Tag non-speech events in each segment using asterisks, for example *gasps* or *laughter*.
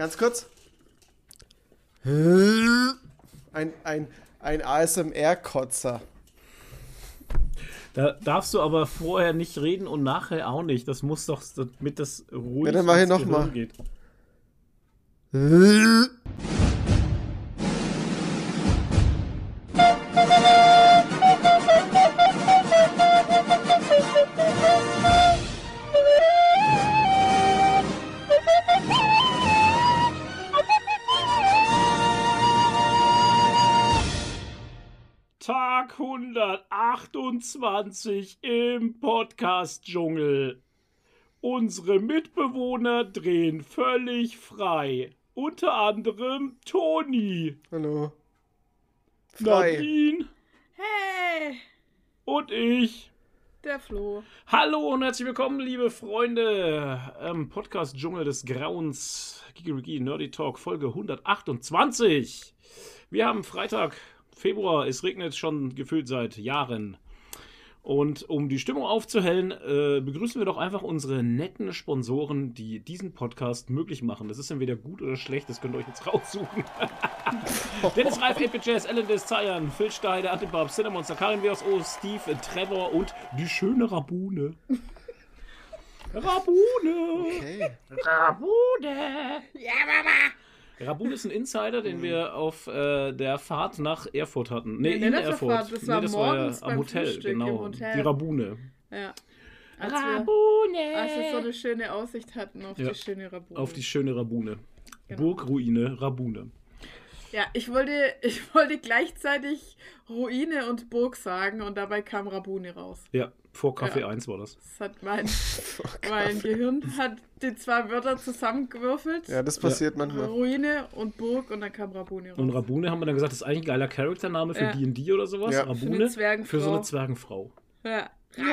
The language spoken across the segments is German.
Ganz kurz. Ein, ein, ein ASMR-Kotzer. Da darfst du aber vorher nicht reden und nachher auch nicht. Das muss doch, damit das ruhig Ja, dann mach ich noch mal. geht. *laughs* 128 im Podcast-Dschungel. Unsere Mitbewohner drehen völlig frei. Unter anderem Toni, Hallo. Frei. Nadine Hey, und ich. der Flo. Hallo und herzlich willkommen, liebe Freunde, im Podcast-Dschungel des Grauens. Gigirigi Nerdy Talk, Folge 128. Wir haben Freitag, Februar. Es regnet schon gefühlt seit Jahren. Und um die Stimmung aufzuhellen, äh, begrüßen wir doch einfach unsere netten Sponsoren, die diesen Podcast möglich machen. Das ist entweder gut oder schlecht, das könnt ihr euch jetzt *laughs* raussuchen. *laughs* Dennis Reif, APJS, Ellen Des Zayan, Phil Steide, Antibab, Cinemonster, Karin WSO, Steve, Trevor und die schöne Rabune. *laughs* Rabune! Okay. Rabune! Ja, Mama. Rabune ist ein Insider, den wir auf äh, der Fahrt nach Erfurt hatten. Nee, Nee, in Erfurt. Fahrt, das war morgens am beim Hotel, Frühstück genau. im Hotel. Die Rabune. Ja. Als wir, Rabune! als wir so eine schöne Aussicht hatten auf Ja, die schöne Rabune. Auf die schöne Rabune. Genau. Burgruine Rabune. ja, ich wollte, *laughs* ich wollte gleichzeitig Ruine und Burg sagen und dabei kam Rabune raus. Ja, vor Kaffee Ja. 1 war das. Das hat mein, *laughs* mein Gehirn hat die zwei Wörter zusammengewürfelt. Ja, das passiert manchmal. Ruine und Burg und dann kam Rabune raus. Und Rabune haben wir dann gesagt, das ist eigentlich ein geiler Charaktername für Ja. D&D oder sowas. Ja. Für Rabune. Zwergenfrau. Für so eine Zwergenfrau. ja. Ja.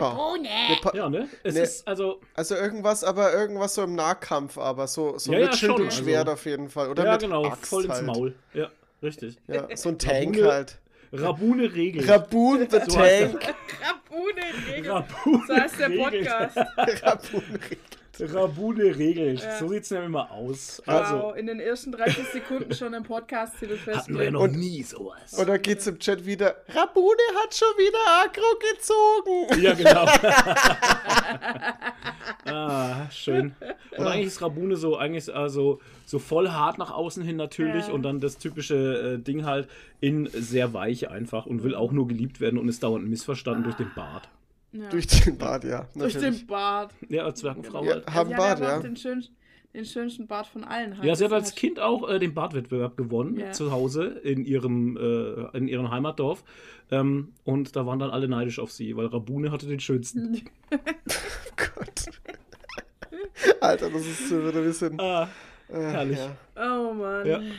Pa- Ja, ne? Es Ne. ist also, Also irgendwas, aber irgendwas so im Nahkampf, aber so, so Ja, mit ja, Schild schon, und Schwert also- auf jeden Fall. Oder ja mit genau, Axt voll ins halt. Maul. Ja, richtig. Ja, so ein Tank Rabune- halt. Rabune regelt. Rabun the So Tank. Rabune regelt. Rabune So heißt der. Podcast. *laughs* Rabun Rabune regelt. Ja. So sieht es nämlich immer aus. Wow, Also, in den ersten 30 Sekunden schon im Podcast-Titel *laughs* hatten wir noch Und- nie sowas. Und dann geht's im Chat wieder. Rabune hat schon wieder Agro gezogen. Ja, genau. *laughs* ah, schön. Und eigentlich ist Rabune so, eigentlich ist also so voll hart nach außen hin natürlich Ja. und dann das typische äh, Ding halt in sehr weich einfach und will auch nur geliebt werden und ist dauernd missverstanden durch den Bart. Ja. Durch den Bart, ja. *laughs* Durch Natürlich. den Bart. Ja, als Zwergenfrau Ja, halt. haben sie Bart, ja. den, schönsten, den schönsten Bart von allen. halt. Ja, sie hat als Kind auch äh, den Bartwettbewerb gewonnen, Ja. zu Hause in ihrem, äh, in ihrem Heimatdorf. Ähm, und da waren dann alle neidisch auf sie, weil Rabune hatte den schönsten. *laughs* *laughs* Gott. Alter, das ist so wieder ein bisschen. Ah, Äh, herrlich. Ja. Oh Mann.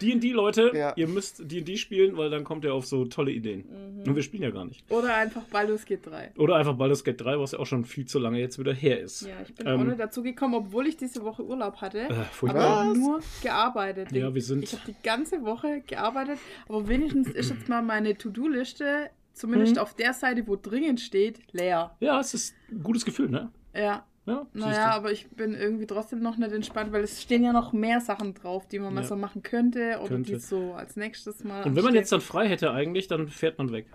D&D, Leute, Ja. ihr müsst D&D spielen, weil dann kommt ihr auf so tolle Ideen. Mhm. Und wir spielen ja gar nicht. Oder einfach Baldur's Gate 3. Oder einfach Baldur's Gate 3, was ja auch schon viel zu lange jetzt wieder her ist. Ja, ich bin Ähm, auch nicht dazu gekommen, obwohl ich diese Woche Urlaub hatte. Äh, aber furchtbar. Was? nur gearbeitet. Ja, wir sind- Ich habe die ganze Woche gearbeitet, aber wenigstens ist jetzt mal meine To-Do-Liste, zumindest Mhm. auf der Seite, wo dringend steht, leer. Ja, es ist ein gutes Gefühl, ne? Ja, Ja, naja, du. aber ich bin irgendwie trotzdem noch nicht entspannt, weil es stehen ja noch mehr Sachen drauf, die man mal Ja. so machen könnte oder Könnte. die so als nächstes mal. Und wenn man jetzt dann frei hätte eigentlich, dann fährt man weg.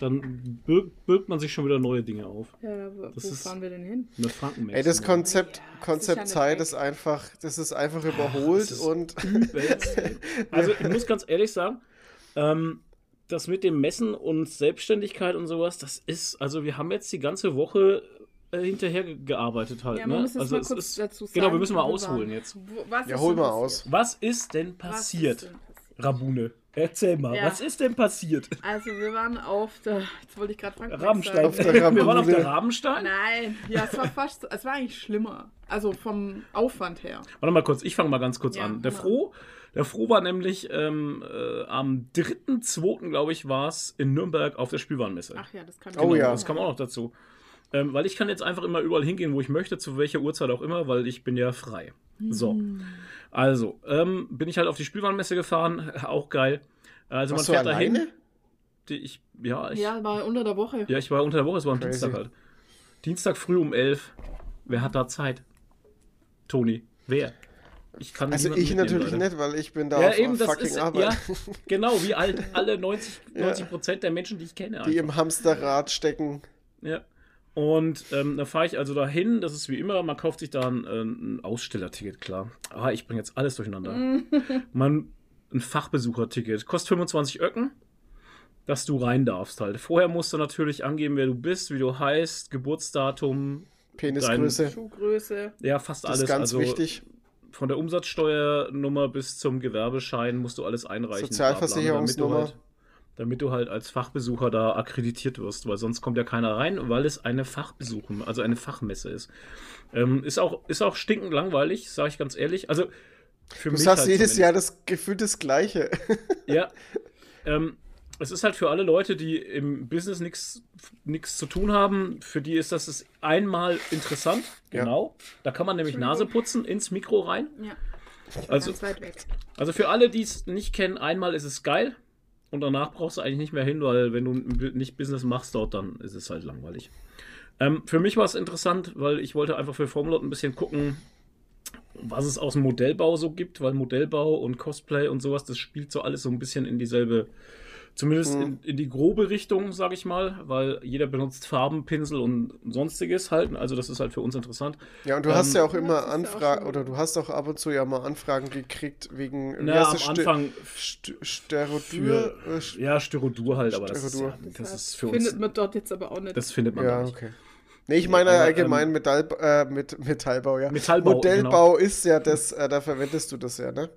Dann birgt, birgt man sich schon wieder neue Dinge auf. Ja, wo, Das wo ist- fahren wir denn hin? Mit Frankenmax. Ey, das Konzept, Ja, das ist Konzept ja nicht Zeit weg. ist einfach, das ist einfach überholt ist- und *laughs* *laughs* Also ich muss ganz ehrlich sagen, ähm, das mit dem Messen und Selbstständigkeit und sowas, das ist, also wir haben jetzt die ganze Woche äh, hinterher ge- gearbeitet halt. Ja, man ne? muss jetzt also mal kurz ist, dazu sagen. Genau, wir müssen mal wir ausholen jetzt. Was Ja, hol mal passiert? aus. Was ist denn passiert, ist denn passiert? Rabune? Erzähl mal, Ja. was ist denn passiert? Also wir waren auf der, jetzt wollte ich gerade Frankreich Rabenstein. Auf der sagen. Wir waren auf der. Rabenstein. Nein, ja, es war fast, es war eigentlich schlimmer. Also vom Aufwand her. Warte mal kurz, ich fange mal ganz kurz Ja, an. Der. Froh, der Froh war nämlich ähm, äh, am 3.2., glaube ich, war es in Nürnberg auf der Spielwarenmesse. Ach ja, das kann Oh ja. Das kam auch noch dazu. Ähm, weil ich kann jetzt einfach immer überall hingehen, wo ich möchte, zu welcher Uhrzeit auch immer, weil ich bin ja frei. So. Hm. Also, ähm, bin ich halt auf die Spielwarenmesse gefahren, *laughs* auch geil. Also Warst man fährt alleine? dahin. Die, ich, ja, ich, ja. Ja, war unter der Woche. ich war unter der Woche, es war am Crazy. Dienstag halt. Dienstag früh um 11. Wer hat da Zeit? Toni. Wer? ich kann Also ich natürlich nicht, weil ich bin da Ja, auf, eben, das fucking ist, ja, Arbeit. *laughs* genau, wie all, *laughs* alle 90, Ja. 90 Prozent der Menschen, die ich kenne. Die einfach. im Hamsterrad stecken. Ja. Und ähm, da fahre ich also dahin, das ist wie immer, man kauft sich da ein, äh, ein Ausstellerticket, klar. Ah, ich bringe jetzt alles durcheinander. *laughs* man, ein Fachbesucherticket, kostet 25 Öcken, dass du rein darfst halt. Vorher musst du natürlich angeben, wer du bist, wie du heißt, Geburtsdatum, Penisgröße. Schuhgröße. ja, fast Das alles. ist ganz also wichtig. von der Umsatzsteuernummer bis zum Gewerbeschein musst du alles einreichen. Sozialversicherungsnummer. Damit du, halt, als Fachbesucher da akkreditiert wirst, weil sonst kommt ja keiner rein, weil es eine Fachbesuchung, also eine Fachmesse ist. Ähm, ist, auch, ist auch stinkend langweilig, sage ich ganz ehrlich. Also für Du mich sagst halt jedes zumindest. Jahr das Gefühl das Gleiche. *laughs* Ja. Ähm, es ist halt für alle Leute, die im Business nichts zu tun haben, für die ist das das einmal interessant. Ja. Genau. Da kann man nämlich Nase putzen ins Mikro rein. Ja. Also, Ganz weit weg. also für alle, die es nicht kennen, einmal ist es geil und danach brauchst du eigentlich nicht mehr hin, weil wenn du nicht Business machst dort, dann ist es halt langweilig. Ähm, für mich war es interessant, weil ich wollte einfach für Formulot ein bisschen gucken, was es aus dem Modellbau so gibt, weil Modellbau und Cosplay und sowas, das spielt so alles so ein bisschen in dieselbe, zumindest Mhm. in, in die grobe Richtung, sage ich mal, weil jeder benutzt Farben, Pinsel und sonstiges halt. Also das ist halt für uns interessant. Ja, und du Ähm, hast ja auch Ja, immer ja Anfragen, oder du hast auch ab und zu ja mal Anfragen gekriegt wegen Na, am Anfang St Sterodur? für, Äh, ja, Styrodur halt, aber das ist, Styrodur. ja, das ist für uns, Findet man dort jetzt aber auch nicht. das findet man Ja, nicht. okay. Nee, ich meine Aber, allgemein ähm, Metall, äh, mit Metallbau, ja. Metallbau, Modellbau ist ja das, äh, da verwendest du das ja, ne?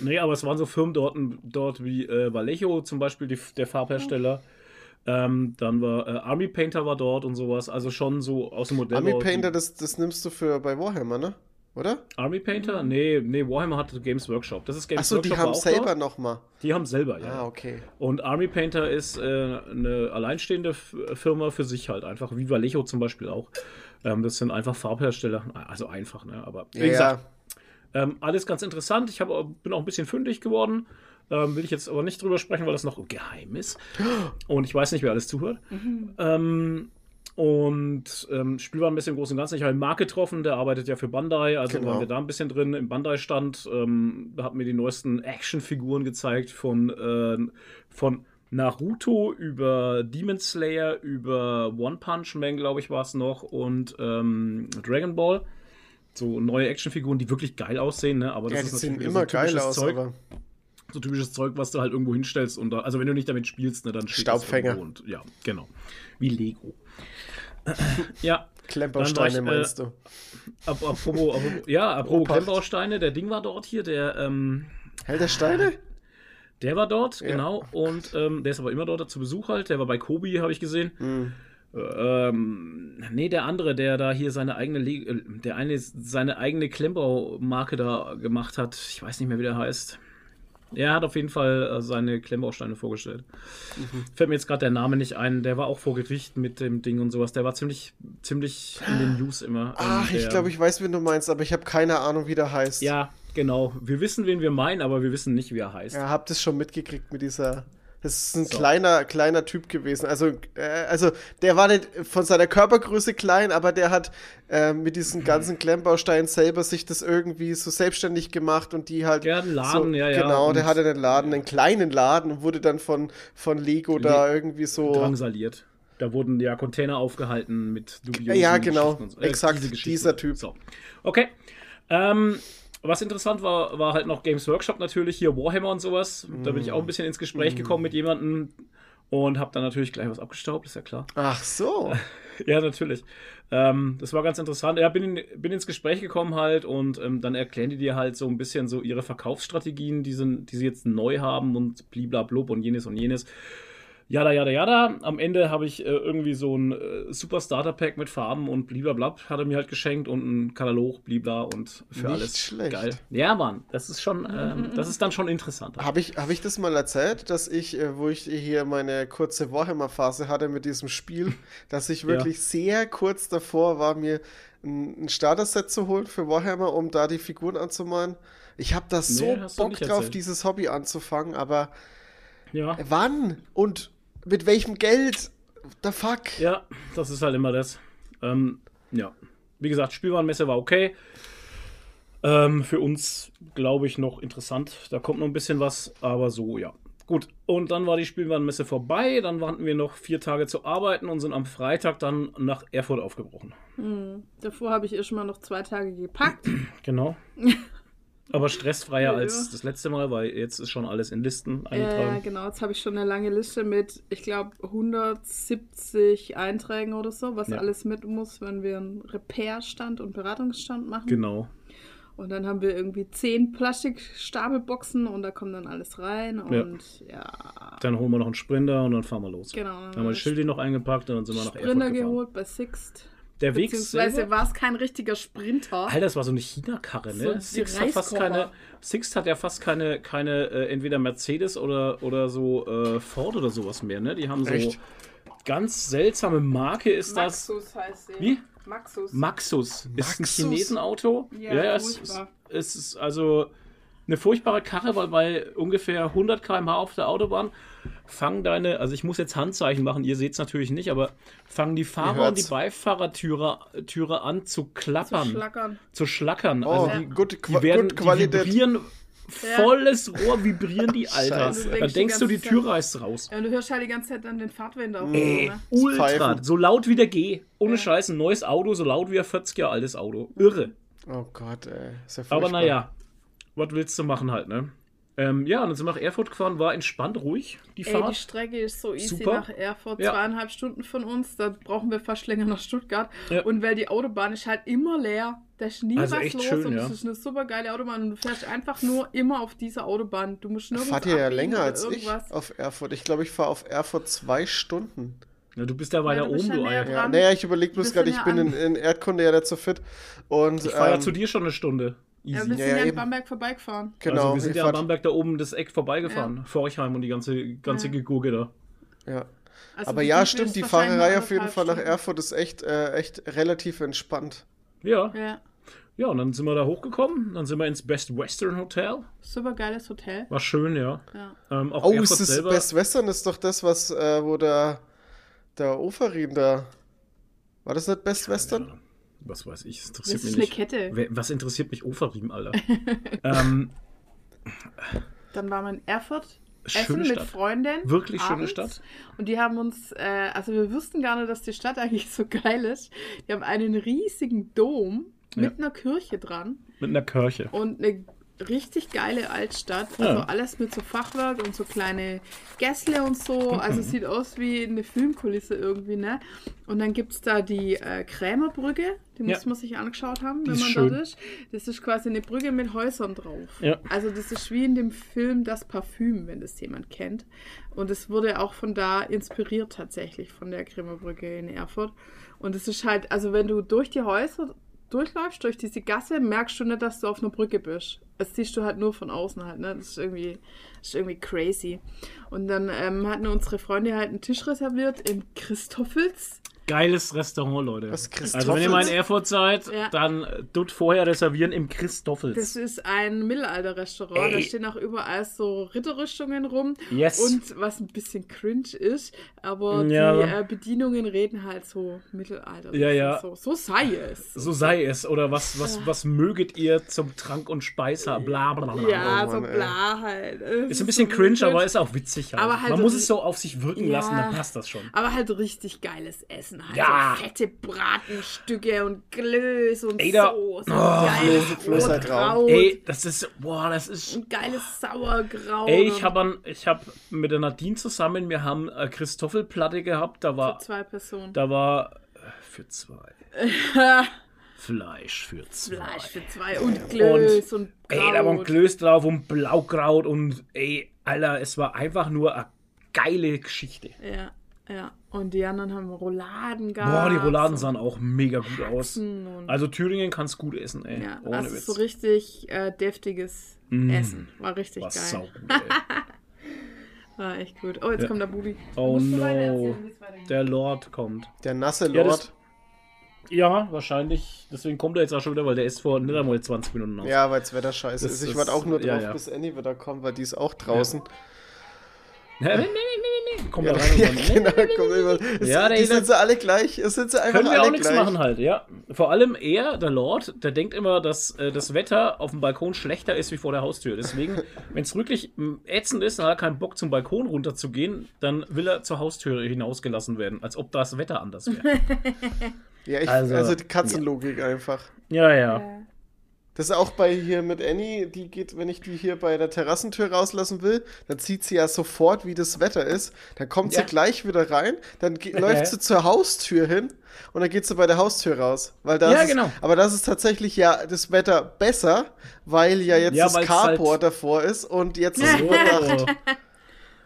Nee, aber es waren so Firmen dort, dort wie äh, Vallejo zum Beispiel, die, der Farbhersteller. Ähm, dann war äh, Army Painter war dort und sowas. Also schon so aus dem Modellbau. Army Painter, die- das, das nimmst du für bei Warhammer, ne? Oder? Army Painter? Nee, nee, Warhammer hatte Games Workshop. Das ist Games Achso, die Workshop. war haben auch selber nochmal. Die haben selber, ja. Ah, okay. Und Army Painter ist äh, eine alleinstehende Firma für sich halt einfach, wie Vallejo zum Beispiel auch. Ähm, das sind einfach Farbhersteller. Also einfach, ne? Aber wie Ja, gesagt, ja. Ähm, alles ganz interessant. Ich hab, bin auch ein bisschen fündig geworden. Ähm, will ich jetzt aber nicht drüber sprechen, weil das noch geheim ist. *gasps* Und ich weiß nicht, wer alles zuhört. Ähm, und ähm, Spiel war ein bisschen im Großen und Ganzen. Ich habe einen Mark getroffen, der arbeitet ja für Bandai, also Genau. waren wir da ein bisschen drin im Bandai-Stand. Ähm, hat mir die neuesten Actionfiguren gezeigt von, äh, von Naruto über Demon Slayer, über One Punch Man, glaube ich, war es noch, und ähm, Dragon Ball. So neue Actionfiguren, die wirklich geil aussehen, ne? Aber das Ja, ist sehen natürlich wieder immer so geil typisches aus, Zeug aber so typisches Zeug, was du halt irgendwo hinstellst und da, also wenn du nicht damit spielst, ne, dann Staubfänger. Und, ja, genau. Wie Lego. ja, Klempersteine ich, meinst du? ap apropos, ja, apropos Obacht. Klemmbausteine, der Ding war dort hier, der, ähm, Held der Steine? der war dort, Ja. genau, und ähm, der ist aber immer dort zu Besuch halt, der war bei Kobi, habe ich gesehen. Hm. Ähm, nee, der andere, der da hier seine eigene, Le äh, der eine seine eigene Klemmbaumarke da gemacht hat, ich weiß nicht mehr, wie der heißt. Er hat auf jeden Fall äh, seine Klemmbausteine vorgestellt. Fällt mir jetzt gerade der Name nicht ein. Der war auch vor Gericht mit dem Ding und sowas. Der war ziemlich, ziemlich in den News immer. Ähm, Ach, ich der- glaube, ich weiß, wen du meinst, aber ich habe keine Ahnung, wie der heißt. Ja, genau. Wir wissen, wen wir meinen, aber wir wissen nicht, wie er heißt. Ja, habt es schon mitgekriegt mit dieser. Das ist ein So. kleiner, kleiner Typ gewesen. Also, äh, also der war nicht von seiner Körpergröße klein, aber der hat äh, mit diesen ganzen Klemmbausteinen selber sich das irgendwie so selbstständig gemacht und die halt. Der hat einen Laden, so, ja, ja, Genau, der hatte einen Laden, einen kleinen Laden und wurde dann von, von Lego da irgendwie so. drangsaliert. Da wurden ja Container aufgehalten mit dubiosen Ja, genau. So. Exakt, diese dieser Typ. So. Okay. Ähm, was interessant war, war halt noch Games Workshop natürlich, hier Warhammer und sowas. Da bin ich auch ein bisschen ins Gespräch Mm. gekommen mit jemandem und habe dann natürlich gleich was abgestaubt, ist ja klar. Ach so. *laughs* Ja, natürlich. Ähm, das war ganz interessant. Ja, bin, in, bin ins Gespräch gekommen halt und ähm, dann erklären die dir halt so ein bisschen so ihre Verkaufsstrategien, die, sind, die sie jetzt neu haben und bliblablub und jenes und jenes. Jada, jada, jada. Am Ende habe ich äh, irgendwie so ein äh, Super Starter Pack mit Farben und bliblablab hat er mir halt geschenkt und ein Katalog, blibla und für Nicht alles schlecht. geil. Ja, Mann, das ist schon, ähm, *laughs* das ist dann schon interessant. Habe ich, hab ich das mal erzählt, dass ich, äh, wo ich hier meine kurze Warhammer-Phase hatte mit diesem Spiel, *laughs* dass ich wirklich sehr kurz davor war, mir ein, ein Starter-Set zu holen für Warhammer, um da die Figuren anzumalen? Ich habe da so Nee, Bock drauf, dieses Hobby anzufangen, aber Ja. wann und mit welchem Geld? The fuck? Ja, das ist halt immer das. Ähm, ja. Wie gesagt, Spielwarenmesse war okay. Ähm, für uns, glaube ich, noch interessant. Da kommt noch ein bisschen was, aber so, ja. Gut, und dann war die Spielwarenmesse vorbei. Dann hatten wir noch vier Tage zu arbeiten und sind am Freitag dann nach Erfurt aufgebrochen. Hm. Davor habe ich erst mal noch zwei Tage gepackt. Genau. *laughs* Aber stressfreier Ja, als ja. das letzte Mal, weil jetzt ist schon alles in Listen Äh, eingetragen. genau, jetzt habe ich schon eine lange Liste mit, ich glaube, 170 Einträgen oder so, was Ja. alles mit muss, wenn wir einen Repair-Stand und Beratungsstand machen. Genau. Und dann haben wir irgendwie 10 Plastikstapelboxen und da kommt dann alles rein. Ja. Und ja, Dann holen wir noch einen Sprinter und dann fahren wir los. genau. Dann haben wir Schildi noch eingepackt und dann sind wir nach Sprinter geholt bei Sixt. Der Weg Beziehungsweise war es kein richtiger Sprinter. Alter, das war so eine China-Karre, So ne? die Sixt hat fast keine, Sixt hat ja fast keine, keine äh, entweder Mercedes oder, oder so äh, Ford oder sowas mehr, ne? Die haben so Echt? ganz seltsame Marke ist das. Maxus heißt sie. Wie? Maxus. Maxus. Ist ein Maxus? Chinesenauto. Ja, es ist, es ist also eine furchtbare Karre, weil bei ungefähr 100 km/h auf der Autobahn fangen deine, also ich muss jetzt Handzeichen machen, ihr seht es natürlich nicht, aber fangen die Fahrer und die. Beifahrertüre Türe an zu zu klappern, schlackern. zu schlackern. Oh, also die, gut, die werden, gut Qualität. die vibrieren volles Rohr, vibrieren die, *laughs* Alter. Scheiße. Dann denkst du, die Tür Zeit- reißt raus. Ja, und du hörst halt die ganze Zeit dann den Fahrtwind auf. Ey, Ne? ultra. Pfeifen. So laut wie der G. Ohne Ja. Scheiß, ein neues Auto, so laut wie ein 40 Jahre altes Auto. Irre. Oh Gott, ey. Ist ja Aber furchtbar. naja, was willst du machen halt, ne? Ähm, ja, und dann sind wir nach Erfurt gefahren, war entspannt, ruhig, die Ey, Fahrt. die Strecke ist so easy Super. nach Erfurt, Ja. zweieinhalb Stunden von uns. Da brauchen wir fast länger nach Stuttgart. Ja. Und weil die Autobahn ist halt immer leer. Da ist nie Also was echt los schön, und ja. es ist eine super geile Autobahn und du fährst einfach nur immer auf dieser Autobahn. Du musst nirgends Fahrt ihr ja länger als ich irgendwas. auf Erfurt. Ich glaube, ich fahre auf Erfurt zwei Stunden. ja, du bist ja weiter oben, ja du Eier. dran. Ja, naja, ich überlege bloß gerade, ich bin in, in Erdkunde ja nicht so fit. Und, Ich fahre ja ähm, zu dir schon eine Stunde. Ja, Easy. wir sind Ja, ja, ja, in eben. Bamberg vorbeigefahren. Genau, also wir sind ja am Bamberg da oben das Eck vorbeigefahren. Forchheim und die ganze, ganze Ja. Gegurke da. ja. Also Aber ja, stimmt, die Fahrerei auf jeden Fall nach. Erfurt ist echt, äh, echt relativ entspannt. Ja. Ja, Ja, und dann sind wir da hochgekommen. Dann sind wir ins Best Western Hotel. super geiles Hotel. War schön, ja. Ja. Ähm, auch Oh, Erfurt ist das selber. Best Western ist doch das, was, äh, wo der, der Oferin da. War das nicht Best Western? Was weiß ich, das Das interessiert ist mich eine nicht. Kette. Wer, was interessiert mich Oferim, Alter? *laughs* ähm, Dann waren wir in Erfurt. Schöne Essen mit Stadt. Freundin. Wirklich schöne abends. Stadt. Und die haben uns, äh, also wir wussten gar nicht, dass die Stadt eigentlich *laughs* so geil ist. Die haben einen riesigen Dom mit Ja. einer Kirche dran mit einer Kirche. und eine richtig geile Altstadt. Ja. Also alles mit so Fachwerk und so kleine Gässle und so. Mhm. Also sieht aus wie eine Filmkulisse irgendwie, ne? Und dann gibt es da die äh, Krämerbrücke, die Ja. muss man sich angeschaut haben, Die wenn man schön. dort ist. Das ist quasi eine Brücke mit Häusern drauf. Ja. Also das ist wie in dem Film Das Parfüm, wenn das jemand kennt. Und es wurde auch von da inspiriert tatsächlich, von der Krämerbrücke in Erfurt. Und es ist halt, also wenn du durch die Häuser durchläufst, durch diese Gasse, merkst du nicht, dass du auf einer Brücke bist. Das siehst du halt nur von außen halt, ne? Das ist irgendwie, das ist irgendwie crazy. Und dann ähm, hatten unsere Freunde halt einen Tisch reserviert im Christoffels. Geiles Restaurant, Leute. Was, also wenn ihr mal in? Erfurt seid, Ja. dann tut vorher reservieren im Das Christoffels. ist ein Mittelalter-Restaurant. Da stehen auch überall so Ritterrüstungen rum. Yes. Und was ein bisschen cringe ist, aber Ja. die äh, Bedienungen reden halt so Mittelalter. Ja, ja. So, so sei es. so sei es. Oder was, was, was möget ihr zum Trank und Speis haben? Bla bla bla. Ja, Oh so Mann, ey. bla halt. Es Ist ein bisschen so cringe, weird. aber ist auch witzig. Halt. Aber halt Man muss es so auf sich wirken Ja. lassen, dann passt das schon. Aber halt richtig geiles Essen. Halt Ja. So fette Bratenstücke und Glöß und Ey, da- so. so Oh. geiles. Rotkraut. Ey, das ist, boah, das ist Ein geiles Sauerkraut. Ey, ich und- habe hab mit der Nadine zusammen, wir haben eine Christoffelplatte gehabt, da Für war, zwei Personen. da war äh, für zwei. *laughs* Fleisch für zwei. Fleisch für zwei und Glöß und, Ey, da war ein Kraut. Klöß drauf und Blaukraut und ey, Alter, es war einfach nur eine geile Geschichte. Ja, ja. Und die anderen haben Rouladen gehabt. Boah, die Rouladen sahen auch mega gut aus. Haxen Also Thüringen kann's gut essen, ey. Ja, Ohne also Witz. so richtig äh, deftiges Mm. Essen. War richtig war geil. saugut, ey. *laughs* War echt gut. Oh, jetzt Ja. kommt der Bubi. Oh no. erzählen? Der Lord kommt. Der nasse Ja, das- Lord. Ja, wahrscheinlich. Deswegen kommt er jetzt auch schon wieder, weil der ist vor nicht einmal 20 Minuten aus. Ja, weil das Wetter scheiße Das ist. Ich warte auch nur ja, drauf, ja. bis Annie wieder kommt, weil die ist auch draußen. Hä? Kommt Ja, da rein und ja, dann, genau, komm immer. Es, Ja, die sind sie alle gleich. Es sind sie einfach Können wir alle auch nichts gleich. machen halt, ja. Vor allem er, der Lord, der denkt immer, dass äh, das Wetter auf dem Balkon schlechter ist wie vor der Haustür. Deswegen, wenn es wirklich ätzend ist, dann hat er keinen Bock zum Balkon runterzugehen, dann will er zur Haustür hinausgelassen werden, als ob das Wetter anders wäre. *laughs* Ja, ich, also, Also, die Katzenlogik einfach. ja, ja. Äh, Das ist auch bei hier mit Annie, die geht, wenn ich die hier bei der Terrassentür rauslassen will, dann sieht sie ja sofort, wie das Wetter ist. Dann kommt Ja. sie gleich wieder rein, dann läuft sie zur Haustür hin und dann geht sie bei der Haustür raus. Weil das Ja, ist, genau. Aber das ist tatsächlich ja das Wetter besser, weil ja jetzt Ja, das Carport halt- davor ist und jetzt ist So. Nacht.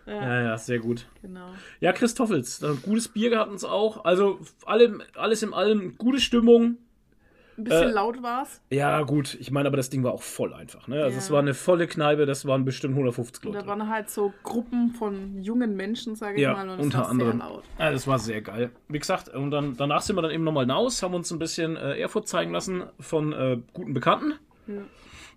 Ja, ja, sehr gut. genau. Ja, Christoffels, ein gutes Bier gehabt uns auch. Also allem, alles in allem, gute Stimmung. Ein bisschen Äh, laut war's. Ja, gut, ich meine, aber das Ding war auch voll einfach. Ne? Also Ja. es war eine volle Kneipe, das waren bestimmt 150 Und Leute. da waren halt so Gruppen von jungen Menschen, sage ich Ja, mal, und es unter anderem. Ja, das war sehr geil. Wie gesagt, und dann, danach sind wir dann eben nochmal hinaus, haben uns ein bisschen äh, Erfurt zeigen lassen von äh, guten Bekannten, Ja.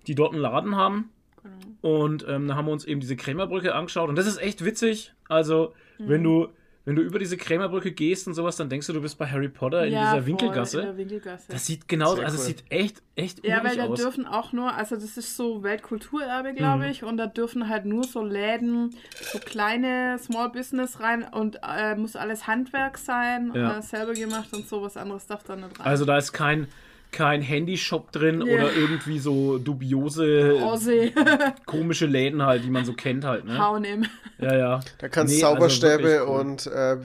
die dort einen Laden haben. Genau. Und ähm, da haben wir uns eben diese Krämerbrücke angeschaut. Und das ist echt witzig. Also, Mhm. wenn du. Wenn du über diese Krämerbrücke gehst und sowas, dann denkst du, du bist bei Harry Potter in Ja, dieser voll, Winkelgasse. In der Winkelgasse. Das sieht genau, Sehr also es cool. sieht echt, echt Ja, weil da aus. dürfen auch nur, also das ist so Weltkulturerbe, glaube Mhm. ich, und da dürfen halt nur so Läden, so kleine Small Business rein und äh, muss alles Handwerk sein, Ja. äh, selber gemacht und so, was anderes darf da nicht rein. Also da ist kein, kein Handyshop drin Ja. oder irgendwie so dubiose, Aussie, *laughs* komische Läden halt, die man so kennt halt, ne? H&M. Ja, ja. Da kannst du Nee, also Zauberstäbe cool. und äh,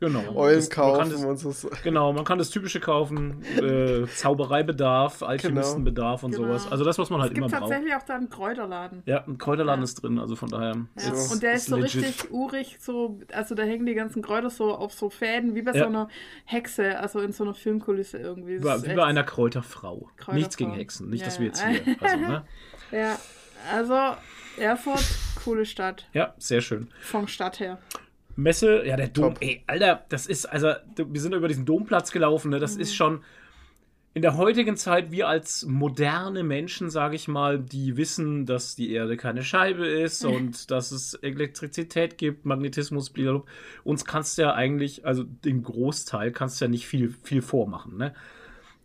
Genau. *laughs* Eulen Das- man kann kaufen das- und so. Genau, man kann das Typische kaufen, äh, *laughs* Zaubereibedarf, Alchemistenbedarf und Genau. sowas. Also das, was man halt Es gibt immer braucht. tatsächlich auch da einen Kräuterladen. Ja, ein Kräuterladen Ja. ist drin, also von daher. Ja. ist- und der ist, so legit. richtig urig, so, also da hängen die ganzen Kräuter so auf so Fäden, wie bei Ja. so einer Hexe, also in so einer Filmkulisse irgendwie. Das Wie bei, ist wie bei einer Kräuterfrau. Kräuterfrau. Nichts gegen Hexen, nicht, Ja, dass wir jetzt hier. Also, ne? *laughs* Ja, also Erfurt, coole Stadt, Ja, sehr schön. vom Stadt her. Messe, ja, der Dom, Top. ey, Alter, das ist, also, wir sind über diesen Domplatz gelaufen, ne? Das Mhm. ist schon. In der heutigen Zeit, wir als moderne Menschen, sage ich mal, die wissen, dass die Erde keine Scheibe ist und dass es Elektrizität gibt, Magnetismus, blablabla. Uns kannst du ja eigentlich, also den Großteil kannst du ja nicht viel, viel vormachen, ne?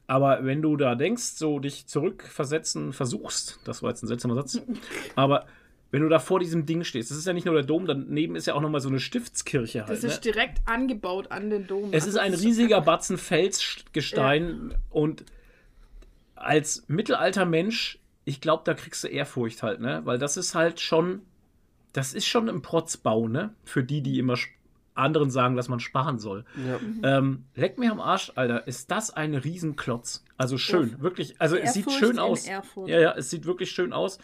Aber wenn du da denkst, so dich zurückversetzen versuchst, das war jetzt ein seltsamer Satz, *laughs* aber wenn du da vor diesem Ding stehst, das ist ja nicht nur der Dom, daneben ist ja auch nochmal so eine Stiftskirche halt. Das ne? ist direkt angebaut an den Dom. Es Also ist ein riesiger *laughs* Batzen Felsgestein und als mittelalter Mensch, ich glaube, da kriegst du Ehrfurcht halt, ne? Weil das ist halt schon, das ist schon ein Protzbau, ne? Für die, die immer anderen sagen, dass man sparen soll. Ja. Ähm, leck mir am Arsch, Alter, ist das ein Riesenklotz. Also schön, Erf- wirklich. Also es sieht schön aus. Erfurt. Ja, ja, es sieht wirklich schön aus.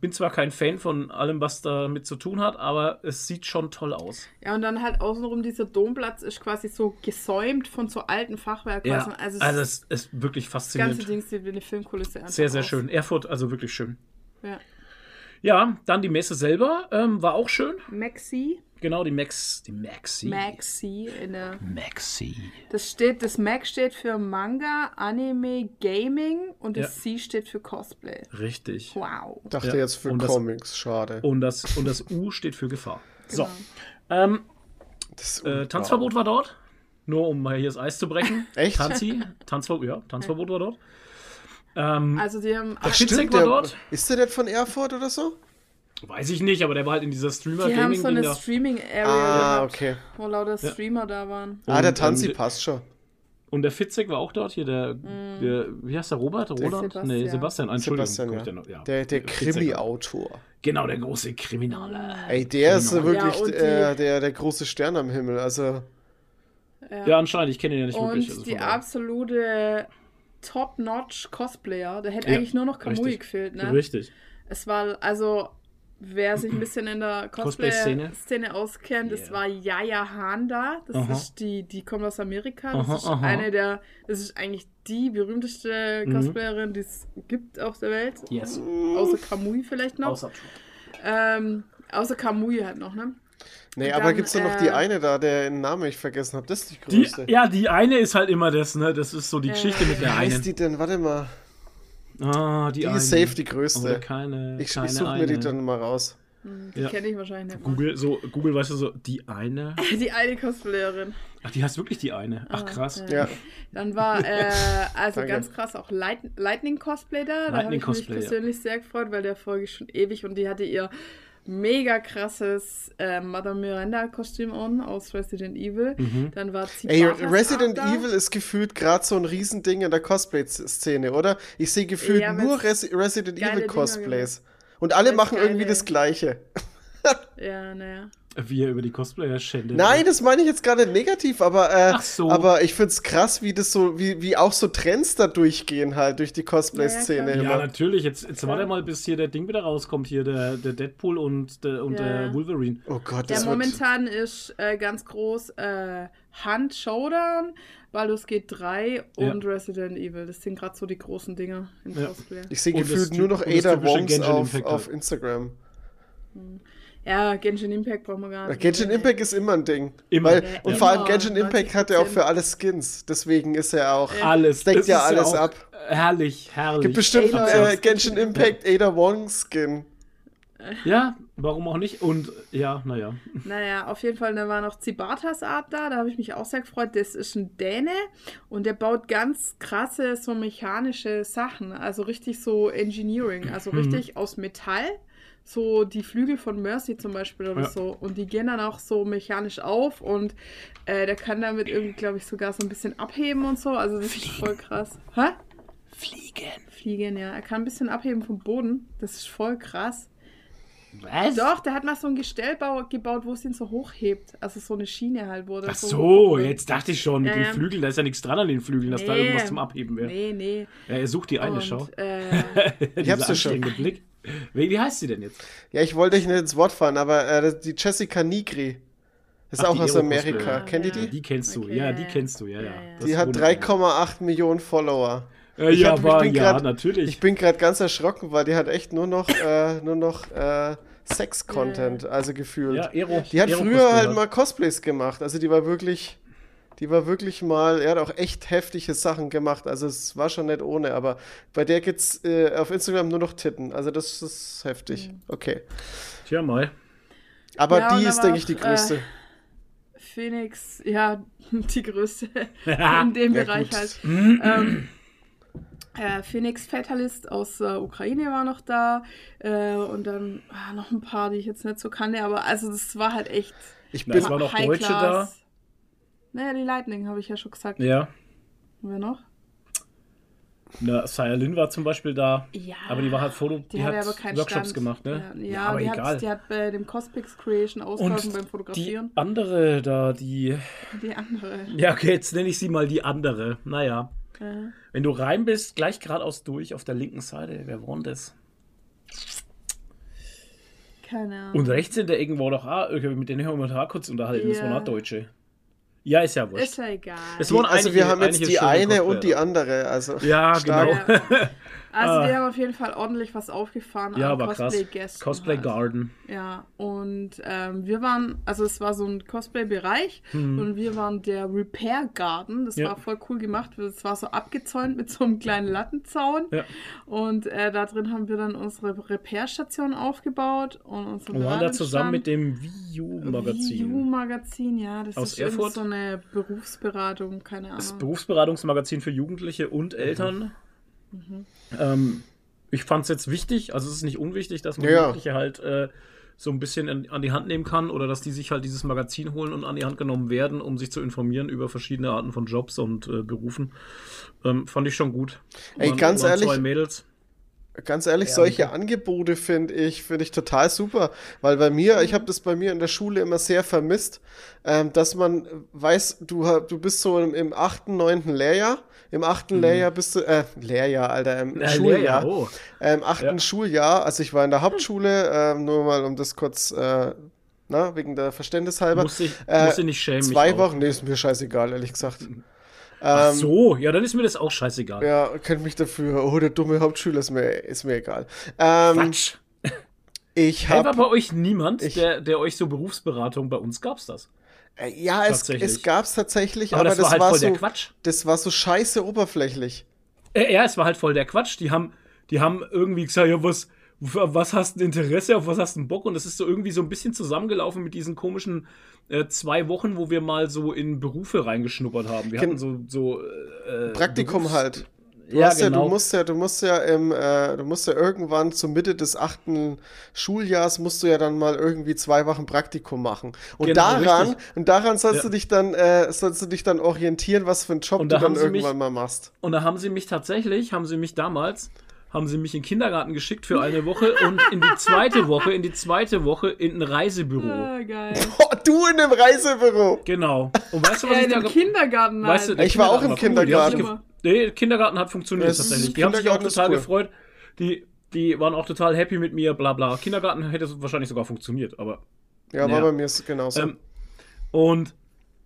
Bin zwar kein Fan von allem, was damit zu tun hat, aber es sieht schon toll aus. Ja, und dann halt außenrum dieser Domplatz ist quasi so gesäumt von so alten Fachwerkhäusern. Ja, also, also, es es ist wirklich das ganze faszinierend. Ding sieht wie eine Filmkulisse einfach Sehr, sehr aus. schön. Erfurt, also wirklich schön. Ja. Ja, dann die Messe selber ähm, war auch schön. Maxi, Genau, die Max, die Maxi. Maxi in der Maxi. Das steht, das Mac steht für Manga, Anime, Gaming und das C steht für Cosplay. Richtig. Wow. Dachte Ja, jetzt für und das- Comics, schade. Und das, und das U steht für Gefahr. So. Genau. Ähm, Das- äh, Tanzverbot war dort. Nur um mal hier das Eis zu brechen. Echt? Tanzi. Tanzverbot, ja, Tanzverbot war dort. Ähm, Also die haben, Ach, Stimmt, der- dort. Ist der nicht von Erfurt oder so? weiß ich nicht, aber der war halt in dieser die haben so eine da. Streaming-Area Ah, okay. wo lauter Streamer da waren. Ah, der Tanzi passt schon. Und der Fitzek war auch dort, hier der, der wie heißt der, Robert? Roland? Sebastian. Nee, Sebastian, Entschuldigung. Sebastian, ja. ja. Der, der. Krimi-Autor. Genau, der große Kriminale. Ey, der ist Genau. wirklich Ja, äh, der, der große Stern am Himmel. Also, Ja, anscheinend, ich kenne ihn ja nicht Und wirklich. also die absolute Top-Notch Cosplayer. Da hätte Ja, eigentlich nur noch Kamui richtig. gefehlt, ne? Richtig. Es war, also, wer sich ein bisschen in der Cosplay-Szene? Cosplay-Szene auskennt, es Yeah. war Yaya Han da. Das Aha. ist die, die kommt aus Amerika. Das Aha, ist aha. eine der, das ist eigentlich die berühmteste Mhm. Cosplayerin, die es gibt auf der Welt. Yes. Außer Kamui vielleicht noch. Außer Ähm, außer Kamui halt noch, ne? Nee, Und aber dann, gibt's da noch die äh, eine da, deren Namen ich vergessen habe? Das ist die Die, größte. ja, die eine ist halt immer das, ne? Das ist so die Äh, Geschichte mit Wie der heißt einen. die denn? Warte mal. Ah, die, Die eine. ist safe die Oder größte. keine. Ich, keine ich suche mir die dann mal raus. Die ja. kenne ich wahrscheinlich nicht. Google, so, Google, weißt du, so, die eine. *laughs* Die eine Cosplayerin. Ach, die heißt wirklich die eine. Ach, ah, krass. Ja. Dann war, äh, *laughs* also ganz krass, auch Light Lightning Cosplay da. Lightning da habe ich mich persönlich ja. sehr gefreut, weil der folge ich schon ewig und die hatte ihr mega krasses äh, Mother Miranda-Kostüm an aus Resident Evil. Mhm. Dann war Ey, Resident Evil ist gefühlt gerade so ein Riesending in der Cosplay-Szene, oder? Ich sehe gefühlt ja, nur Res Resident Evil-Cosplays. Und alle machen irgendwie das Gleiche. ja, naja. Wie er über die Cosplayer schändet. Nein, das meine ich jetzt gerade negativ, aber, äh, so. aber ich find's krass, wie das so, wie, wie auch so Trends da durchgehen halt durch die Cosplay-Szene. Ja, ja, natürlich. Jetzt, jetzt warte mal, bis hier der Ding wieder rauskommt, hier der, der Deadpool und, der, und ja. der Wolverine. Oh Gott, das Ja, momentan ist äh, ganz groß äh, Hand Showdown, Baldur's Gate 3 und Resident Evil. Das sind gerade so die großen Dinge im Cosplay. Ich sehe gefühlt nur noch Ada Wongs auf, auf Instagram. Hm. Ja, Genshin Impact brauchen wir gar nicht. Genshin Impact ist immer ein Ding. Immer. Weil, ja, und immer. vor allem Genshin Impact hat ja auch für alle Skins. Deswegen ist er auch. Alles. Deckt ja alles ab. Herrlich, herrlich. Gibt bestimmt äh, Genshin Impact Ada Wong Skin. Ja, warum auch nicht? Und ja, naja. Naja, auf jeden Fall, da war noch Zibatas Art da, da habe ich mich auch sehr gefreut. Das ist ein Däne und der baut ganz krasse, so mechanische Sachen. Also richtig so Engineering, also mhm. richtig aus Metall so die Flügel von Mercy zum Beispiel oder ja. so. Und die gehen dann auch so mechanisch auf und äh, der kann damit irgendwie, glaube ich, sogar so ein bisschen abheben und so. Also das Fliegen. ist voll krass. Hä? Fliegen. Fliegen, ja. Er kann ein bisschen abheben vom Boden. Das ist voll krass. Was? Doch, der hat mal so ein Gestell gebaut, wo es ihn so hochhebt. Also so eine Schiene halt wurde. Ach so, so jetzt dachte ich schon, mit ja, den Flügeln, da ist ja nichts dran an den Flügeln, dass nee, da irgendwas zum Abheben wäre. Nee, nee. Ja, er sucht die eine, Und, schau. Äh, *laughs* ich hab's ja schon. Blick. Wie, wie heißt sie denn jetzt? Ja, ich wollte euch nicht ins Wort fahren, aber äh, die Jessica Nigri. Ist Ach, auch aus Amerika. Ah, Kennt ihr die? Die kennst du, okay. ja, die kennst du, ja, ja. ja die hat 3,8 Millionen Follower. Äh, ja, hatte, war, ja, grad, natürlich. Ich bin gerade ganz erschrocken, weil die hat echt nur noch, äh, nur noch äh, Sex-Content, also gefühlt. Ja, Ero, die hat Ero früher halt mal Cosplays gemacht, also die war wirklich die war wirklich mal, er hat auch echt heftige Sachen gemacht. Also es war schon nicht ohne, aber bei der gibt's äh, auf Instagram nur noch Titten. Also das ist heftig. Mhm. Okay. Tja, mal. Aber ja, die ist, denke ich, die größte. Äh, Phoenix, ja, *laughs* die größte in dem ja, Bereich gut. halt. ähm, äh, Phoenix Fatalist aus der äh, Ukraine war noch da äh, und dann ah, noch ein paar, die ich jetzt nicht so kannte, aber also das war halt echt. Ich bin, es war noch Deutsche da. Naja, die Lightning, habe ich ja schon gesagt. Ja. Und wer noch? Na, Saya Lin war zum Beispiel da. Ja. Aber die war halt Foto, die, die hat Workshops Stand. gemacht, ne? Ja, ja, ja aber die egal. Hat, die hat bei dem Cospix Creation ausgeholfen beim Fotografieren. Die andere da, die. Die andere. Ja, okay, jetzt nenne ich sie mal die andere. Naja. Ja. Wenn du rein bist, gleich geradeaus durch auf der linken Seite, wer wohnt das? Keine Ahnung. Und rechts Ecke war doch auch, mit denen haben wir uns kurz unterhalten, yeah. das waren auch Deutsche. Ja, ist ja wurscht. Ist ja egal. Die, also wir haben jetzt die eine und die andere. Also ja, stark. genau. Also ah. die haben auf jeden Fall ordentlich was aufgefahren. Ja, aber Cosplay krass. Cosplay halt. Garden. Ja, und ähm, wir waren, also es war so ein Cosplay-Bereich mhm. und wir waren der Repair Garden. Das ja. war voll cool gemacht. Es war so abgezäunt mit so einem kleinen Lattenzaun. Ja. Und äh, da drin haben wir dann unsere Repair-Station aufgebaut und unsere Wir waren da zusammen mit dem VU-Magazin. VU-Magazin, ja. Das Aus ist Erfurt. so eine Berufsberatung, keine Ahnung. Das Berufsberatungsmagazin für Jugendliche und Eltern. Mhm. Ähm, ich fand es jetzt wichtig, also es ist nicht unwichtig, dass man ja. Jugendliche halt äh, so ein bisschen in, an die Hand nehmen kann oder dass die sich halt dieses Magazin holen und an die Hand genommen werden, um sich zu informieren über verschiedene Arten von Jobs und äh, Berufen. Ähm, fand ich schon gut. Ey, waren, ganz waren ehrlich. Zwei Mädels. Ganz ehrlich, ja, solche okay. Angebote finde ich, finde ich total super, weil bei mir, ich habe das bei mir in der Schule immer sehr vermisst, ähm, dass man weiß, du, du bist so im, im achten, neunten Lehrjahr, im achten mhm. Lehrjahr bist du, äh, Lehrjahr, Alter, im ja, Schuljahr, Lehrjahr, oh. ähm, achten ja. Schuljahr, also ich war in der Hauptschule, äh, nur mal um das kurz, äh, na, wegen der Verständnis halber. Muss ich, äh, muss ich nicht schämen. Zwei Wochen, nee, ist mir scheißegal, ehrlich gesagt. Mhm. Ach ähm, so, ja, dann ist mir das auch scheißegal. Ja, kennt mich dafür. Oh, der dumme Hauptschüler ist mir, ist mir egal. Ähm, Quatsch. Ich hab, hey, war bei euch niemand, ich, der, der euch so Berufsberatung, bei uns gab's das? Äh, ja, es, es gab's tatsächlich, aber, aber das, war, halt war so, Quatsch. Das war so scheiße oberflächlich. Äh, ja, es war halt voll der Quatsch. Die haben, die haben irgendwie gesagt, ja, was, was hast du Interesse, auf was hast du Bock? Und das ist so irgendwie so ein bisschen zusammengelaufen mit diesen komischen äh, zwei Wochen, wo wir mal so in Berufe reingeschnuppert haben. Wir hatten so, so äh, Praktikum Berufs halt. Du, ja, genau. ja, du genau. musst ja, du musst ja im, äh, du musst ja irgendwann zur Mitte des achten Schuljahrs musst du ja dann mal irgendwie zwei Wochen Praktikum machen. Und genau, daran, richtig. und daran sollst ja. du dich dann, äh, sollst du dich dann orientieren, was für einen Job du dann irgendwann mich, mal machst. Und da haben sie mich tatsächlich, haben sie mich damals haben sie mich in den Kindergarten geschickt für eine Woche und in die zweite Woche, in die zweite Woche in ein Reisebüro. Ah, geil. Boah, du in einem Reisebüro. Genau. Und weißt du, was ja, ich da Kindergarten weißt du, Ich war auch im Kindergarten. Cool. Nee, Kindergarten hat funktioniert das tatsächlich. Die haben sich auch total cool. gefreut. Die, die waren auch total happy mit mir, bla bla. Kindergarten hätte wahrscheinlich sogar funktioniert, aber. Ja, war bei mir genauso. Ähm, und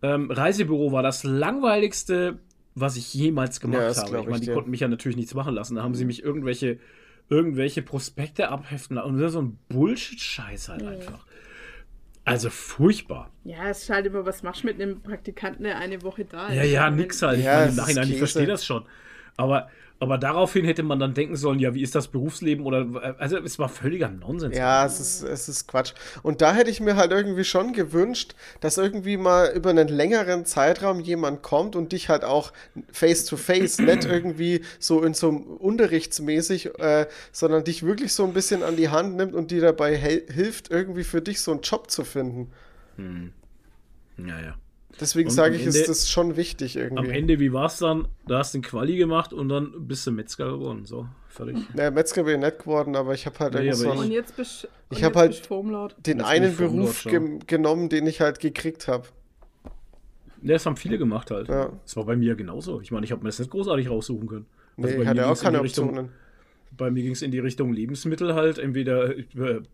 ähm, Reisebüro war das langweiligste was ich jemals gemacht ja, habe. Ich meine, die ja. konnten mich ja natürlich nichts machen lassen. Da haben sie mich irgendwelche, irgendwelche Prospekte abheften lassen. Und so ein Bullshit-Scheiß halt ja. einfach. Also furchtbar. Ja, es ist halt immer, was machst du mit einem Praktikanten, der eine Woche da ist? Ja, ja, nix halt. Ja, ich meine, im Nachhinein, ich verstehe das schon. Aber aber daraufhin hätte man dann denken sollen, ja, wie ist das Berufsleben oder also es war völliger Nonsens. Ja, es ist, es ist Quatsch. Und da hätte ich mir halt irgendwie schon gewünscht, dass irgendwie mal über einen längeren Zeitraum jemand kommt und dich halt auch face to face, nicht irgendwie so in so unterrichtsmäßig, äh, sondern dich wirklich so ein bisschen an die Hand nimmt und dir dabei hilft, irgendwie für dich so einen Job zu finden. Hm. Ja, ja. Deswegen sage ich, Ende, ist das schon wichtig irgendwie. Am Ende, wie war es dann? Da hast du den Quali gemacht und dann bist du Metzger geworden. So, fertig. Ja, Metzger bin ich nicht geworden, aber ich habe halt nee, so Und jetzt bist Ich habe halt den einen Beruf ge genommen, den ich halt gekriegt habe. Ja, das haben viele gemacht halt. Ja. Das war bei mir genauso. Ich meine, ich habe mir das nicht großartig raussuchen können. Also nee, ich hatte auch keine Optionen. bei mir ging es in die Richtung Lebensmittel halt, entweder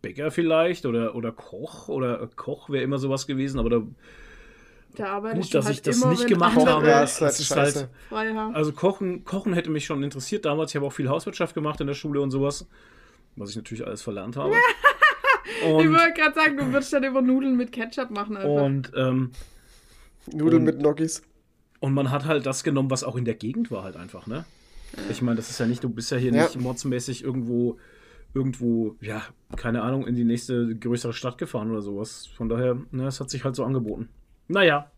Bäcker vielleicht oder, oder Koch oder Koch wäre immer sowas gewesen, aber da da Gut, dass halt ich das immer, nicht gemacht habe. Ja, ist halt ist halt, also Kochen, Kochen hätte mich schon interessiert damals. Ich habe auch viel Hauswirtschaft gemacht in der Schule und sowas. Was ich natürlich alles verlernt habe. *laughs* und, ich wollte gerade sagen, du würdest dann über Nudeln mit Ketchup machen. Einfach. Und ähm, Nudeln und, mit Noggies. Und man hat halt das genommen, was auch in der Gegend war, halt einfach, ne? Ich meine, das ist ja nicht, du bist ja hier ja. nicht mordsmäßig irgendwo, irgendwo, ja, keine Ahnung, in die nächste größere Stadt gefahren oder sowas. Von daher, ne, es hat sich halt so angeboten. Naja.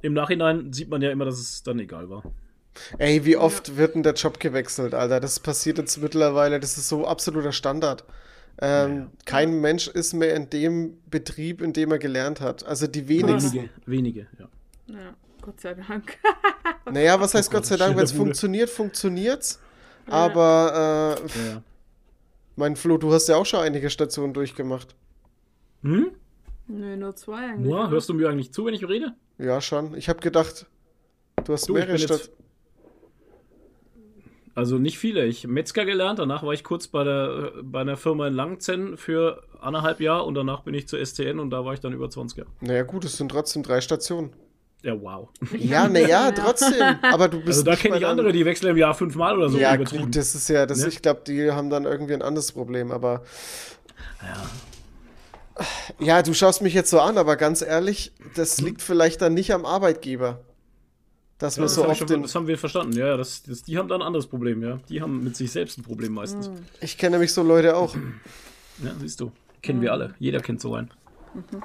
Im Nachhinein sieht man ja immer, dass es dann egal war. Ey, wie oft ja. wird denn der Job gewechselt, Alter? Das passiert jetzt mittlerweile, das ist so absoluter Standard. Ähm, ja. Kein Mensch ist mehr in dem Betrieb, in dem er gelernt hat. Also die wenigsten. Wenige, wenige, ja. Ja, Gott sei Dank. *laughs* naja, was heißt oh Gott, Gott sei Dank? Wenn es *laughs* funktioniert, funktioniert's. Ja. Aber, äh, ja. mein Flo, du hast ja auch schon einige Stationen durchgemacht. Hm? Nö, nur zwei eigentlich. Nur, hörst du mir eigentlich zu, wenn ich rede? Ja, schon. Ich habe gedacht, du hast du, mehrere Stadt. Also nicht viele. Ich habe Metzger gelernt, danach war ich kurz bei der bei einer Firma in Langzen für anderthalb Jahre und danach bin ich zur STN und da war ich dann über 20 Jahre. Naja gut, es sind trotzdem drei Stationen. Ja, wow. *laughs* Ja, naja, trotzdem. Aber du bist. Also da kenne ich andere, die wechseln im Jahr fünfmal oder so. Ja, gut, das ist ja, das, ne? ich glaube, die haben dann irgendwie ein anderes Problem, aber. Ja. Ja, du schaust mich jetzt so an, aber ganz ehrlich, das liegt vielleicht dann nicht am Arbeitgeber. Dass ja, wir so oft schon, das haben wir verstanden, ja. Das, das, die haben da ein anderes Problem, ja. Die haben mit sich selbst ein Problem meistens. Mhm. Ich kenne nämlich so Leute auch. *clears throat* Ja, siehst du. Kennen wir alle. Jeder kennt so einen. Mhm.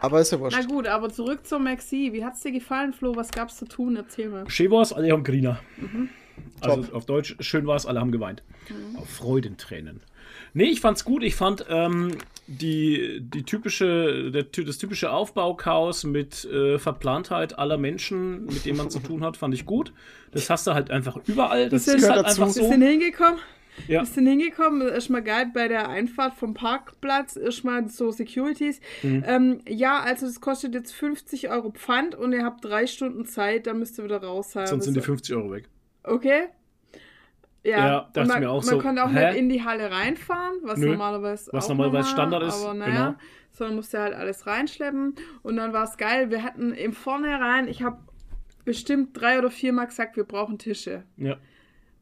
Aber ist ja wurscht. Na gut, aber zurück zur Maxi. Wie hat's dir gefallen, Flo? Was gab's zu tun? Erzähl mal. Schön war's, alle haben Griner. Mhm. Also Top. auf Deutsch, schön war's, alle haben geweint. Mhm. Auf Freudentränen. Nee, ich fand's gut. Ich fand ähm, die, die typische, der, das typische Aufbauchaos mit äh, Verplantheit aller Menschen, mit denen man zu tun hat, fand ich gut. Das hast du halt einfach überall. Das ist halt dazu. einfach so. Bisschen hingekommen. Ja. Bisschen hingekommen, erstmal geil bei der Einfahrt vom Parkplatz, erstmal so Securities. Mhm. Ähm, ja, also das kostet jetzt 50 Euro Pfand und ihr habt drei Stunden Zeit, da müsst ihr wieder raus sein. Sonst sind die 50 Euro weg. Okay. Ja, ja dachte man, mir auch man so. Man konnte auch hä? nicht in die Halle reinfahren, was Nö, normalerweise was normalerweise Standard ist. Aber naja, genau. sondern musste halt alles reinschleppen. Und dann war es geil. Wir hatten im Vornherein, ich habe bestimmt drei oder vier Mal gesagt, wir brauchen Tische. Ja.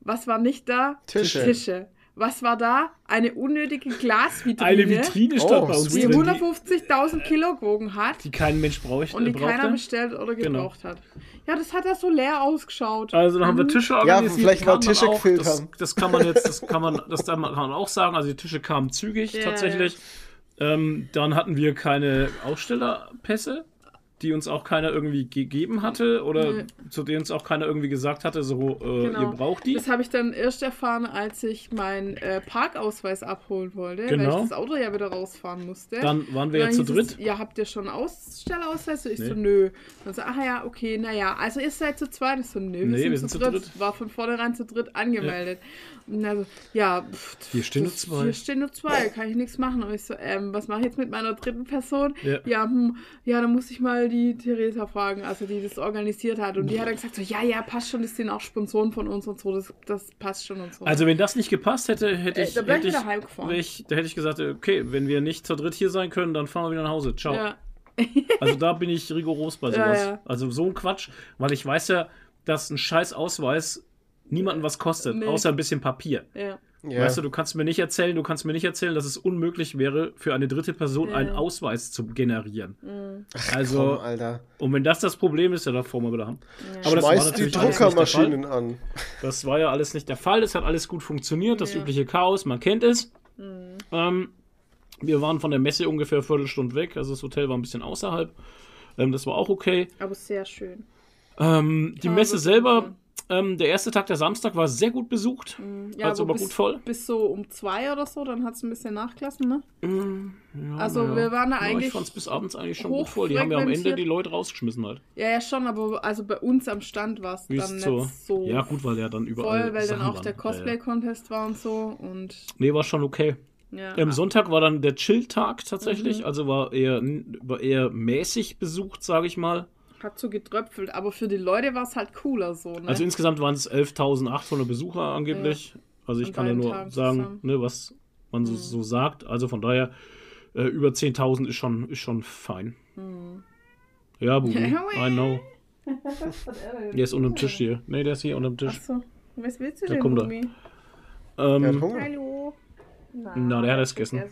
Was war nicht da? Tische. Tische. Was war da? Eine unnötige Glasvitrine. Eine Vitrine stand Oh, bei uns Die sweet. drin, die, 150.000 Kilo gewogen hat die kein Mensch braucht, und die brauchte. keiner bestellt oder Genau. gebraucht hat. Ja, das hat ja so leer ausgeschaut. Also dann haben wir Tische organisiert. vielleicht weil kamen dann Tische auch, gefehlt das, haben. das kann man jetzt, das *laughs* kann man, das kann man auch sagen. Also die Tische kamen zügig Ja, tatsächlich. Ähm, dann hatten wir keine Ausstellerpässe, die uns auch keiner irgendwie gegeben hatte oder Nee. zu denen uns auch keiner irgendwie gesagt hatte, so äh, Genau. ihr braucht die. Das habe ich dann erst erfahren, als ich meinen äh, Parkausweis abholen wollte, weil Genau. ich das Auto ja wieder rausfahren musste. Dann waren wir ja zu dritt. Es, ja, habt ihr schon Ausstellerausweis? Ich Nee. so, nö. Dann so, ach ja, okay, naja. Also ihr seid zu zweit? Ich so, nö, Nee, wir sind, zu, dritt. War von vornherein zu dritt angemeldet. Und also, ja, pff, Hier stehen nur zwei. Hier stehen nur zwei, kann ich nichts machen. Und ich so, ähm, was mache ich jetzt mit meiner dritten Person? Ja. Ja, hm, ja, dann muss ich mal die Theresa fragen, also die das organisiert hat. Und die hat dann gesagt, so, ja, ja, passt schon, das sind auch Sponsoren von uns und so, das, das passt schon und so. Also wenn das nicht gepasst hätte, hätte Äh, ich, da hätte ich ich, da hätte ich gesagt, okay, wenn wir nicht zu dritt hier sein können, dann fahren wir wieder nach Hause. Ciao. ja, Also da bin ich rigoros bei *laughs* Ja, sowas. ja. Also so ein Quatsch, weil ich weiß ja, dass ein scheiß Ausweis niemanden was kostet, Nee. außer ein bisschen Papier. ja. Ja. Weißt du, du kannst mir nicht erzählen, du kannst mir nicht erzählen, dass es unmöglich wäre, für eine dritte Person Ja. einen Ausweis zu generieren. Mhm. Also, Komm, Alter. und wenn das das Problem ist, ja, davor mal wieder haben. Ja. Aber das war Schmeiß die natürlich alles nicht der Druckermaschinen an. Das war ja alles nicht der Fall. Es hat alles gut funktioniert. Das Ja. übliche Chaos, man kennt es. Mhm. Ähm, wir waren von der Messe ungefähr eine Viertelstunde weg. Also das Hotel war ein bisschen außerhalb. Ähm, das war auch okay. Aber sehr schön. Ähm, die Messe selber. Ähm, der erste Tag, der Samstag, war sehr gut besucht. Ja, also aber war bis, gut voll. Bis so um zwei oder so, dann hat es ein bisschen nachgelassen, ne? Ja, Also, na wir waren da ja, eigentlich ich fand es bis abends eigentlich schon gut voll. Die haben ja am Ende die Leute rausgeschmissen halt. Ja, ja, schon, aber also bei uns am Stand war es dann nicht so? Ja, gut, weil der dann überall. voll, weil dann Sachen auch der waren. Ja, ja. Cosplay-Contest war und so und Nee, war schon okay. ja. Am Sonntag war dann der Chill-Tag tatsächlich, Mhm. also war eher, war eher mäßig besucht, sage ich mal. Hat so getröpfelt, aber für die Leute war es halt cooler so, ne? Also insgesamt waren es 11.800 Besucher angeblich. Also ich An kann ja nur Tagen sagen, ne, was man so, Mhm. so sagt. Also von daher, äh, über 10.000 ist schon, ist schon fein. Hm. Ja, Bubi, *laughs* I know. *laughs* Der ist unter dem Tisch hier. Ne, der ist hier unter dem Tisch. Achso, was willst du Da denn, kommt? Er hat Ähm. Hallo. Na, Na, der hat es gegessen.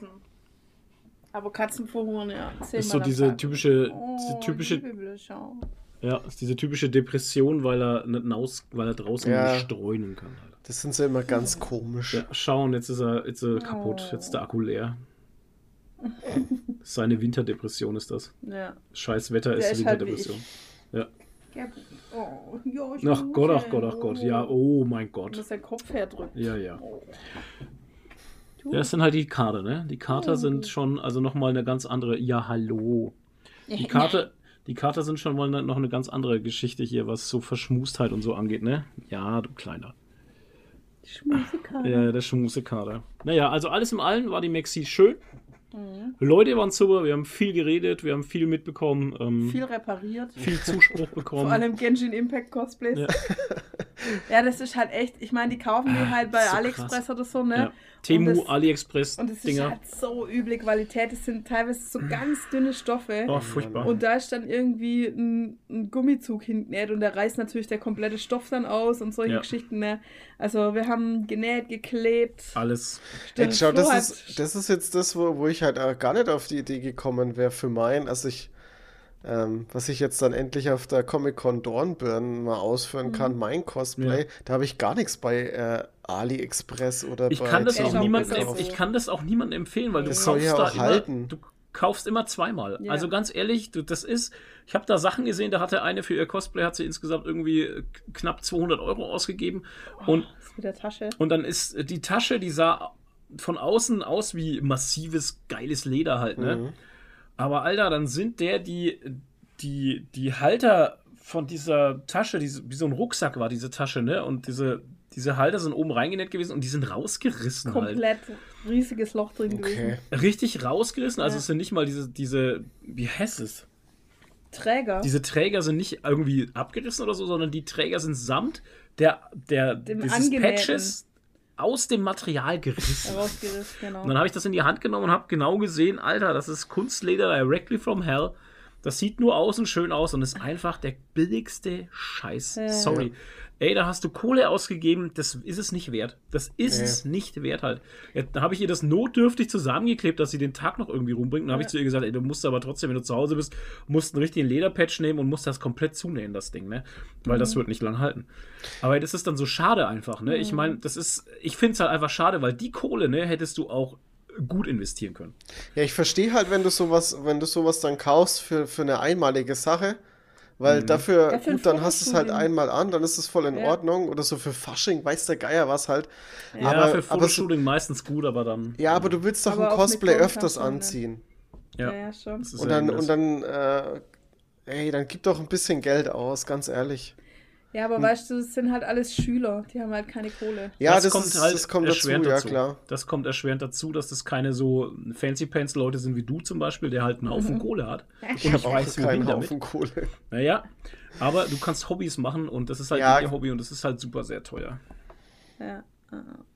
Aber Katzenverhungern, ja. ist so diese typische, Oh, diese typische, liebe Blöcher. ja, ist diese typische Depression, weil er nicht naus, weil er draußen Ja. nicht streunen kann. Halt. Das sind sie immer ganz komisch. Ja, schauen, jetzt ist er, jetzt ist er kaputt, jetzt ist der Akku leer. *laughs* Seine Winterdepression ist das. Ja. Scheiß Wetter ist, ist halt Winterdepression. ja. Ja, Oh, ja, ich Ach Gott, ach ja. Gott, ach Gott. Ja, oh mein Dass Gott. der Kopf herdrückt. Ja, ja. Oh. Ja, das sind halt die Kater, ne? Die Kater sind schon, also nochmal eine ganz andere. Ja, hallo. Die Kater, die Kater sind schon mal ne- noch eine ganz andere Geschichte hier, was so Verschmustheit und so angeht, ne? Ja, du Kleiner. Schmusekarte. Ja, der Schmusekater. Naja, also alles im Allen war die Maxi schön. Mhm. Leute waren super, wir haben viel geredet, wir haben viel mitbekommen, ähm, Viel repariert. viel Zuspruch *laughs* bekommen. Vor allem Genshin Impact Cosplays. Ja. *laughs* Ja, das ist halt echt, ich meine, die kaufen die halt bei so AliExpress krass. oder so, ne? ja. Temu, Und das- AliExpress, Und es ist Dinger. halt so üble Qualität. Es sind teilweise so ganz dünne Stoffe. Oh, furchtbar. Und da ist dann irgendwie ein, ein Gummizug hingenäht und da reißt natürlich der komplette Stoff dann aus und solche Ja. Geschichten. Ne? Also wir haben genäht, geklebt. Alles. Der Ey, schau, das ist, das ist jetzt das, wo, wo ich halt auch gar nicht auf die Idee gekommen wäre für mein, also ich, ähm, was ich jetzt dann endlich auf der Comic-Con Dornbirn mal ausführen Mhm. kann, mein Cosplay, da habe ich gar nichts bei äh, AliExpress oder Ich bei kann das auch niemandem, ich kann das auch niemandem empfehlen, weil du Das kaufst ja da immer, halten. du kaufst immer zweimal. Ja. Also ganz ehrlich, du, das ist, ich habe da Sachen gesehen, da hatte eine für ihr Cosplay, hat sie insgesamt irgendwie äh, knapp 200 Euro ausgegeben und Das ist mit der Tasche. Und dann ist äh, die Tasche, die sah von außen aus wie massives, geiles Leder halt, ne? Mhm. Aber Alter, dann sind der die, die, die Halter von dieser Tasche, diese, wie so ein Rucksack war diese Tasche, ne? Und diese, diese Halter sind oben reingenäht gewesen und die sind rausgerissen halt. Komplett riesiges Loch drin Okay. gewesen. Richtig rausgerissen. Also Ja. es sind nicht mal diese, diese, wie heißt es? Träger. Diese Träger sind nicht irgendwie abgerissen oder so, sondern die Träger sind samt der, der, Dem dieses Angenähten. Patches aus dem Material gerissen. Herausgerissen, genau. Und dann habe ich das in die Hand genommen und habe genau gesehen, Alter, das ist Kunstleder directly from hell. Das sieht nur außen schön aus und ist einfach der billigste Scheiß. Ja. Sorry. Ey, da hast du Kohle ausgegeben, das ist es nicht wert. Das ist Nee. es nicht wert halt. Ja, da habe ich ihr das notdürftig zusammengeklebt, dass sie den Tag noch irgendwie rumbringt. Und dann habe ich zu ihr gesagt, ey, du musst aber trotzdem, wenn du zu Hause bist, musst einen richtigen Lederpatch nehmen und musst das komplett zunähen, das Ding, ne? Weil das wird nicht lang halten. Aber das ist dann so schade einfach, ne? Ich meine, das ist, ich finde es halt einfach schade, weil die Kohle, ne, hättest du auch gut investieren können. Ja, ich verstehe halt, wenn du sowas, wenn du sowas dann kaufst für, für eine einmalige Sache, weil dafür, Ja, für ein gut, dann hast du es halt einmal an, dann ist es voll in Ja. Ordnung. Oder so für Fasching, weiß der Geier was halt. Ja, aber, für aber, so, Fotoshooting meistens gut, aber dann. ja, aber du willst doch Aber ein Cosplay öfters ne? anziehen. Ja, Ja, ja, schon. Und dann, das. und dann, äh, ey, dann gib doch ein bisschen Geld aus, ganz ehrlich. Ja, aber weißt du, das sind halt alles Schüler, die haben halt keine Kohle. Ja, das, kommt ist, halt das kommt dazu, erschwerend ja klar. Das kommt erschwerend dazu, dass das keine so Fancy Pants Leute sind wie du zum Beispiel, der halt einen Haufen Kohle hat. Und Ich habe auch weiß, keinen damit. Haufen Kohle. Naja, aber du kannst Hobbys machen und das ist halt Ja. ihr Hobby und das ist halt super sehr teuer. Ja.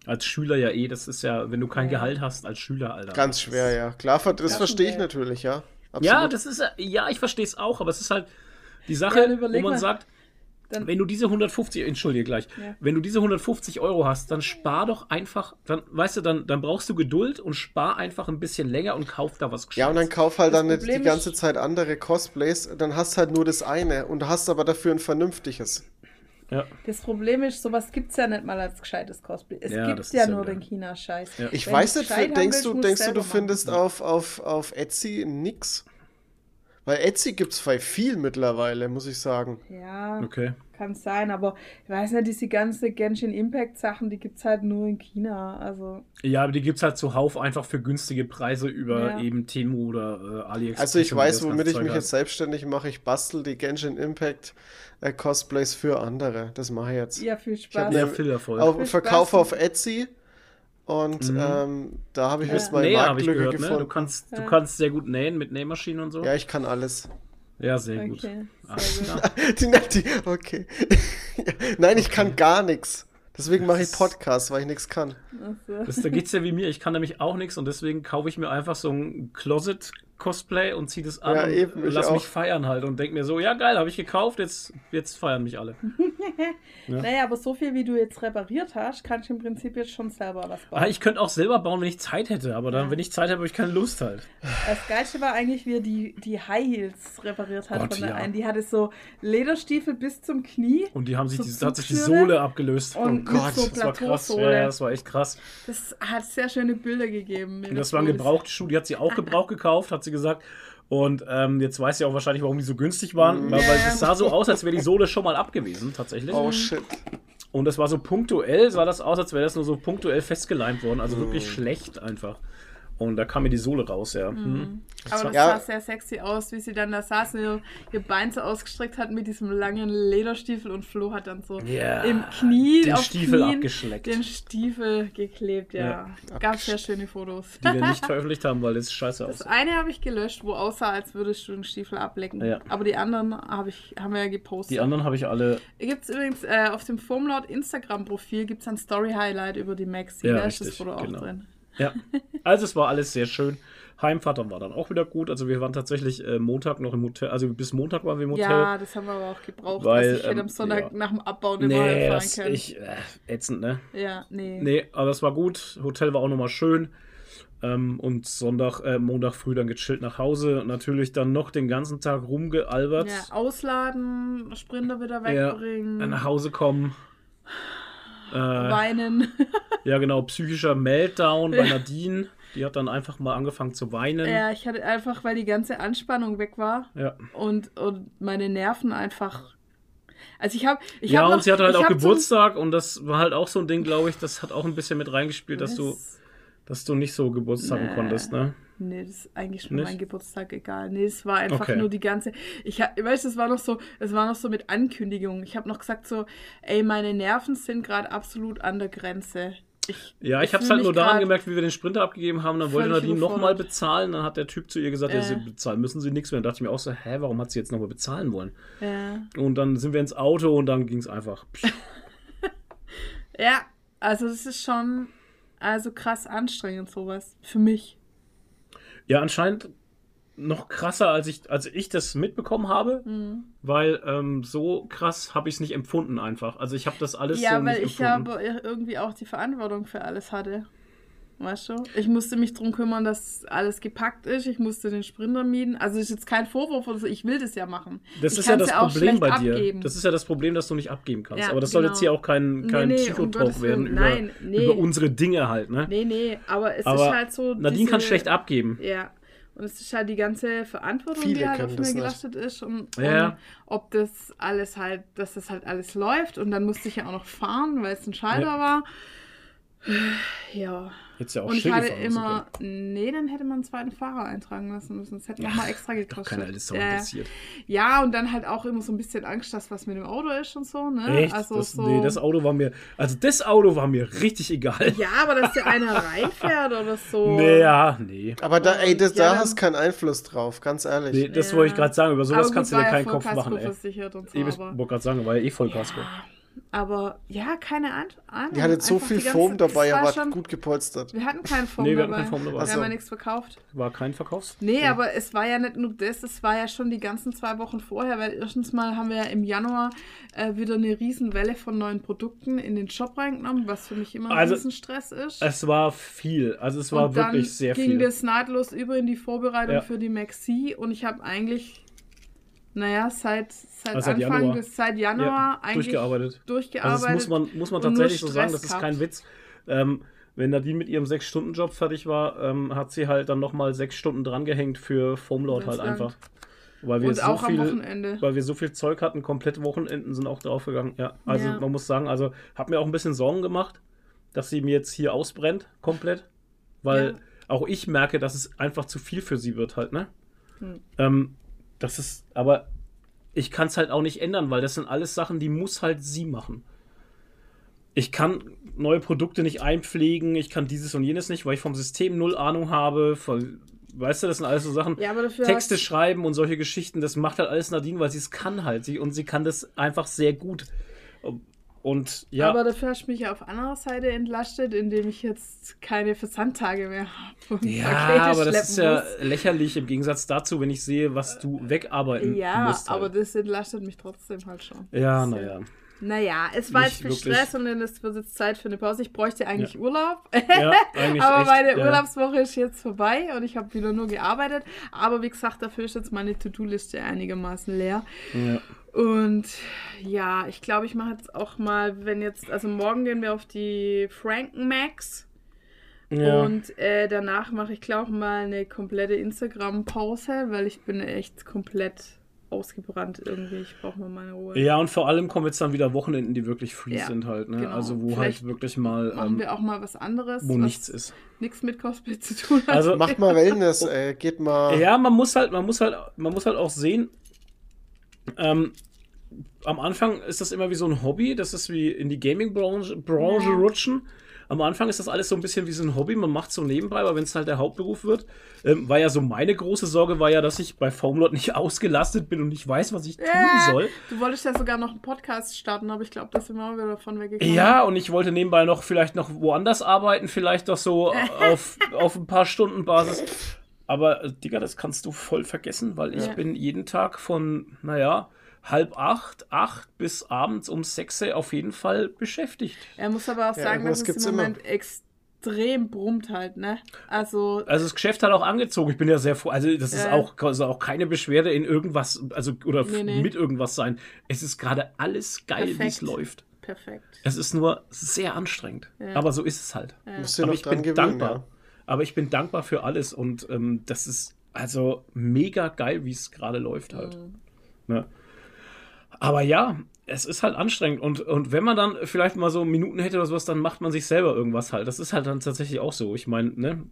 Als Schüler ja eh, das ist ja, wenn du kein Ja. Gehalt hast als Schüler, Alter. Ganz das schwer, ja. Klar, das Ja, verstehe ich natürlich, ja. Ja, Absolut. das ist, ja, ich verstehe es auch, aber es ist halt die Ja, Sache, dann wo man mal. sagt, Dann, wenn du diese 150, entschuldige gleich, Ja. wenn du diese 150 Euro hast, dann spar doch einfach, dann, weißt du, dann, dann brauchst du Geduld und spar einfach ein bisschen länger und kauf da was Ja, und dann kauf halt Das dann nicht Problem die ganze Zeit andere Cosplays, dann hast halt nur das eine und hast aber dafür ein vernünftiges. Ja. das Problem ist, sowas gibt es ja nicht mal als gescheites Cosplay. Es Ja, gibt ja nur den China-Scheiß. Ja. Ich Wenn weiß nicht, denkst du, denkst du, du machen. findest auf, auf, auf Etsy nix? Weil Etsy gibt's voll viel mittlerweile, muss ich sagen. Ja, Okay. kann sein, aber ich weiß nicht, diese ganze Genshin Impact Sachen, die gibt es halt nur in China. Also, Ja, aber die gibt's halt zuhauf einfach für günstige Preise über Ja. eben Temu oder äh, AliExpress. Also ich weiß, womit ich mich heißt. jetzt selbstständig mache. Ich bastel die Genshin Impact äh, Cosplays für andere. Das mache ich jetzt. ja, viel Spaß. ne- Ja, viel Erfolg. Auf, Viel Verkauf Spaß. auf Etsy. Und Mhm. ähm, da habe ich jetzt meine Näher habe ich Marktlücke gehört, ne? gefunden. Du kannst, du kannst sehr gut nähen mit Nähmaschinen und so. Ja, ich kann alles. Ja, sehr gut. Okay, Alles sehr klar. *laughs* Die, nein, die, okay. *laughs* Nein, ich kann gar nichts. Deswegen mache ich Podcasts, weil ich nichts kann. Also, Das, da geht's ja *laughs* wie mir. Ich kann nämlich auch nichts und deswegen kaufe ich mir einfach so ein Closet-Cosplay und ziehe das an Ja, und eben, ich lass auch. mich feiern halt und denk mir so, ja geil, habe ich gekauft, jetzt, jetzt feiern mich alle. *laughs* Ja. Naja, aber so viel wie du jetzt repariert hast, kannst du im Prinzip jetzt schon selber was bauen. Ah, ich könnte auch selber bauen, wenn ich Zeit hätte, aber dann, Ja. wenn ich Zeit habe, habe ich keine Lust halt. Das Geilste war eigentlich, wie er die, die High Heels repariert hat Gott, von der ja. einen. Die hatte so Lederstiefel bis zum Knie Und die haben sich, So die, hat sich die Sohle abgelöst. und Gott, mit so das war krass. Ja, das war echt krass. Das hat sehr schöne Bilder gegeben. Und das war ein gebrauchter Schuh, die hat sie auch *laughs* gebraucht gekauft, hat sie gesagt. Und ähm, jetzt weiß sie auch wahrscheinlich, warum die so günstig waren, weil, weil Ja. es sah so aus, als wäre die Sohle schon mal abgewesen, tatsächlich. Oh shit. Und das war so punktuell, sah das aus, als wäre das nur so punktuell festgeleimt worden, also Mhm. wirklich schlecht einfach. Und da kam mir die Sohle raus, ja. Mhm. Hm. Aber das Ja. sah sehr sexy aus, wie sie dann da saß und ihr, ihr Bein so ausgestreckt hat mit diesem langen Lederstiefel und Flo hat dann so Ja, im Knie den auf Stiefel Knien abgeschleckt. den Stiefel geklebt, ja. Ja. Gab sehr schöne Fotos. Die wir nicht veröffentlicht haben, weil das scheiße Das aussieht. eine habe ich gelöscht, wo aussah, als würdest du den Stiefel ablecken. Ja. Aber die anderen hab ich, haben wir ja gepostet. Die anderen habe ich alle. Gibt es übrigens äh, auf dem Formlaut Instagram-Profil gibt es ein Story-Highlight über die Maxi. Ja, da ist das richtig, Foto auch genau. drin. Ja. Also es war alles sehr schön. Heimfahrt dann war dann auch wieder gut. Also wir waren tatsächlich äh, Montag noch im Hotel. Also bis Montag waren wir im Hotel. Ja, das haben wir aber auch gebraucht. Weil, ich hätte ähm, am Sonntag ja. nach dem Abbauen immer nee, fahren das, können. ich, äh, ätzend, ne? ja, nee. Nee, aber es war gut. Hotel war auch nochmal schön. Ähm, und Sonntag, äh, Montag früh dann gechillt nach Hause. Natürlich dann noch den ganzen Tag rumgealbert. Ja, ausladen, Sprinter wieder Ja, wegbringen, Dann nach Hause kommen. Äh, weinen. *laughs* ja, genau, psychischer Meltdown bei Nadine. Die hat dann einfach mal angefangen zu weinen. ja, ich hatte einfach, weil die ganze Anspannung weg war Ja. und, und meine Nerven einfach. Also ich habe. Ich ja, hab und noch, sie hatte halt auch Geburtstag und das war halt auch so ein Ding, glaube ich, das hat auch ein bisschen mit reingespielt, dass du, Was? dass du nicht so Geburtstagen Nee. konntest, ne? Nee, das ist eigentlich schon Nicht? mein Geburtstag egal. Nee, es war einfach Okay. nur die ganze. Ich hab, weißt, du, es war noch so, es war noch so mit Ankündigungen. Ich habe noch gesagt so, ey, meine Nerven sind gerade absolut an der Grenze. Ich, Ja, ich habe es halt nur daran gemerkt, wie wir den Sprinter abgegeben haben. Dann wollte Nadine nochmal bezahlen. Dann hat der Typ zu ihr gesagt, ja, Äh. sie bezahlen müssen sie nichts mehr. Dann dachte ich mir auch so, hä, warum hat sie jetzt nochmal bezahlen wollen? Ja. Und dann sind wir ins Auto und dann ging es einfach. *laughs* ja, also das ist schon also krass anstrengend sowas für mich. Ja, anscheinend noch krasser, als ich, als ich das mitbekommen habe, mhm. weil ähm, so krass habe ich es nicht empfunden einfach. Also ich habe das alles ja, so weil ich ja irgendwie auch die Verantwortung für alles hatte. Weißt du? Ich musste mich darum kümmern, dass alles gepackt ist. Ich musste den Sprinter mieten. Also das ist jetzt kein Vorwurf oder so. Ich will das ja machen. Das ich ist ja das ja Problem bei dir. Abgeben. Das ist ja das Problem, dass du nicht abgeben kannst. Ja, aber das genau. soll jetzt hier auch kein, kein nee, nee, Psychotalk um werden über, Nein, nee. über unsere Dinge halt. Ne? Nee, nee, aber es aber ist halt so. Nadine diese, kann schlecht abgeben. Ja. Und es ist halt die ganze Verantwortung, Viele die halt auf mir gelastet ist. Und, ja. und, ob das alles halt, dass das halt alles läuft. Und dann musste ich ja auch noch fahren, weil es ein Schalter ja. war. Ja. Hättest ja auch Und ich hatte immer, nee, dann hätte man einen zweiten Fahrer eintragen lassen müssen. Das hätte ja, nochmal extra gekostet. Keine alte Sau äh, interessiert. Ja, und dann halt auch immer so ein bisschen Angst, dass was mit dem Auto ist und so, ne? Echt? Also das, so, nee, das Auto war mir, also das Auto war mir richtig egal. Ja, aber dass der eine *laughs* reinfährt oder so. Naja, nee. Aber da, ey, das, ja, da hast keinen Einfluss drauf, ganz ehrlich. Nee, das ja. wollte ich gerade sagen, über sowas gut, kannst du dir keinen Kopf machen, ey. Versichert und so, ich wollte gerade sagen, war ja eh Vollkasko. Ja. Aber ja, keine Ahnung. Ihr hattet so viel Foam dabei, ihr wart gut gepolstert. Wir hatten keinen Foam nee, wir dabei. Hatten keinen Foam dabei. Wir haben ja nichts verkauft. War kein Verkaufs? Nee, ja. aber es war ja nicht nur das, es war ja schon die ganzen zwei Wochen vorher, weil erstens mal haben wir ja im Januar äh, wieder eine Riesenwelle von neuen Produkten in den Shop reingenommen, was für mich immer ein also, Riesenstress ist. Es war viel, also es war und wirklich sehr viel. ging das nahtlos über in die Vorbereitung ja. für die Maxi und ich habe eigentlich naja, seit, seit also Anfang Januar. bis seit Januar ja, eigentlich durchgearbeitet. durchgearbeitet. Also das muss man, muss man tatsächlich so sagen, das ist kein Witz. Ähm, wenn Nadine mit ihrem 6-Stunden-Job fertig war, ähm, hat sie halt dann nochmal 6 Stunden drangehängt für Foamlord halt einfach. Weil wir, Und so auch viel, am Wochenende. weil wir so viel Zeug hatten, komplette Wochenenden sind auch draufgegangen. Ja, also ja. man muss sagen, also hat mir auch ein bisschen Sorgen gemacht, dass sie mir jetzt hier ausbrennt, komplett. Weil ja. auch ich merke, dass es einfach zu viel für sie wird halt, ne? Hm. Ähm, das ist, aber ich kann es halt auch nicht ändern, weil das sind alles Sachen, die muss halt sie machen. Ich kann neue Produkte nicht einpflegen, ich kann dieses und jenes nicht, weil ich vom System null Ahnung habe. Von, weißt du, das sind alles so Sachen. Ja, Texte schreiben und solche Geschichten, das macht halt alles Nadine, weil sie es kann halt. Sie, und sie kann das einfach sehr gut. Und ja. Aber dafür hast du mich auf anderer Seite entlastet, indem ich jetzt keine Versandtage mehr habe. Ja, aber das ist ja muss. lächerlich im Gegensatz dazu, wenn ich sehe, was du wegarbeiten ja, musst. Ja, halt. aber das entlastet mich trotzdem halt schon. Ja, naja. Naja, es war jetzt viel Stress und dann ist jetzt Zeit für eine Pause. Ich bräuchte eigentlich ja. Urlaub. Ja, eigentlich *laughs* aber echt, meine ja. Urlaubswoche ist jetzt vorbei und ich habe wieder nur gearbeitet. Aber wie gesagt, dafür ist jetzt meine To-Do-Liste einigermaßen leer. Ja. Und ja, ich glaube, ich mache jetzt auch mal, wenn jetzt, also morgen gehen wir auf die Franken Max. Ja. Und äh, danach mache ich, glaube ich, mal eine komplette Instagram-Pause, weil ich bin echt komplett ausgebrannt irgendwie. Ich brauche mal meine Ruhe. Ja, und vor allem kommen jetzt dann wieder Wochenenden, die wirklich free ja, sind halt. Ne? Genau. Also wo Vielleicht halt wirklich mal. Machen ähm, wir auch mal was anderes. Wo nichts ist. Nichts mit Cosplay zu tun hat. Also macht mal Wellness, ey. Geht mal. Ja, man muss halt, man muss halt, man muss halt auch sehen, ähm, am Anfang ist das immer wie so ein Hobby, das ist wie in die Gaming-Branche Branche rutschen. Am Anfang ist das alles so ein bisschen wie so ein Hobby, man macht so nebenbei, aber wenn es halt der Hauptberuf wird, ähm, war ja so meine große Sorge, war ja, dass ich bei Foamlot nicht *laughs* ausgelastet bin und nicht weiß, was ich tun soll. Du wolltest ja sogar noch einen Podcast starten, aber ich glaube, das sind wir davon weggekommen. Ja, und ich wollte nebenbei noch vielleicht noch woanders arbeiten, vielleicht doch so *laughs* auf, auf ein paar Stunden Basis. Aber, äh, Digga, das kannst du voll vergessen, weil ich ja. bin jeden Tag von, naja, halb acht, acht bis abends um sechs auf jeden Fall beschäftigt. Er muss aber auch sagen, ja, dass es im Moment immer. extrem brummt halt, ne? Also. Also das Geschäft hat auch angezogen. Ich bin ja sehr froh. Also das ja. ist auch, also auch keine Beschwerde in irgendwas, also oder nee, nee. mit irgendwas sein. Es ist gerade alles geil, wie es läuft. Perfekt. Es ist nur sehr anstrengend. Ja. Aber so ist es halt. Ja. Aber ich bin gewöhnen, dankbar. Aber ich bin dankbar für alles und ähm, das ist also mega geil, wie es gerade läuft halt. Mhm. Ne? Aber ja, es ist halt anstrengend und, und wenn man dann vielleicht mal so Minuten hätte oder sowas, dann macht man sich selber irgendwas halt. Das ist halt dann tatsächlich auch so. Ich meine, ne,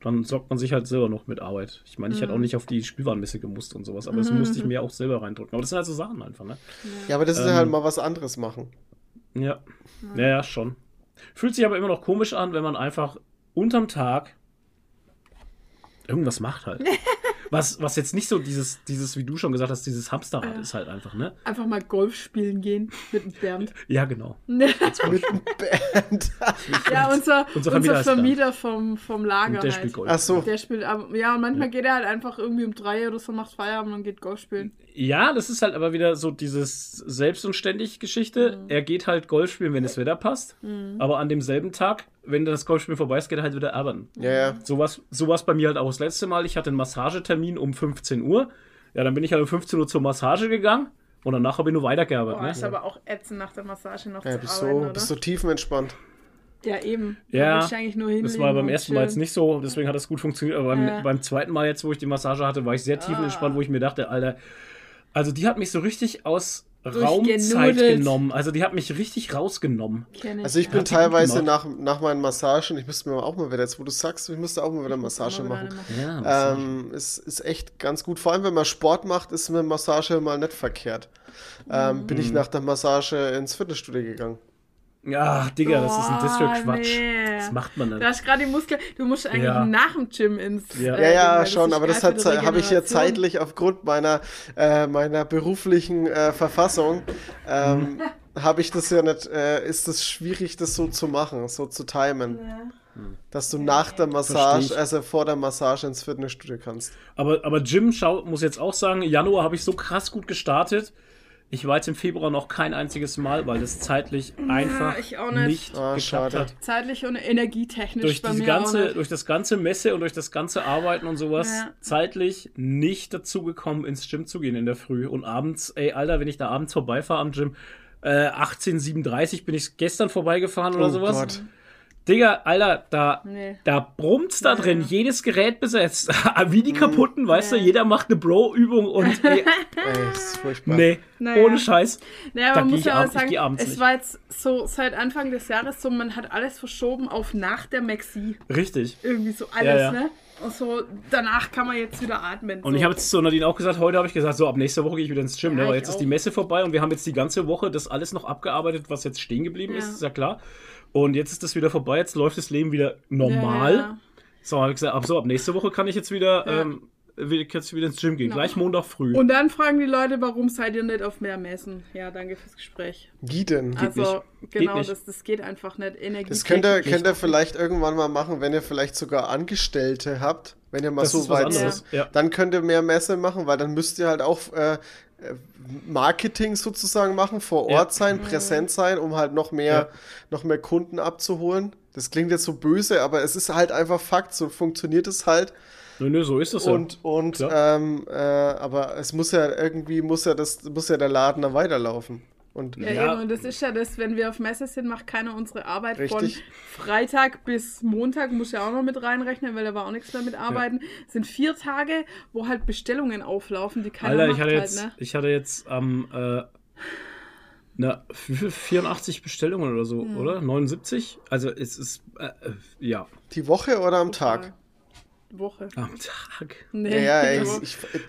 dann sorgt man sich halt selber noch mit Arbeit. Ich meine, ich mhm. hätte auch nicht auf die Spielwarenmesse gemusst und sowas, aber das mhm. musste ich mir auch selber reindrücken. Aber das sind halt so Sachen einfach, ne? Ja, aber das ist ähm, halt mal was anderes machen. Ja. ja, ja, schon. Fühlt sich aber immer noch komisch an, wenn man einfach unterm Tag irgendwas macht halt. *laughs* Was, was jetzt nicht so dieses, dieses, wie du schon gesagt hast, dieses Hamsterrad Ja. ist halt einfach, ne? Einfach mal Golf spielen gehen mit dem Bernd. *laughs* Ja, genau. *laughs* Mit einem Band. ja, unser, Unser unser Vermieter Vermieter, heißt vom, vom Lager Und der halt. spielt Golf. Ach so. Der spielt, aber, ja, und manchmal geht er halt einfach irgendwie um drei oder so, macht Feierabend und geht Golf spielen. Ja, das ist halt aber wieder so dieses selbst und ständig Geschichte. Mhm. Er geht halt Golf spielen, wenn das Wetter passt. Aber an demselben Tag, wenn das Golfspielen vorbei ist, geht er halt wieder arbeiten. Ja, ja. Sowas so bei mir halt auch das letzte Mal. Ich hatte einen Massagetermin um 15 Uhr. Ja, dann bin ich halt um 15 Uhr zur Massage gegangen. Und danach habe ich nur weitergearbeitet. Boah, ne? ist aber auch ätzend nach der Massage noch Ja, zu bist arbeiten, so, oder? bist so tiefenentspannt. ja, eben. Ja, Das war beim ersten Mal jetzt nicht so, deswegen hat das gut funktioniert. Aber beim, Ja. beim zweiten Mal jetzt, wo ich die Massage hatte, war ich sehr tiefenentspannt, Ah. wo ich mir dachte, Alter, also die hat mich so richtig aus Raumzeit genommen. Also die hat mich richtig rausgenommen. Also ich bin Hat teilweise nach, nach meinen Massagen, ich müsste mir auch mal wieder, jetzt wo du sagst, ich müsste auch mal wieder Massage machen. Ja, Ähm, es ist echt ganz gut. Vor allem, wenn man Sport macht, ist eine Massage mal nicht verkehrt. Ähm, bin ich Mhm. nach der Massage ins Fitnessstudio gegangen. Ja Digga, das ist ein das für Boah, Quatsch. nee. Das macht man Du nicht. hast gerade die Muskeln. Du musst eigentlich Ja. nach dem Gym ins. Ja. äh, Ja, ja, schon, aber das habe ich ja zeitlich aufgrund meiner, äh, meiner beruflichen äh, Verfassung, ähm, *laughs* habe ich das ja nicht, äh, ist es schwierig, das so zu machen, so zu timen. Ja. Dass du nach der Massage, also vor der Massage ins Fitnessstudio kannst. Aber, aber Jim, schau, muss jetzt auch sagen, Januar habe ich so krass gut gestartet. Ich war jetzt im Februar noch kein einziges Mal, weil das zeitlich einfach ich auch nicht. nicht Ah, geklappt schade. hat. Zeitlich und energietechnisch durch bei mir auch ganze, nicht. durch das ganze Messe und durch das ganze Arbeiten und sowas Ja. zeitlich nicht dazu gekommen, ins Gym zu gehen in der Früh. Und abends, ey, Alter, wenn ich da abends vorbeifahre am Gym, äh, 1837 bin ich gestern vorbeigefahren oder Oh sowas. Gott. Digga, Alter, da, Nee. da brummt's da Ja. drin, jedes Gerät besetzt. *laughs* Wie die kaputten, weißt Ja. du, jeder macht eine Bro-Übung und *laughs* ey, Ey, das ist furchtbar. nee, Naja. ohne Scheiß. Naja, Da man muss ich ja auch sagen, es nicht. war jetzt so seit Anfang des Jahres so, man hat alles verschoben auf nach der Maxi. Richtig. Irgendwie so alles, ja. ne? Und so, danach kann man jetzt wieder atmen. Und so. ich habe jetzt zu Nadine auch gesagt, heute habe ich gesagt, so ab nächster Woche gehe ich wieder ins Gym, Ja, ne? Weil jetzt ist auch. die Messe vorbei und wir haben jetzt die ganze Woche das alles noch abgearbeitet, was jetzt stehen geblieben Ja. ist, ist ja klar. Und jetzt ist das wieder vorbei, jetzt läuft das Leben wieder normal. Ja, ja. So, habe ich gesagt, ab so ab nächste Woche kann ich jetzt wieder, Ja. ähm, kannst du wieder ins Gym gehen. Genau. Gleich Montag früh. Und dann fragen die Leute, warum seid ihr nicht auf mehr Messen? Ja, danke fürs Gespräch. Wie denn? also, nicht. genau, nicht. Das, das geht einfach nicht. Energie. Das könnt ihr, könnt ihr vielleicht irgendwann mal machen, wenn ihr vielleicht sogar Angestellte habt, wenn ihr mal das so ist was weit anderes. seid. Ja. Dann könnt ihr mehr Messe machen, weil dann müsst ihr halt auch äh, Marketing sozusagen machen, vor Ja. Ort sein, präsent sein, um halt noch mehr, Ja. noch mehr Kunden abzuholen. Das klingt jetzt so böse, aber es ist halt einfach Fakt, so funktioniert es halt. Nö, nö, so ist es ja. Und, und Ja. ähm, äh, aber es muss ja irgendwie muss ja das muss ja der Laden dann weiterlaufen. Und Ja, Ja. eben, und das ist ja das, wenn wir auf Messe sind, macht keiner unsere Arbeit Richtig. von Freitag bis Montag, muss ja auch noch mit reinrechnen, weil da war auch nichts mehr mit arbeiten. Sind vier Tage, wo halt Bestellungen auflaufen, die keiner Alter, macht ich hatte halt, jetzt, ne? ich hatte jetzt am, äh, na, wie viel? 84 Bestellungen oder so, Hm. oder? 79? Also es ist, äh, äh, ja, die Woche oder am Tag? Woche. am Tag. Nee, Ja, ja,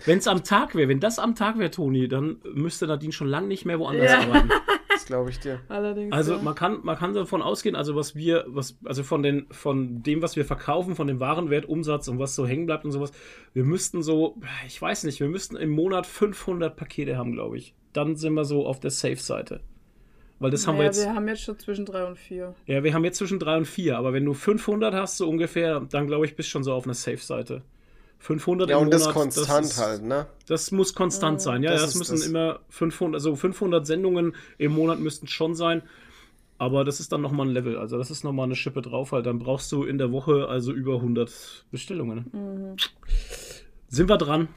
Wenn es am Tag wäre, wenn das am Tag wäre, Toni, dann müsste Nadine schon lange nicht mehr woanders Ja. arbeiten. *laughs* das glaube ich dir. Allerdings. Also ja. man kann, man kann davon ausgehen, also was wir, was, also von den, von dem, was wir verkaufen, von dem Warenwert, Umsatz und was so hängen bleibt und sowas, wir müssten so, ich weiß nicht, wir müssten im Monat 500 Pakete haben, glaube ich. Dann sind wir so auf der Safe-Seite. Weil das haben wir jetzt. wir haben jetzt schon zwischen drei und vier. Ja, wir haben jetzt zwischen 3 und 4, aber wenn du 500 hast, so ungefähr, dann glaube ich, bist du schon so auf einer Safe-Seite. 500 Ja, im und das Monat, konstant ist, halt, ne? Das muss konstant sein, ja. Das Das, müssen das. immer 500, also 500 Sendungen im Monat müssten schon sein. Aber das ist dann nochmal ein Level, also das ist nochmal eine Schippe drauf, halt. Dann brauchst du in der Woche also über 100 Bestellungen. Sind wir dran?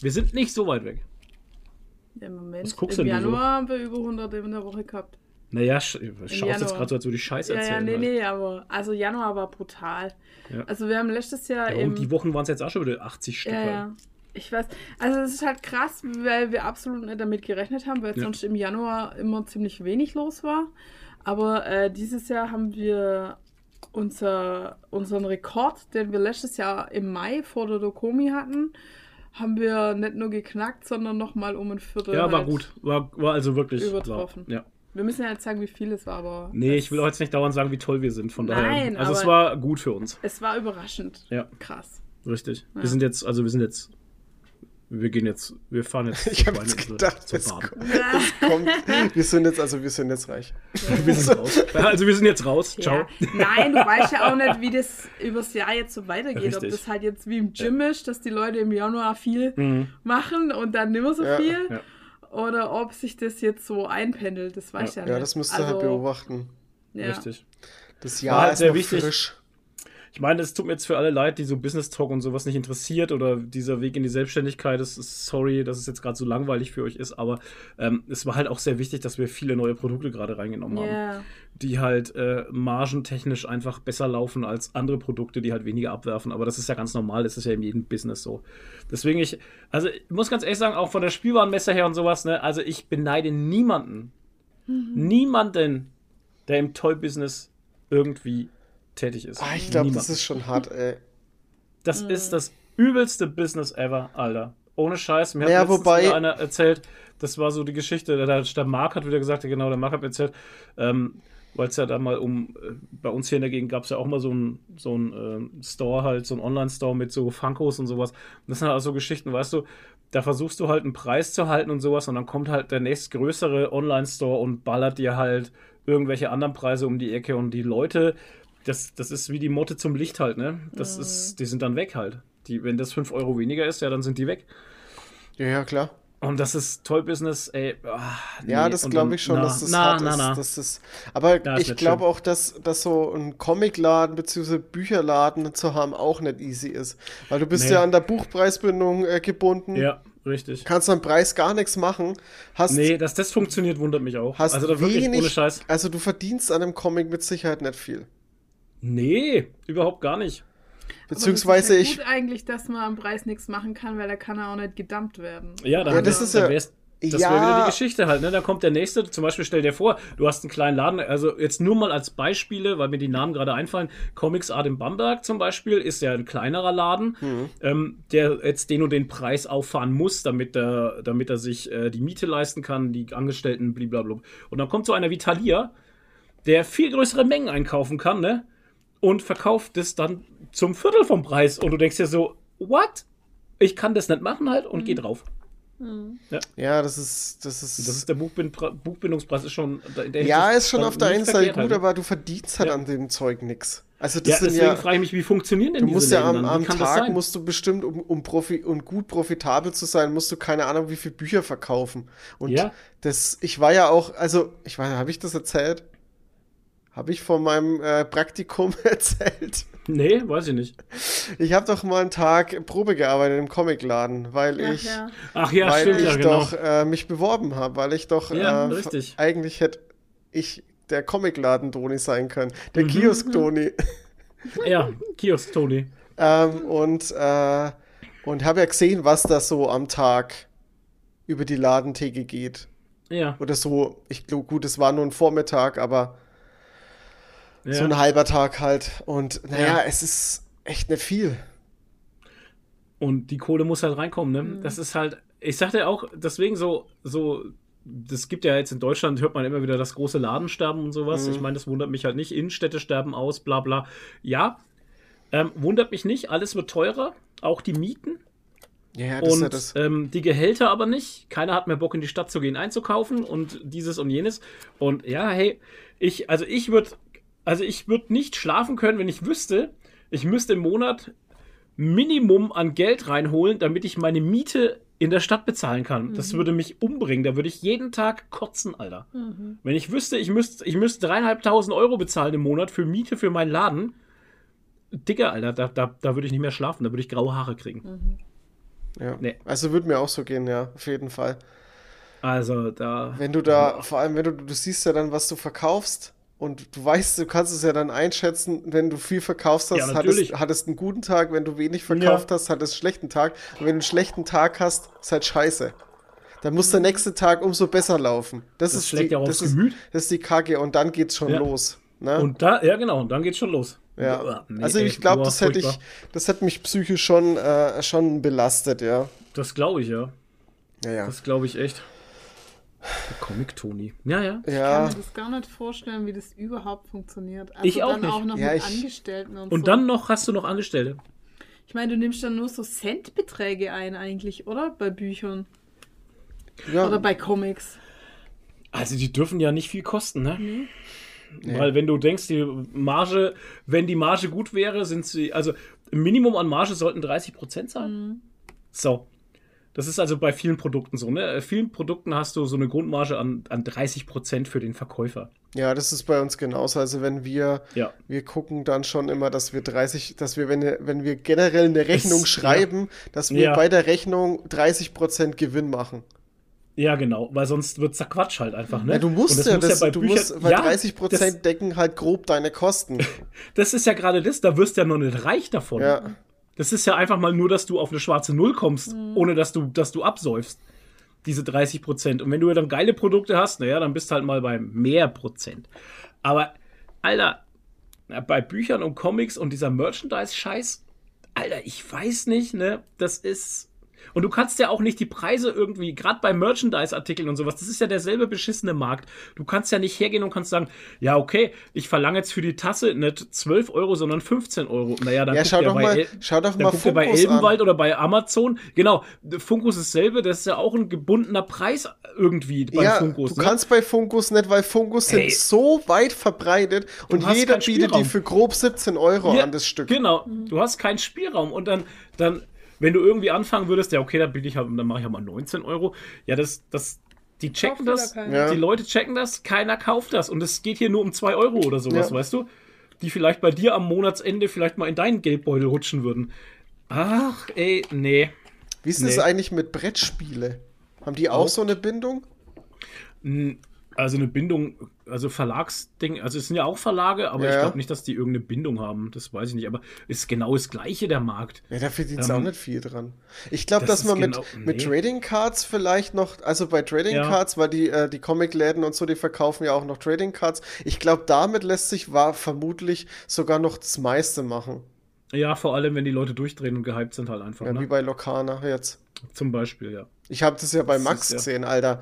Wir sind nicht so weit weg. Im Moment. Was guckst Im du so? Januar haben wir über 100 in der Woche gehabt. Naja, sch schaust jetzt gerade so, als würde ich Scheiß Ja, erzählen. ja, nee, halt. nee, aber also Januar war brutal. Ja. Also wir haben letztes Jahr Ja, und die Wochen waren es jetzt auch schon wieder 80 Stück. Ja, ja. Ich weiß. Also es ist halt krass, weil wir absolut nicht damit gerechnet haben, weil Ja. sonst im Januar immer ziemlich wenig los war. Aber äh, dieses Jahr haben wir unser, unseren Rekord, den wir letztes Jahr im Mai vor der Dokomi hatten, haben wir nicht nur geknackt, sondern nochmal um ein Viertel. Ja, war halt gut. War, war also wirklich. Übertroffen. War, ja. Wir müssen ja jetzt sagen, wie viel es war, aber. Nee, ich will auch jetzt nicht dauernd sagen, wie toll wir sind. Von daher. Nein, also es war gut für uns. Es war überraschend. Ja. Krass. Richtig. Ja. Wir sind jetzt, also wir sind jetzt wir gehen jetzt, wir fahren jetzt *laughs* Ich habe jetzt gedacht, zur es, Bahn. ko- es kommt. Wir sind jetzt, also wir sind jetzt reich. *laughs* Wir sind raus. Also wir sind jetzt raus. Ciao. Ja. Nein, du weißt ja auch nicht, *laughs* wie das übers Jahr jetzt so weitergeht. Ob Richtig. das halt jetzt wie im Gym ist, dass die Leute im Januar viel Mhm. machen und dann nimmer so Ja. viel. Ja. Oder ob sich das jetzt so einpendelt, das weiß ja, Ja, nicht. das müsst ihr halt Also, beobachten. Ja. Richtig. Das War Jahr halt ist sehr noch wichtig. frisch. Ich meine, es tut mir jetzt für alle leid, die so Business Talk und sowas nicht interessiert oder dieser Weg in die Selbstständigkeit. Das ist sorry, dass es jetzt gerade so langweilig für euch ist, aber ähm, es war halt auch sehr wichtig, dass wir viele neue Produkte gerade reingenommen haben, Ja. die halt äh, margentechnisch einfach besser laufen als andere Produkte, die halt weniger abwerfen. Aber das ist ja ganz normal, das ist ja in jedem Business so. Deswegen ich, also ich muss ganz ehrlich sagen, auch von der Spielwarenmesse her und sowas, ne, also ich beneide niemanden, niemanden, der im Toy-Business irgendwie tätig ist. Ah, ich glaube, das ist schon hart, *laughs* ey. Das ist das übelste Business ever, Alter. Ohne Scheiß. Mir hat Naja, letztens wobei- einer erzählt, das war so die Geschichte, der, der Marc hat wieder gesagt, genau, der Marc hat erzählt, ähm, weil es ja da mal um, äh, bei uns hier in der Gegend gab es ja auch mal so einen so ein, ähm, Store halt, so einen Online-Store mit so Funkos und sowas. Und das sind halt auch so Geschichten, weißt du, da versuchst du halt einen Preis zu halten und sowas und dann kommt halt der nächstgrößere Online-Store und ballert dir halt irgendwelche anderen Preise um die Ecke und die Leute, das, das ist wie die Motte zum Licht halt, ne? Das ist, die sind dann weg halt. Die, wenn das 5 Euro weniger ist, ja, dann sind die weg. Ja, ja, klar. Und das ist toll Business, ey. Ja, nee. das Und glaube ich schon, na, dass das na, hart na, ist. na. Das ist aber Ja, ist ich glaube auch, dass, dass so ein Comicladen bzw. Bücherladen zu haben auch nicht easy ist. Weil du bist Nee. ja an der Buchpreisbindung äh, gebunden. Ja, richtig. Kannst am Preis gar nichts machen. Hast, Nee, dass das funktioniert, wundert mich auch. hast also da wirklich wenig, ohne Scheiß. Also du verdienst an einem Comic mit Sicherheit nicht viel. Nee, überhaupt gar nicht. Beziehungsweise Aber das ist ich. ja gut eigentlich, dass man am Preis nichts machen kann, weil da kann er auch nicht gedumpt werden. Ja, dann Ja, das ist dann ja- wär's- Das Ja. wäre wieder die Geschichte halt, ne? Da kommt der nächste, zum Beispiel stell dir vor, du hast einen kleinen Laden, also jetzt nur mal als Beispiele, weil mir die Namen gerade einfallen. Comics Art in Bamberg zum Beispiel ist ja ein kleinerer Laden, Mhm. ähm, der jetzt den und den Preis auffahren muss, damit er, damit er sich äh, die Miete leisten kann, die Angestellten, blablabla. Und dann kommt so einer wie Thalia, der viel größere Mengen einkaufen kann, ne? Und verkauft es dann zum Viertel vom Preis. Und du denkst dir so, what? Ich kann das nicht machen halt und geh drauf. Ja, das ist. Das ist, Das ist der Buchbind Buchbindungspreis ist schon. in der ja, ist schon auf der einen Seite gut, halt. aber du verdienst halt Ja. an dem Zeug nichts. Also das Ja, deswegen ja. frage ich mich, wie funktionieren denn Du diese musst ja am, am Tag musst du bestimmt, um, um Profi und gut profitabel zu sein, musst du keine Ahnung, wie viele Bücher verkaufen. Und Ja. das, ich war ja auch, also, ich weiß, habe ich das erzählt? Habe ich von meinem äh, Praktikum *laughs* erzählt? Nee, weiß ich nicht. Ich habe doch mal einen Tag Probe gearbeitet im Comicladen, weil Ach ich, ja. Ach ja, weil stimmt, ich ja, genau. doch äh, mich beworben habe, weil ich doch Ja, äh, richtig. eigentlich hätte ich der Comicladen-Toni sein können, der Mhm. Kiosk-Toni. Ja, Kiosk Tony. *laughs* Ähm, und äh, und habe ja gesehen, was da so am Tag über die Ladentheke geht. Ja, Oder so, ich glaube, gut, es war nur ein Vormittag, aber ja. so ein halber Tag halt. Und naja, Ja. es ist echt nicht viel. Und die Kohle muss halt reinkommen, ne? Das ist halt, ich sagte ja auch, deswegen so, so, das gibt ja jetzt in Deutschland, hört man immer wieder das große Ladensterben und sowas. Mhm. Ich meine, das wundert mich halt nicht. Innenstädte sterben aus, bla bla. Ja, ähm, wundert mich nicht. Alles wird teurer, auch die Mieten. Ja, das ist und ja das. ähm, die Gehälter aber nicht. Keiner hat mehr Bock in die Stadt zu gehen einzukaufen und dieses und jenes. Und ja, hey, ich, also ich würde, also ich würde nicht schlafen können, wenn ich wüsste, ich müsste im Monat Minimum an Geld reinholen, damit ich meine Miete in der Stadt bezahlen kann. Das würde mich umbringen. Da würde ich jeden Tag kotzen, Alter. Wenn ich wüsste, ich müsste, ich müsste dreieinhalbtausend Euro bezahlen im Monat für Miete für meinen Laden. Digga, Alter, da, da, da würde ich nicht mehr schlafen, da würde ich graue Haare kriegen. ja. nee. Also würde mir auch so gehen, ja, auf jeden Fall. Also da. Wenn du da, vor allem, wenn du, du siehst ja dann, was du verkaufst. Und du weißt, du kannst es ja dann einschätzen, wenn du viel verkaufst hast, Ja, hattest, hattest einen guten Tag, wenn du wenig verkauft hast, hattest einen schlechten Tag. Und wenn du einen schlechten Tag hast, ist halt scheiße. Dann muss der nächste Tag umso besser laufen. Das, Das ist schlägt die, ja auch das aufs ist, Gemüt. Das ist die Kacke und dann geht's schon Ja. los. Ne? Und da, ja genau, und dann geht's schon los. ja. Nee, also ich glaube, das hätte ich, das hätte mich psychisch schon, äh, schon belastet, ja. Das glaube ich, ja. Ja, ja. Das glaube ich echt. Der Comic Tony. Ja, ja. Ich kann Ja, mir das gar nicht vorstellen, wie das überhaupt funktioniert. Also Ich auch dann nicht. auch noch Ja, mit ich- Angestellten und, Und so. dann noch hast du noch Angestellte. Ich meine, du nimmst dann nur so Centbeträge ein eigentlich, oder? Bei Büchern. Ja, Oder bei Comics. Also die dürfen ja nicht viel kosten, ne? Nee. Nee. Weil wenn du denkst, die Marge, wenn die Marge gut wäre, sind sie, also im Minimum an Marge sollten 30% sein. Mhm. So. Das ist also bei vielen Produkten so, ne? Äh, Vielen Produkten hast du so eine Grundmarge an, an 30% für den Verkäufer. ja, das ist bei uns genauso. Also wenn wir, Ja. wir gucken dann schon immer, dass wir 30, dass wir, wenn, wenn wir generell eine Rechnung Es- schreiben, dass wir Ja. bei der Rechnung 30% Gewinn machen. Ja, genau, weil sonst wird's ja Quatsch halt einfach, ne? Ja, du musst Und das ja, bei du Büchern- musst, weil Ja, 30% das- decken halt grob deine Kosten. *laughs* Das ist ja gerade das, da wirst du ja noch nicht reich davon. ja. Das ist ja einfach mal nur, dass du auf eine schwarze Null kommst, ohne dass du, dass du absäufst. Diese 30 Prozent. Und wenn du dann geile Produkte hast, naja, dann bist du halt mal bei mehr Prozent. Aber, Alter, bei Büchern und Comics und dieser Merchandise-Scheiß, Alter, ich weiß nicht, ne, das ist. Und du kannst ja auch nicht die Preise irgendwie, gerade bei Merchandise-Artikeln und sowas, das ist ja derselbe beschissene Markt. Du kannst ja nicht hergehen und kannst sagen, ja, okay, ich verlange jetzt für die Tasse nicht 12 Euro, sondern 15 Euro. Naja, dann Ja, schau doch bei mal, El- schau doch mal dir bei Funkus Elbenwald an. oder bei Amazon. Genau, Funkus ist dasselbe, das ist ja auch ein gebundener Preis irgendwie bei Ja, Funkus. du ne? kannst bei Funkus nicht, weil Funkus sind Ey. so weit verbreitet und jeder bietet die für grob 17 Euro Ja, an das Stück. Genau, du hast keinen Spielraum und dann, dann, wenn du irgendwie anfangen würdest, ja, okay, dann biete ich halt, dann mache ich halt mal 19 Euro. Ja, das, das, die checken Kauft das. Ja. die Leute checken das, keiner kauft das und es geht hier nur um 2 Euro oder sowas, Ja. weißt du? Die vielleicht bei dir am Monatsende vielleicht mal in deinen Geldbeutel rutschen würden. Ach, ey, nee. Wie ist es Nee. eigentlich mit Brettspiele? Haben die auch Auch. so eine Bindung? Also eine Bindung, also Verlagsding, also es sind ja auch Verlage, aber Ja, ich glaube nicht, dass die irgendeine Bindung haben. Das weiß ich nicht, aber ist genau das gleiche der Markt. Ja, da verdient es Ähm, auch nicht viel dran. Ich glaube, das dass man mit, genau- mit nee. Trading Cards vielleicht noch, also bei Trading Ja. Cards, weil die, äh, die Comic-Läden und so, die verkaufen ja auch noch Trading Cards. Ich glaube, damit lässt sich war vermutlich sogar noch das meiste machen. Ja, vor allem, wenn die Leute durchdrehen und gehypt sind halt einfach. Ja, wie ne? bei Lokana jetzt. Zum Beispiel, ja. Ich habe das ja bei Das Max ist ja- gesehen, Alter.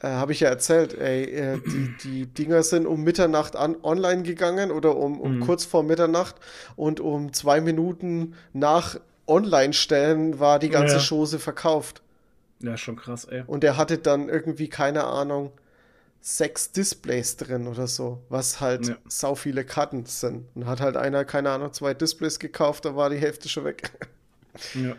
Äh, habe ich ja erzählt, ey, äh, die, die Dinger sind um Mitternacht an, online gegangen oder um, um Mhm. kurz vor Mitternacht und um zwei Minuten nach Online-Stellen war die ganze Ja. Chose verkauft. Ja, schon krass, ey. Und er hatte dann irgendwie, keine Ahnung, sechs Displays drin oder so, was halt Ja. sau viele Karten sind. Und hat halt einer, keine Ahnung, zwei Displays gekauft, da war die Hälfte schon weg. Ja.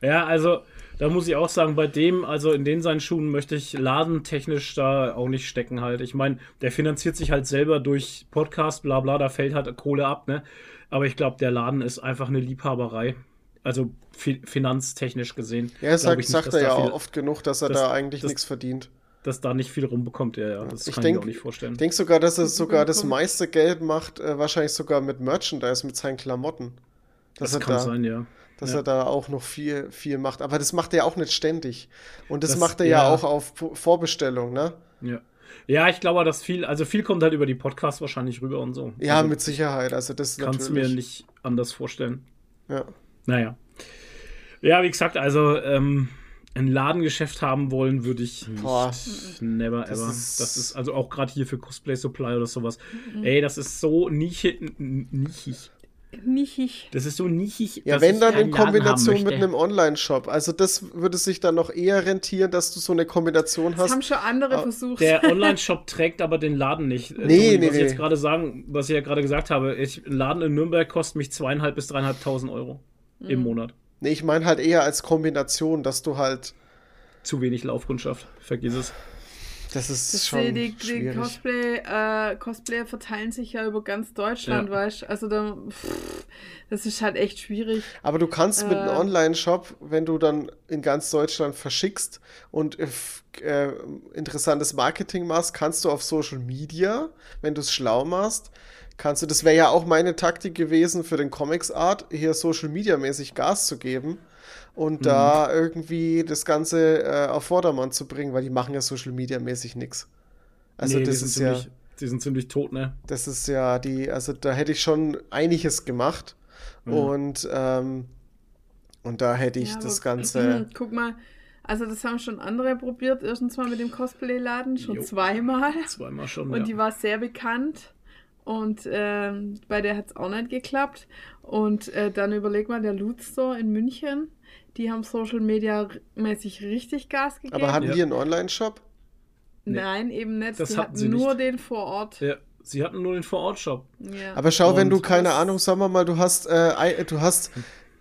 ja, also da muss ich auch sagen, bei dem, also in den seinen Schuhen möchte ich ladentechnisch da auch nicht stecken halt. Ich meine, der finanziert sich halt selber durch Podcast, bla bla, da fällt halt Kohle ab, ne? Aber ich glaube, der Laden ist einfach eine Liebhaberei. Also fi finanztechnisch gesehen. Ja, sagt, ich nicht, sagt dass er ja viel- auch oft genug, dass er das- da eigentlich nichts verdient. Dass da nicht viel rumbekommt, ja, ja. Das Ich kann denk- ich mir auch nicht vorstellen. Ich denke sogar, dass er Das sogar das meiste Geld macht, äh, wahrscheinlich sogar mit Merchandise, mit seinen Klamotten. Dass, das er, kann da, sein, ja. dass Ja. er da auch noch viel, viel macht. Aber das macht er ja auch nicht ständig. Und das, Das- macht er ja, ja. auch auf Vorbestellung, ne? Ja. Ja, ich glaube, dass viel, also viel kommt halt über die Podcasts wahrscheinlich rüber und so. Ja, also, mit Sicherheit. Also das Kannst du mir nicht anders vorstellen. Ja. Naja. Ja, wie gesagt, also ähm, ein Ladengeschäft haben wollen würde ich nicht. Boah. Never Das ever. ist- das ist also auch gerade hier für Cosplay Supply oder sowas. Ey, das ist so nichig. Nicht ich. Das ist so nichig. Ja, wenn ich dann in Kombination mit einem Online-Shop. Also das würde sich dann noch eher rentieren, dass du so eine Kombination Das hast. haben schon andere Ah, versucht. Der *laughs* Online-Shop trägt aber den Laden nicht. Äh, Nee, nee, was ich nee. jetzt gerade sagen, was ich ja gerade gesagt habe, ich, ein Laden in Nürnberg kostet mich zweieinhalb bis dreieinhalbtausend Euro im Mhm. Monat. Nee, ich meine halt eher als Kombination, dass du halt. Zu wenig Laufkundschaft. Vergiss es. Das ist Das schon die, die schwierig. Cosplay, äh, Cosplayer verteilen sich ja über ganz Deutschland, Ja. weißt du? Also da, pff, das ist halt echt schwierig. Aber du kannst mit einem Äh. Online-Shop, wenn du dann in ganz Deutschland verschickst und äh, äh, interessantes Marketing machst, kannst du auf Social Media, wenn du es schlau machst, kannst du, das wäre ja auch meine Taktik gewesen für den Comics Art, hier Social Media mäßig Gas zu geben und da irgendwie das Ganze äh, auf Vordermann zu bringen, weil die machen ja Social Media mäßig nichts. Also Nee, das sind ist ja, ziemlich, Die sind ziemlich tot, ne? das ist ja die, also da hätte ich schon einiges gemacht Mhm. und ähm, und da hätte ich Ja, das Ganze. Guck mal, also das haben schon andere probiert. Erstens mal mit dem Cosplay-Laden, schon Jo. zweimal. Zweimal schon, Und ja. die war sehr bekannt. Und ähm, bei der hat es auch nicht geklappt. Und äh, dann überleg mal, der Loot Store in München, die haben Social Media mäßig richtig Gas gegeben. Aber hatten Ja. die einen Online-Shop? Nee. Nein, eben nicht. Das die hatten sie nur nicht. den vor Ort. Ja, sie hatten nur den Vorort-Shop. Ja. Aber schau, wenn Und du, keine Ahnung, sagen wir mal, du hast, äh, du hast,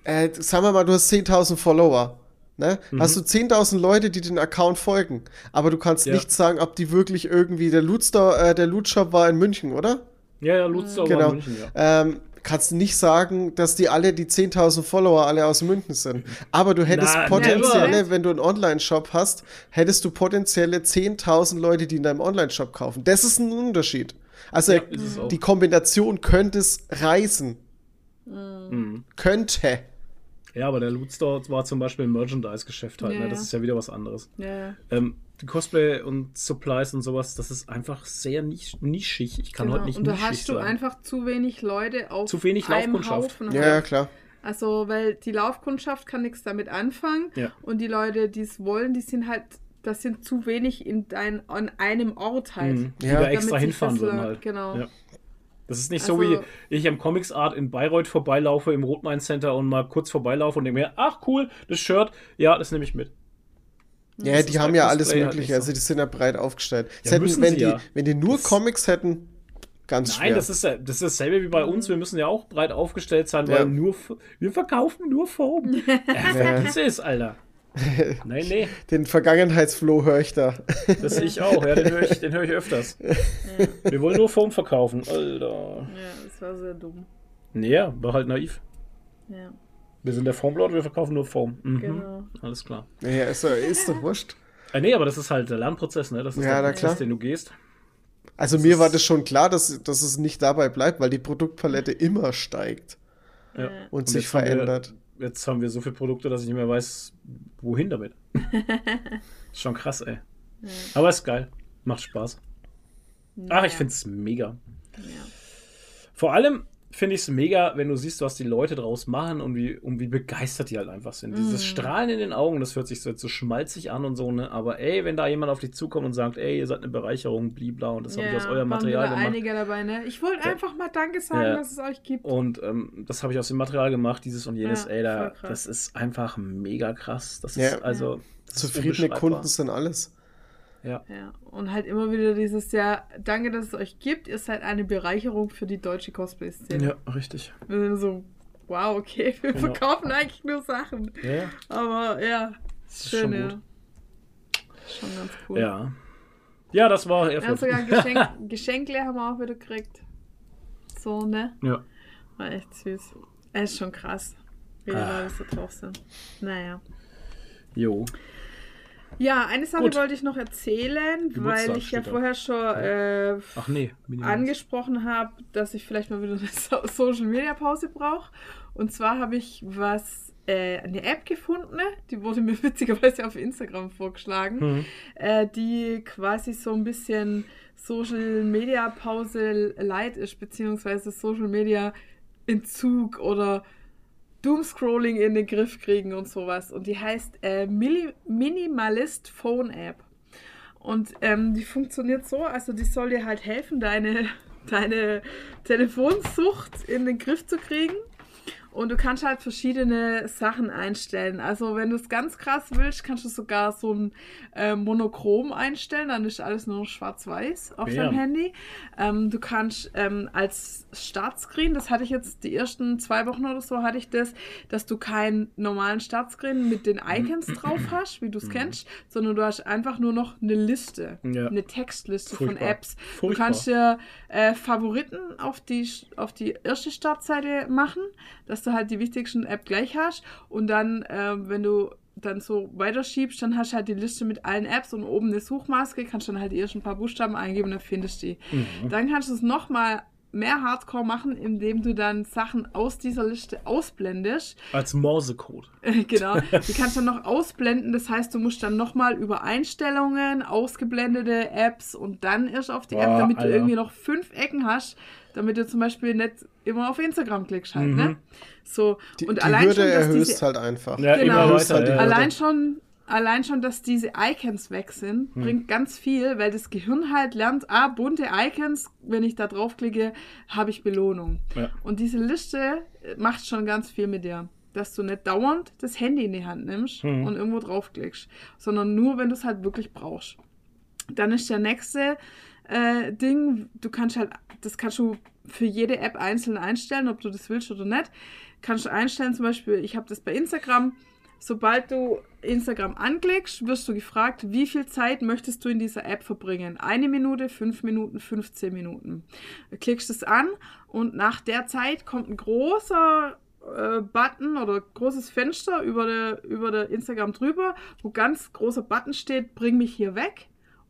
äh, sagen wir mal, du hast 10.000 Follower. Ne? Hast du 10.000 Leute, die den Account folgen, aber du kannst Ja. nicht sagen, ob die wirklich irgendwie, der Loot Store, äh, der Loot Shop war in München, oder? Ja, ja, war Genau. in München, ja. Ähm, kannst nicht sagen, dass die alle, die 10.000 Follower alle aus München sind. Aber du hättest Na, potenzielle, wenn du einen Online-Shop hast, hättest du potenzielle 10.000 Leute, die in deinem Online-Shop kaufen. Das ist ein Unterschied. Also Ja, die Kombination könnte es reißen. Mhm. Könnte. Ja, aber der Loot Store war zum Beispiel ein Merchandise-Geschäft halt, Ja, ne? Das ja. ist ja wieder was anderes. ja. Ähm, Cosplay und Supplies und sowas, das ist einfach sehr nisch nischig. Ich kann Genau. heute nicht Und da nischig hast du sagen. einfach zu wenig Leute auf Zu wenig einem Laufkundschaft. Haufen. Ja, halt. ja, klar. Also, weil die Laufkundschaft kann nichts damit anfangen Ja. und die Leute, die es wollen, die sind halt, das sind zu wenig in dein, an einem Ort halt. Mhm. Die Ja. da Damit extra hinfahren das würden halt. genau. Ja. Das ist nicht so Also- wie ich am Comics Art in Bayreuth vorbeilaufe im Rotmain Center und mal kurz vorbeilaufe und denke mir, ach cool, das Shirt, ja, das nehme ich mit. Ja, Das die ist haben bei ja alles halt Mögliche. Also die sind ja breit aufgestellt. Ja, Das hätten, wenn, die, ja. wenn die nur Das- Comics hätten, ganz schwer. Nein, das ist, ja- das ist dasselbe wie bei uns. Wir müssen ja auch breit aufgestellt sein, Ja. weil nur wir verkaufen nur *laughs* ja, vergiss es, Alter. Nein, nee, *laughs* Den Vergangenheitsflow höre ich da. das ich auch. Ja, den höre ich, *laughs* den hör ich öfters. Wir wollen nur Foam verkaufen, Alter. Ja, das war sehr dumm. Nee, ja, war halt naiv. Ja, Wir sind der Foamlord, wir verkaufen nur Foam. Mhm. genau. Alles klar. Ja, ist, doch- ist doch wurscht. Äh, nee, aber das ist halt der Lernprozess, ne? Das ist Ja, halt na der Prozess, klar. den du gehst. Also mir war das schon klar, dass, dass es nicht dabei bleibt, weil die Produktpalette immer steigt Ja. und, sich jetzt haben wir- verändert. Jetzt haben wir so viele Produkte, dass ich nicht mehr weiß, wohin damit. ist *laughs* schon krass, ey. Aber ist geil. Macht Spaß. Ach, ich Ja. find's mega. Ja. Vor allem finde ich es mega, wenn du siehst, was die Leute draus machen und wie, und wie begeistert die halt einfach sind. Dieses Mhm. Strahlen in den Augen, das hört sich so, jetzt so schmalzig an und so, ne? Aber ey, wenn da jemand auf dich zukommt und sagt, ey, ihr seid eine Bereicherung, blibla, und das habe ich aus eurem Material gemacht. einige dabei, ne? Ich wollte Ja. einfach mal Danke sagen, Ja. dass es euch gibt. Und ähm, das habe ich aus dem Material gemacht, dieses und jenes, Ja, ey, da, das ist einfach mega krass. Das Ja. ist also. Zufriedene. Kunden sind alles. Ja. Ja, und halt immer wieder dieses Jahr, danke, dass es euch gibt. Ihr seid eine Bereicherung für die deutsche Cosplay-Szene. ja, richtig. Wir sind so, wow, okay, *laughs* wir Genau. verkaufen eigentlich nur Sachen. Ja, ja. Aber ja, Das ist schön, schon ja. gut. Schon ganz cool. Ja. Ja, das war Wir haben sogar Geschenk, *laughs* Geschenkle haben wir auch wieder gekriegt. So, ne? Ja. War echt süß. Es ist schon krass, wie die Ah. Leute so drauf sind. Naja. Jo. Ja, eine Sache Gut. wollte ich noch erzählen, Geburtstag weil ich ja vorher schon äh, nee. Angesprochen habe, dass ich vielleicht mal wieder eine so *laughs* Social Media Pause brauche. Und zwar habe ich was, äh, eine App gefunden, die wurde mir *laughs* witzigerweise auf Instagram vorgeschlagen, Hm. äh, die quasi so ein bisschen Social Media Pause light ist, beziehungsweise Social Media Entzug oder Doomscrolling in den Griff kriegen und sowas. Und die heißt äh, Minimalist Phone App. Und ähm, die funktioniert so, also die soll dir halt helfen, deine, *laughs* deine Telefonsucht in den Griff zu kriegen. Und du kannst halt verschiedene Sachen einstellen. Also wenn du es ganz krass willst, kannst du sogar so ein äh, Monochrom einstellen. Dann ist alles nur noch schwarz-weiß auf Ja. deinem Handy. Ähm, du kannst ähm, als Startscreen, das hatte ich jetzt die ersten zwei Wochen oder so, hatte ich das, dass du keinen normalen Startscreen mit den Icons *clears throat* drauf hast, wie du es kennst, sondern du hast einfach nur noch eine Liste, Ja. eine Textliste von Furchtbar. Apps. Du Furchtbar. kannst dir äh, Favoriten auf die, auf die erste Startseite machen, dass du halt die wichtigsten App gleich hast und dann, äh, wenn du dann so weiterschiebst, dann hast du halt die Liste mit allen Apps und oben eine Suchmaske, kannst dann halt die ersten paar Buchstaben eingeben und dann findest du die. Mhm. Dann kannst du es nochmal mehr Hardcore machen, indem du dann Sachen aus dieser Liste ausblendest. Als Morsecode. *laughs* genau. Die kannst du dann noch ausblenden. Das heißt, du musst dann nochmal über Einstellungen, ausgeblendete Apps und dann erst auf die App, Boah, damit Alter. du irgendwie noch fünf Ecken hast, damit du zum Beispiel nicht immer auf Instagram klickst halt, Mhm. ne? So. Die, und die allein Hürde schon, dass erhöht diese, halt einfach. Ja, Genau. weiter. halt die ja. Allein schon, allein schon, dass diese Icons weg sind, hm. bringt ganz viel, weil das Gehirn halt lernt, ah, bunte Icons, wenn ich da draufklicke, habe ich Belohnung. Ja. Und diese Liste macht schon ganz viel mit dir. Dass du nicht dauernd das Handy in die Hand nimmst hm. und irgendwo draufklickst, sondern nur, wenn du es halt wirklich brauchst. Dann ist der nächste äh, Ding, du kannst halt, das kannst du für jede App einzeln einstellen, ob du das willst oder nicht. Kannst du einstellen, zum Beispiel, ich habe das bei Instagram, sobald du Instagram anklickst, wirst du gefragt, wie viel Zeit möchtest du in dieser App verbringen? Eine Minute, fünf Minuten, 15 Minuten. Du klickst es an und nach der Zeit kommt ein großer äh, Button oder großes Fenster über der, über der Instagram drüber, wo ganz großer Button steht, bring mich hier weg.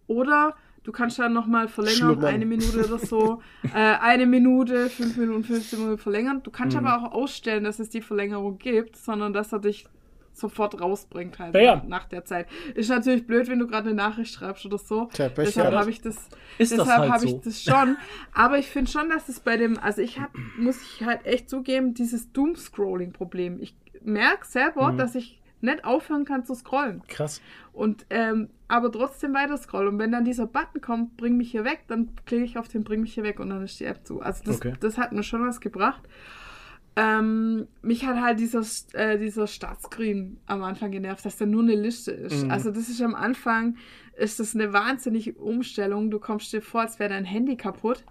Oder Du kannst dann nochmal verlängern, Schlummern. eine Minute oder so. *laughs* äh, eine Minute, fünf Minuten, 15 Minuten verlängern. Du kannst mhm. aber auch ausstellen, dass es die Verlängerung gibt, sondern dass er dich sofort rausbringt halt ja, ja. nach der Zeit. Ist natürlich blöd, wenn du gerade eine Nachricht schreibst oder so. Tja, deshalb habe ich das, ist deshalb halt habe so. ich das schon. Aber ich finde schon, dass es bei dem, also ich habe, muss ich halt echt zugeben, dieses Doom-Scrolling-Problem. Ich merke selber, mhm. dass ich nicht aufhören kann zu scrollen. Krass. Und ähm, aber trotzdem weiter scrollen. Und wenn dann dieser Button kommt, bring mich hier weg, dann klicke ich auf den Bring mich hier weg und dann ist die App zu. Also das, okay. das hat mir schon was gebracht. Ähm, mich hat halt dieser, äh, dieser Startscreen am Anfang genervt, dass da nur eine Liste ist. Mhm. Also das ist am Anfang, ist das eine wahnsinnige Umstellung. Du kommst dir vor, als wäre dein Handy kaputt.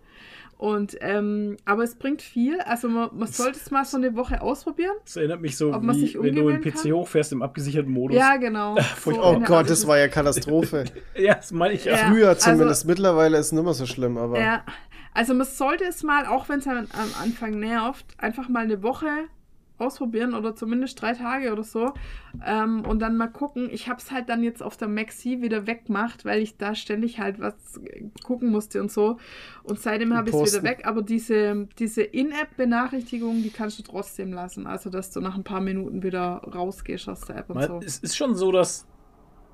Und, ähm, aber es bringt viel. Also man, man sollte es mal so eine Woche ausprobieren. Das erinnert mich so, wie, wenn du einen PC kann. hochfährst im abgesicherten Modus. Ja, genau. *laughs* so oh Gott, das war ja Katastrophe. *laughs* ja, das meine ich ja. ja. Früher zumindest. Also, Mittlerweile ist es nicht mehr so schlimm, aber. Ja, also man sollte es mal, auch wenn es am Anfang nervt, einfach mal eine Woche ausprobieren oder zumindest drei Tage oder so ähm, und dann mal gucken. Ich habe es halt dann jetzt auf der Maxi wieder weggemacht, weil ich da ständig halt was gucken musste und so. Und seitdem habe ich es wieder weg. Aber diese, diese In-App-Benachrichtigung, die kannst du trotzdem lassen. Also, dass du nach ein paar Minuten wieder rausgehst aus der App und Weil so. Es ist schon so, dass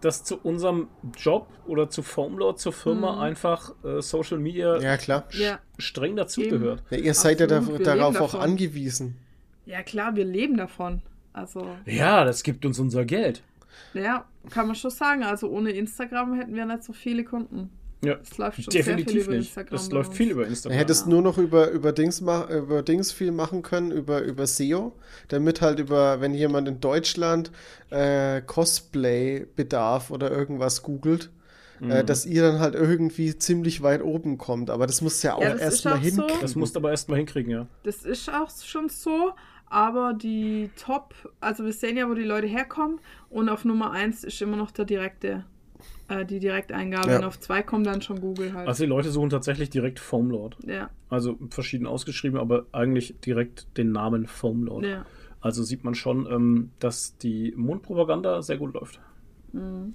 dass zu unserem Job oder zu Foamlord, zur Firma mhm. einfach äh, Social Media ja, klar. streng dazugehört. Ja, ihr seid Absolut. ja da, darauf auch angewiesen. Ja, klar, wir leben davon. Also. Ja, das gibt uns unser Geld. Ja, kann man schon sagen. Also ohne Instagram hätten wir nicht so viele Kunden. Ja, das läuft schon definitiv nicht. Instagram das läuft viel über Instagram. Du hättest nur noch über, über, Dings, über Dings viel machen können, über, über SEO, damit halt über, wenn jemand in Deutschland äh, Cosplay-Bedarf oder irgendwas googelt, äh, mhm. äh, dass ihr dann halt irgendwie ziemlich weit oben kommt. Aber das musst du ja auch ja, erstmal hinkriegen. So. Das musst du aber erstmal hinkriegen, ja. Das ist auch schon so. Aber die Top, also wir sehen ja, wo die Leute herkommen und auf Nummer 1 ist immer noch der direkte, äh, die Direkteingabe ja. und auf 2 kommt dann schon Google halt. Also die Leute suchen tatsächlich direkt Foamlord. Ja. Also verschieden ausgeschrieben, aber eigentlich direkt den Namen Foamlord. Ja. Also sieht man schon, ähm, dass die Mundpropaganda sehr gut läuft. Mhm.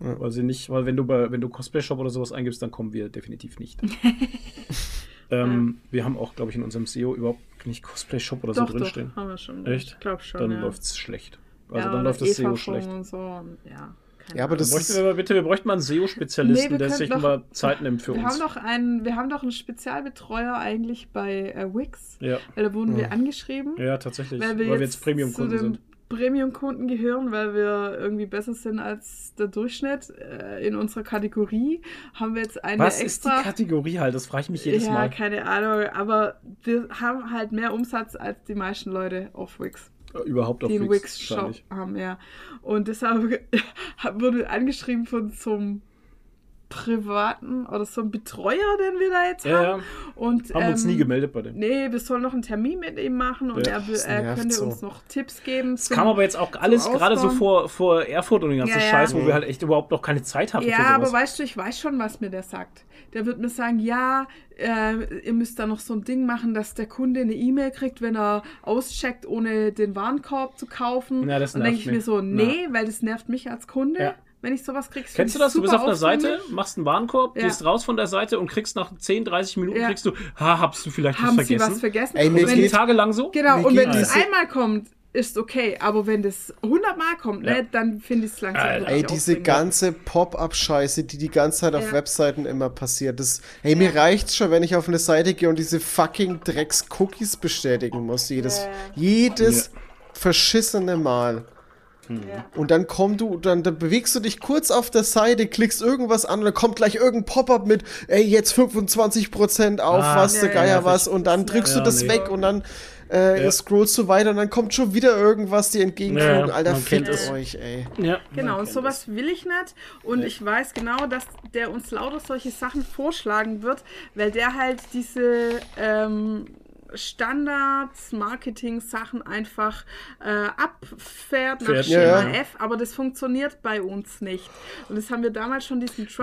Ja. Weil sie nicht, weil wenn du bei, wenn du Cosplay Shop oder sowas eingibst, dann kommen wir definitiv nicht. *laughs* ähm, ja. Wir haben auch, glaube ich, in unserem SEO überhaupt nicht Cosplay Shop oder doch, so drinstehen. Doch, haben wir schon. Echt? Ich glaube schon. Dann ja. läuft es schlecht. Also dann läuft das SEO schlecht. Und so und, ja. Ja, aber das bräuchten wir bitte, wir bräuchten mal einen SEO-Spezialisten, nee, der sich doch, mal Zeit nimmt für wir uns. Haben doch einen, wir haben doch einen Spezialbetreuer eigentlich bei äh, Wix. Ja. Weil da wurden ja. wir angeschrieben. Ja, tatsächlich. Weil wir, weil jetzt, jetzt Premium-Kunden sind. Premium-Kunden gehören, weil wir irgendwie besser sind als der Durchschnitt äh, in unserer Kategorie, haben wir jetzt eine Was extra... ist die Kategorie halt? Das frage ich mich jedes ja, Mal. Ja, keine Ahnung, aber wir haben halt mehr Umsatz als die meisten Leute auf Wix. Überhaupt auf die Wix, Wix Shop haben, ja. Und deshalb *laughs* wurde angeschrieben von zum privaten oder so einen Betreuer, den wir da jetzt ja, haben. Ja. Und, haben ähm, uns nie gemeldet bei dem. Nee, wir sollen noch einen Termin mit ihm machen und ja, er, er könnte so. uns noch Tipps geben. Es kam aber jetzt auch alles gerade so vor, vor Erfurt und den ganzen Scheiß, wo wir halt echt überhaupt noch keine Zeit haben. Ja, aber weißt du, ich weiß schon, was mir der sagt. Der wird mir sagen, ja, äh, ihr müsst da noch so ein Ding machen, dass der Kunde eine E-Mail kriegt, wenn er auscheckt, ohne den Warenkorb zu kaufen. Ja, das Dann denke ich mir so, nee, Na. weil das nervt mich als Kunde. Ja wenn ich sowas kriegst. Kennst du das? Du bist auf einer Seite, machst einen Warenkorb, ja. gehst raus von der Seite und kriegst nach 10, 30 Minuten ja. kriegst du, ha, habst du vielleicht Haben was vergessen? Sie was vergessen? Ey, mir geht tagelang so. Genau, und wenn es einmal kommt, ist okay, aber wenn das 100 Mal kommt, ne, ja. ne, dann finde ich es langsam Alter. Ey, diese ganze Pop-up-Scheiße, die die ganze Zeit auf Webseiten immer passiert, das, ey, mir reicht's schon, wenn ich auf eine Seite gehe und diese fucking Drecks-Cookies bestätigen muss, jedes, jedes verschissene Mal. Und dann komm du, dann, dann bewegst du dich kurz auf der Seite, klickst irgendwas an und dann kommt gleich irgendein Pop-up mit, ey, jetzt 25% auf, Ah, was, ja, der ja, Geier ja, was, und dann drückst Ja, du das nee. weg und dann äh, Ja. scrollst du weiter und dann kommt schon wieder irgendwas dir entgegenflogen. Ja, Alter, fickt es. euch, ey. Ja, Genau, und sowas will ich nicht. Und ich weiß genau, dass der uns lauter solche Sachen vorschlagen wird, weil der halt diese ähm, Standards, Marketing-Sachen einfach äh, abfährt nach Fährt, Schema ja, ja. F, aber das funktioniert bei uns nicht. Und das haben wir damals schon diesem Ja, ich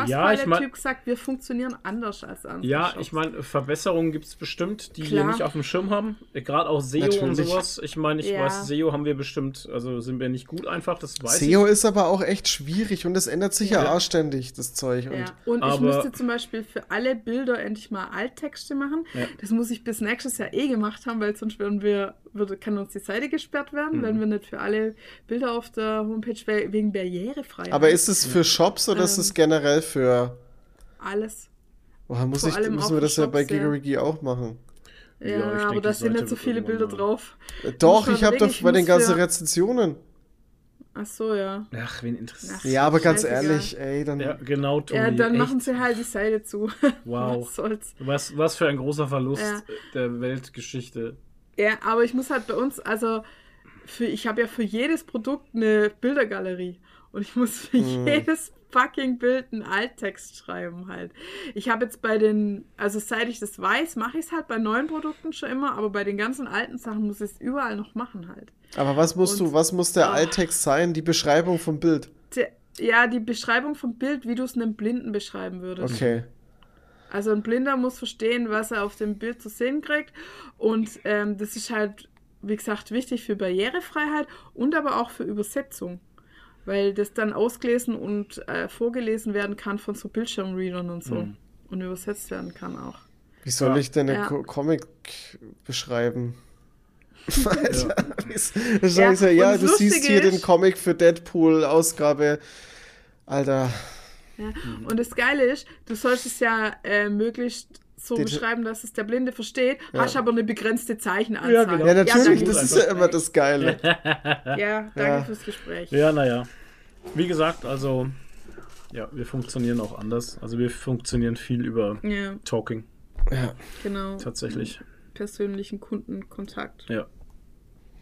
Trustpilot-Typ mein- gesagt, wir funktionieren anders als andere. Ja, Shops. ich meine, Verbesserungen gibt es bestimmt, die Klar. wir nicht auf dem Schirm haben. Gerade auch SEO und Natürlich. sowas. Ich meine, ich Ja. weiß, SEO haben wir bestimmt, also sind wir nicht gut einfach, das weiß SEO ist aber auch echt schwierig und es ändert sich ja, Ja. auch ständig, das Zeug. Ja. Und Und ich Aber- müsste zum Beispiel für alle Bilder endlich mal Alttexte machen. Ja. Das muss ich bis nächstes Jahr eh gemacht haben, weil sonst würden wir, würde, kann uns die Seite gesperrt werden, Mhm. wenn wir nicht für alle Bilder auf der Homepage we- wegen Barrierefreiheit. aber ist es für Shops oder ist Ähm, es generell für. alles. Woher muss vor ich, müssen wir das ja bei Shops, ja. Gigarigi auch machen? Ja, Ja, ich aber da sind nicht so viele Bilder drauf. Doch, muss ich habe doch ich bei den ganzen Rezensionen. Ach so, ja. Ach, wen interessiert Ach, Ja, aber ganz ehrlich, ey, dann. Ja, genau, Toni. Ja, dann echt. machen sie halt die Seite zu. *laughs* Wow. Was soll's. Was, was für ein großer Verlust Ja. der Weltgeschichte. Ja, aber ich muss halt bei uns, also für, ich habe ja für jedes Produkt eine Bildergalerie und ich muss für Mhm. jedes fucking Bild einen Alttext schreiben halt. Ich habe jetzt bei den, also seit ich das weiß, mache ich es halt bei neuen Produkten schon immer, aber bei den ganzen alten Sachen muss ich es überall noch machen halt. Aber was musst Und- du, was muss der Ah. Alttext sein? Die Beschreibung vom Bild. Der, ja, die Beschreibung vom Bild, wie du es einem Blinden beschreiben würdest. Okay. Also ein Blinder muss verstehen, was er auf dem Bild zu sehen kriegt. Und ähm, das ist halt, wie gesagt, wichtig für Barrierefreiheit und aber auch für Übersetzung. Weil das dann ausgelesen und äh, vorgelesen werden kann von so Bildschirmreadern und so. Mhm. Und übersetzt werden kann auch. Wie soll Ja. ich denn eine Ja. Co Comic beschreiben? *laughs* Alter, Ja, ich und ja, du siehst hier den Comic für Deadpool, Ausgabe. Alter, Ja. Und das Geile ist, du sollst es ja äh, möglichst so Den- beschreiben, dass es der Blinde versteht, Ja. hast aber eine begrenzte Zeichenanzahl. Ja, genau. ja, natürlich, danke das ist ja immer das Geile. *laughs* Ja, danke Ja. fürs Gespräch. Ja, naja. Wie gesagt, also, ja, wir funktionieren auch anders. Also, wir funktionieren viel über ja Talking, Ja. genau. tatsächlich. Persönlichen Kundenkontakt. Ja.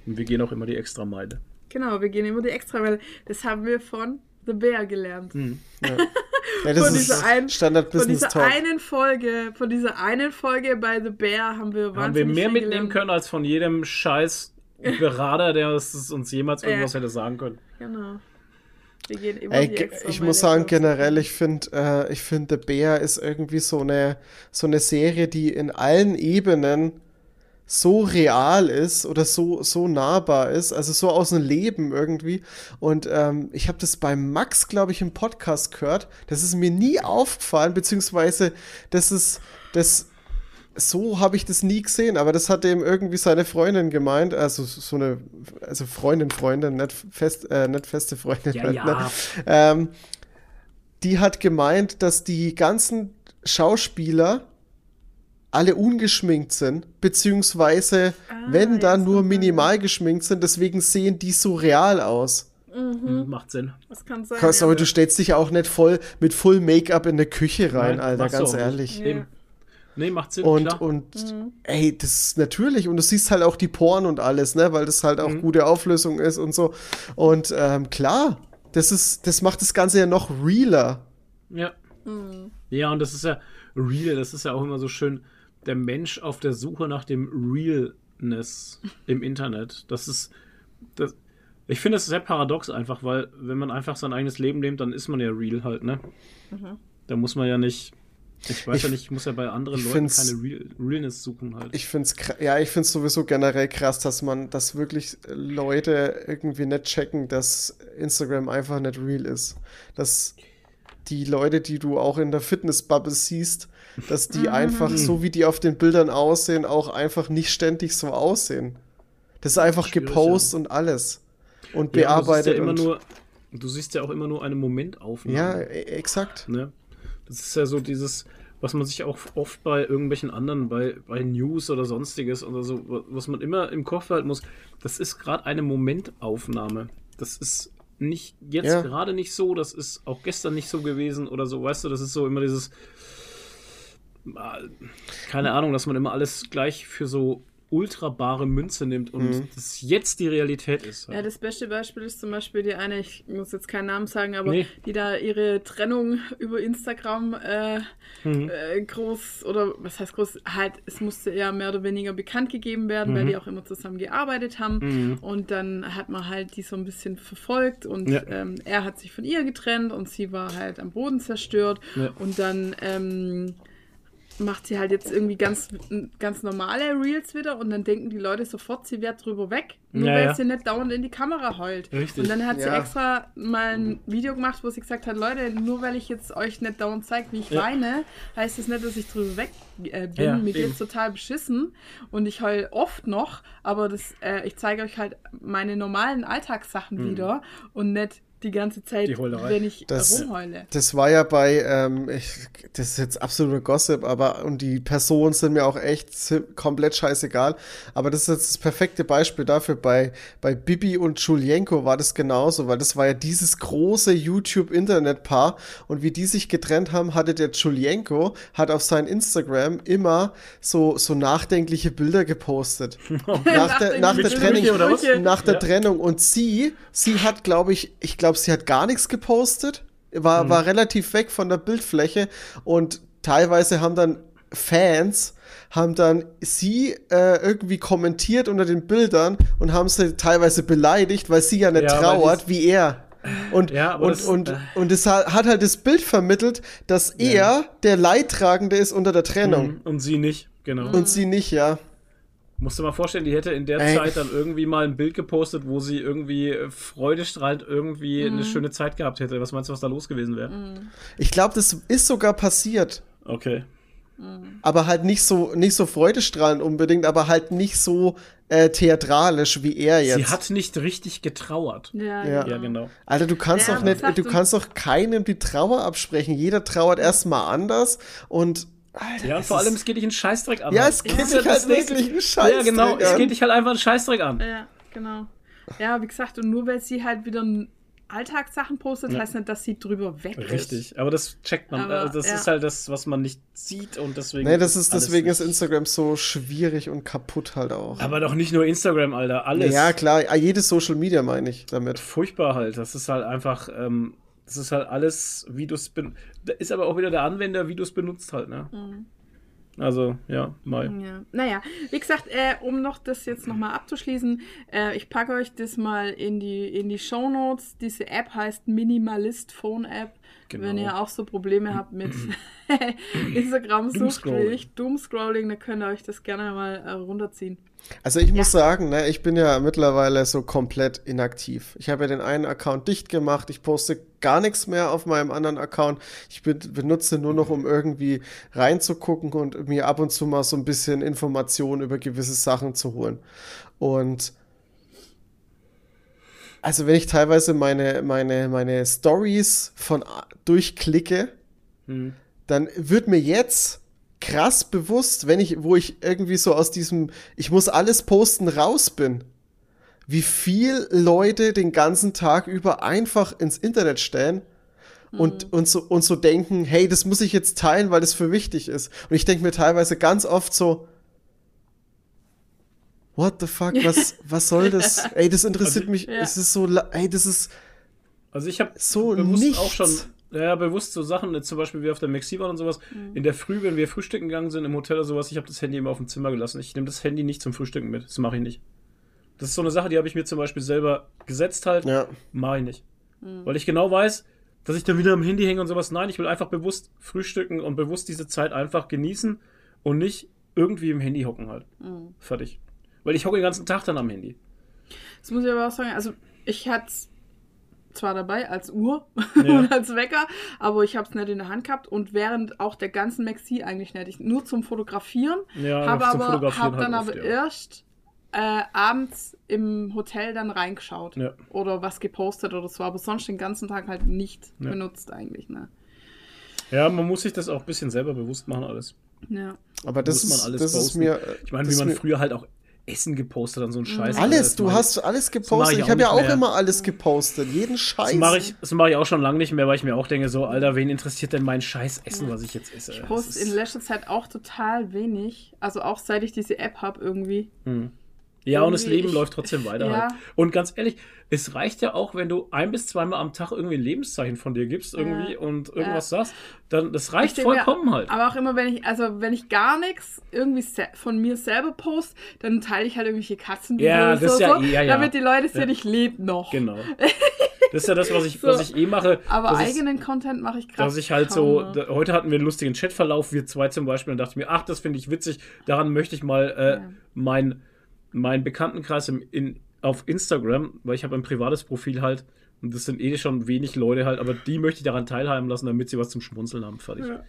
Und wir gehen auch immer die extra Meile. Genau, wir gehen immer die Extrameile. Das haben wir von The Bear gelernt. Mhm. Ja, *laughs* das Von ist dieser einen- Standard Von dieser Talk. einen Folge, von dieser einen Folge bei The Bear haben wir Haben wir mehr mitnehmen gelernt. können als von jedem scheiß Berater, der es uns jemals Ja. irgendwas hätte sagen können. Genau. Wir gehen immer Ey, die ich muss sagen, uns. generell, ich finde, äh, ich finde, The Bear ist irgendwie so eine, so eine Serie, die in allen Ebenen so real ist oder so, so nahbar ist, also so aus dem Leben irgendwie. Und ähm, ich habe das bei Max, glaube ich, im Podcast gehört. Das ist mir nie aufgefallen, beziehungsweise das ist, das, so habe ich das nie gesehen, aber das hat dem irgendwie seine Freundin gemeint, also so eine, also Freundin, Freundin, nicht, fest, äh, nicht feste Freundin. Ja, *laughs* ja. Ne? Ähm, die hat gemeint, dass die ganzen Schauspieler alle ungeschminkt sind, beziehungsweise Ah, wenn dann nur minimal geschminkt sind, deswegen sehen die so real aus. Mhm. Macht Sinn. Das kann sein. Kost, ja. aber du stellst dich auch nicht voll mit Full Make-up in der Küche rein, Nein, Alter, ganz ehrlich. Ja. Nee, macht Sinn, Und, klar. und Mhm. ey, das ist natürlich, und du siehst halt auch die Poren und alles, ne, weil das halt auch Mhm. gute Auflösung ist und so. Und ähm, klar, das ist, das macht das Ganze ja noch realer. Ja. Mhm. Ja, und das ist ja real, das ist ja auch immer so schön, der Mensch auf der Suche nach dem Realness *laughs* im Internet. Das ist, das, ich finde es sehr paradox einfach, weil wenn man einfach sein eigenes Leben lebt, dann ist man ja real halt, ne? Mhm. Da muss man ja nicht, ich weiß Ich- ja nicht, ich muss ja bei anderen Leuten keine Real, Realness suchen halt. Ich find's ja, ich find's sowieso generell krass, dass man, dass wirklich Leute irgendwie nicht checken, dass Instagram einfach nicht real ist. Dass die Leute, die du auch in der Fitnessbubble siehst, dass die einfach, so wie die auf den Bildern aussehen, auch einfach nicht ständig so aussehen. Das ist einfach Schwierig, gepostet und alles. Und Ja, und du siehst bearbeitet. ja immer und, nur, du siehst ja auch immer nur eine Momentaufnahme. ja, e- exakt. Ne? Das ist ja so dieses, was man sich auch oft bei irgendwelchen anderen, bei, bei News oder sonstiges oder so, wa- was man immer im Kopf halten muss, das ist gerade eine Momentaufnahme. Das ist nicht jetzt ja. gerade nicht so, das ist auch gestern nicht so gewesen oder so, weißt du, das ist so immer dieses keine Ahnung, dass man immer alles gleich für so ultra bare Münze nimmt und mhm. das jetzt die Realität ist. Ja, das beste Beispiel ist zum Beispiel die eine, ich muss jetzt keinen Namen sagen, aber nee. die da ihre Trennung über Instagram äh, mhm. äh, groß oder was heißt groß, halt, es musste eher mehr oder weniger bekannt gegeben werden, mhm. weil die auch immer zusammen gearbeitet haben mhm. und dann hat man halt die so ein bisschen verfolgt und ja. ähm, er hat sich von ihr getrennt und sie war halt am Boden zerstört ja. und dann ähm, macht sie halt jetzt irgendwie ganz, ganz normale Reels wieder und dann denken die Leute sofort, sie wäre drüber weg, nur ja, weil ja. sie nicht dauernd in die Kamera heult. Richtig. Und dann hat sie ja. extra mal ein Video gemacht, wo sie gesagt hat, Leute, nur weil ich jetzt euch nicht dauernd zeige, wie ich weine, heißt das nicht, dass ich drüber weg äh, bin. Mir geht's total beschissen und ich heul oft noch, aber das, äh, ich zeige euch halt meine normalen Alltagssachen mhm. wieder und nicht die ganze Zeit, die wenn ich das, rumheule. Das war ja bei, ähm, ich, das ist jetzt absoluter Gossip, aber und die Personen sind mir auch echt komplett scheißegal. Aber das ist jetzt das perfekte Beispiel dafür. Bei, bei Bibi und Julienko war das genauso, weil das war ja dieses große YouTube-Internet-Paar und wie die sich getrennt haben, hatte der Julienko hat auf sein Instagram immer so, so nachdenkliche Bilder gepostet. *laughs* nach der, nach der Trennung, nach der ja. Trennung. Und sie, sie hat, glaube ich, ich glaube, glaube, sie hat gar nichts gepostet, war, mhm. war relativ weg von der Bildfläche und teilweise haben dann Fans haben dann sie äh, irgendwie kommentiert unter den Bildern und haben sie teilweise beleidigt, weil sie ja nicht ja, trauert wie er. Und, ja, und, das, und, äh, und es hat halt das Bild vermittelt, dass er ja. der Leidtragende ist unter der Trennung. Mhm. Und sie nicht, genau. Und sie nicht, ja. Musst du mal vorstellen, die hätte in der Ey. Zeit dann irgendwie mal ein Bild gepostet, wo sie irgendwie äh, freudestrahlend irgendwie mhm. eine schöne Zeit gehabt hätte. Was meinst du, was da los gewesen wäre? Mhm. Ich glaube, das ist sogar passiert. Okay. Mhm. Aber halt nicht so, nicht so freudestrahlend unbedingt, aber halt nicht so äh, theatralisch wie er jetzt. Sie hat nicht richtig getrauert. Ja, ja. ja genau. Alter, du kannst ja, doch nicht, du kannst doch keinem die Trauer absprechen. Jeder trauert erstmal anders und Alter, ja, und vor allem, es geht dich einen Scheißdreck an. Ja, es geht dich halt wirklich einen Scheißdreck an. Ja, genau, es geht dich halt einfach einen Scheißdreck an. Ja, genau. Ja, wie gesagt, und nur weil sie halt wieder Alltagssachen postet, ja. heißt nicht, dass sie drüber weg ist. Richtig, aber das checkt man. Aber, also das ja. ist halt das, was man nicht sieht und deswegen. Nee, das ist deswegen ist Instagram so schwierig und kaputt halt auch. Aber doch nicht nur Instagram, Alter, alles. Ja, klar, jedes Social Media meine ich damit. Furchtbar halt. Das ist halt einfach. Ähm, das ist halt alles, wie du es benutzt. Ist aber auch wieder der Anwender, wie du es benutzt halt, ne? Mhm. Also, ja, mal. Ja. Naja, wie gesagt, äh, um noch das jetzt nochmal abzuschließen, äh, ich packe euch das mal in die, in die Show Notes. Diese App heißt Minimalist Phone App. Genau. Wenn ihr auch so Probleme habt mit *clears throat* Instagram sucht wie ich, Doomscrolling, dann könnt ihr euch das gerne mal äh, runterziehen. Also ich ja. muss sagen, ne, ich bin ja mittlerweile so komplett inaktiv. Ich habe ja den einen Account dicht gemacht, ich poste gar nichts mehr auf meinem anderen Account. Ich benutze nur noch, um irgendwie reinzugucken und mir ab und zu mal so ein bisschen Informationen über gewisse Sachen zu holen. Und also wenn ich teilweise meine, meine, meine Stories von durchklicke, hm. dann wird mir jetzt krass bewusst, wenn ich, wo ich irgendwie so aus diesem, ich muss alles posten raus bin, wie viel Leute den ganzen Tag über einfach ins Internet stellen und, mhm. und, so, und so denken, hey, das muss ich jetzt teilen, weil das für wichtig ist. Und ich denke mir teilweise ganz oft so, what the fuck, was, was soll das? *laughs* Ey, das interessiert also, mich, ja. es ist so, ey, das ist also ich habe so bewusst nichts. auch schon ja, bewusst so Sachen, zum Beispiel wie auf der Maxi waren und sowas. Mhm. In der Früh, wenn wir frühstücken gegangen sind im Hotel oder sowas, ich habe das Handy immer auf dem Zimmer gelassen. Ich nehme das Handy nicht zum Frühstücken mit. Das mache ich nicht. Das ist so eine Sache, die habe ich mir zum Beispiel selber gesetzt halt. Ja. Mache ich nicht. Mhm. Weil ich genau weiß, dass ich dann wieder am Handy hänge und sowas. Nein, ich will einfach bewusst frühstücken und bewusst diese Zeit einfach genießen und nicht irgendwie im Handy hocken halt. Mhm. Fertig. Weil ich hocke den ganzen Tag dann am Handy. Das muss ich aber auch sagen, also ich hatte zwar dabei als Uhr *laughs* ja. und als Wecker, aber ich habe es nicht in der Hand gehabt und während auch der ganzen Maxi eigentlich nicht. Ich, nur zum Fotografieren. Ja, habe aber hab dann halt aber ja. erst äh, abends im Hotel dann reingeschaut ja. oder was gepostet oder so, aber sonst den ganzen Tag halt nicht benutzt eigentlich. Ne? Ja, man muss sich das auch ein bisschen selber bewusst machen alles. Ja. Aber das, ist, das ist mir. Ich meine, wie man früher halt auch Essen gepostet an so einen Scheiß. Alles, du hast alles gepostet. Ich, ich habe ja auch mehr. immer alles gepostet. Jeden Scheiß. Das mache ich, mach ich auch schon lange nicht mehr, weil ich mir auch denke, so, Alter, wen interessiert denn mein Scheiß Essen, ja. was ich jetzt esse? Ich poste in letzter Zeit auch total wenig. Also auch seit ich diese App habe irgendwie. Hm. Ja, und das Leben ich, läuft trotzdem weiter ja. halt. Und ganz ehrlich, es reicht ja auch, wenn du ein bis zweimal am Tag irgendwie ein Lebenszeichen von dir gibst irgendwie ja. und irgendwas ja. sagst, dann das reicht vollkommen mir, halt. Aber auch immer, wenn ich, also wenn ich gar nichts irgendwie von mir selber post, dann teile ich halt irgendwelche Katzenvideos ja, das so, ja, so, ja, damit die Leute sehen, ich lebe noch. Genau. *laughs* Das ist ja das, was ich, so, was ich eh mache. Aber eigenen ist, Content mache ich gerade. Dass ich halt so, da, heute hatten wir einen lustigen Chatverlauf, wir zwei zum Beispiel, und dachte ich mir, ach, das finde ich witzig, daran möchte ich mal äh, mein mein Bekanntenkreis im, in, auf Instagram, weil ich habe ein privates Profil halt und das sind eh schon wenig Leute halt, aber die möchte ich daran teilhaben lassen, damit sie was zum Schmunzeln haben. Fertig. Ja.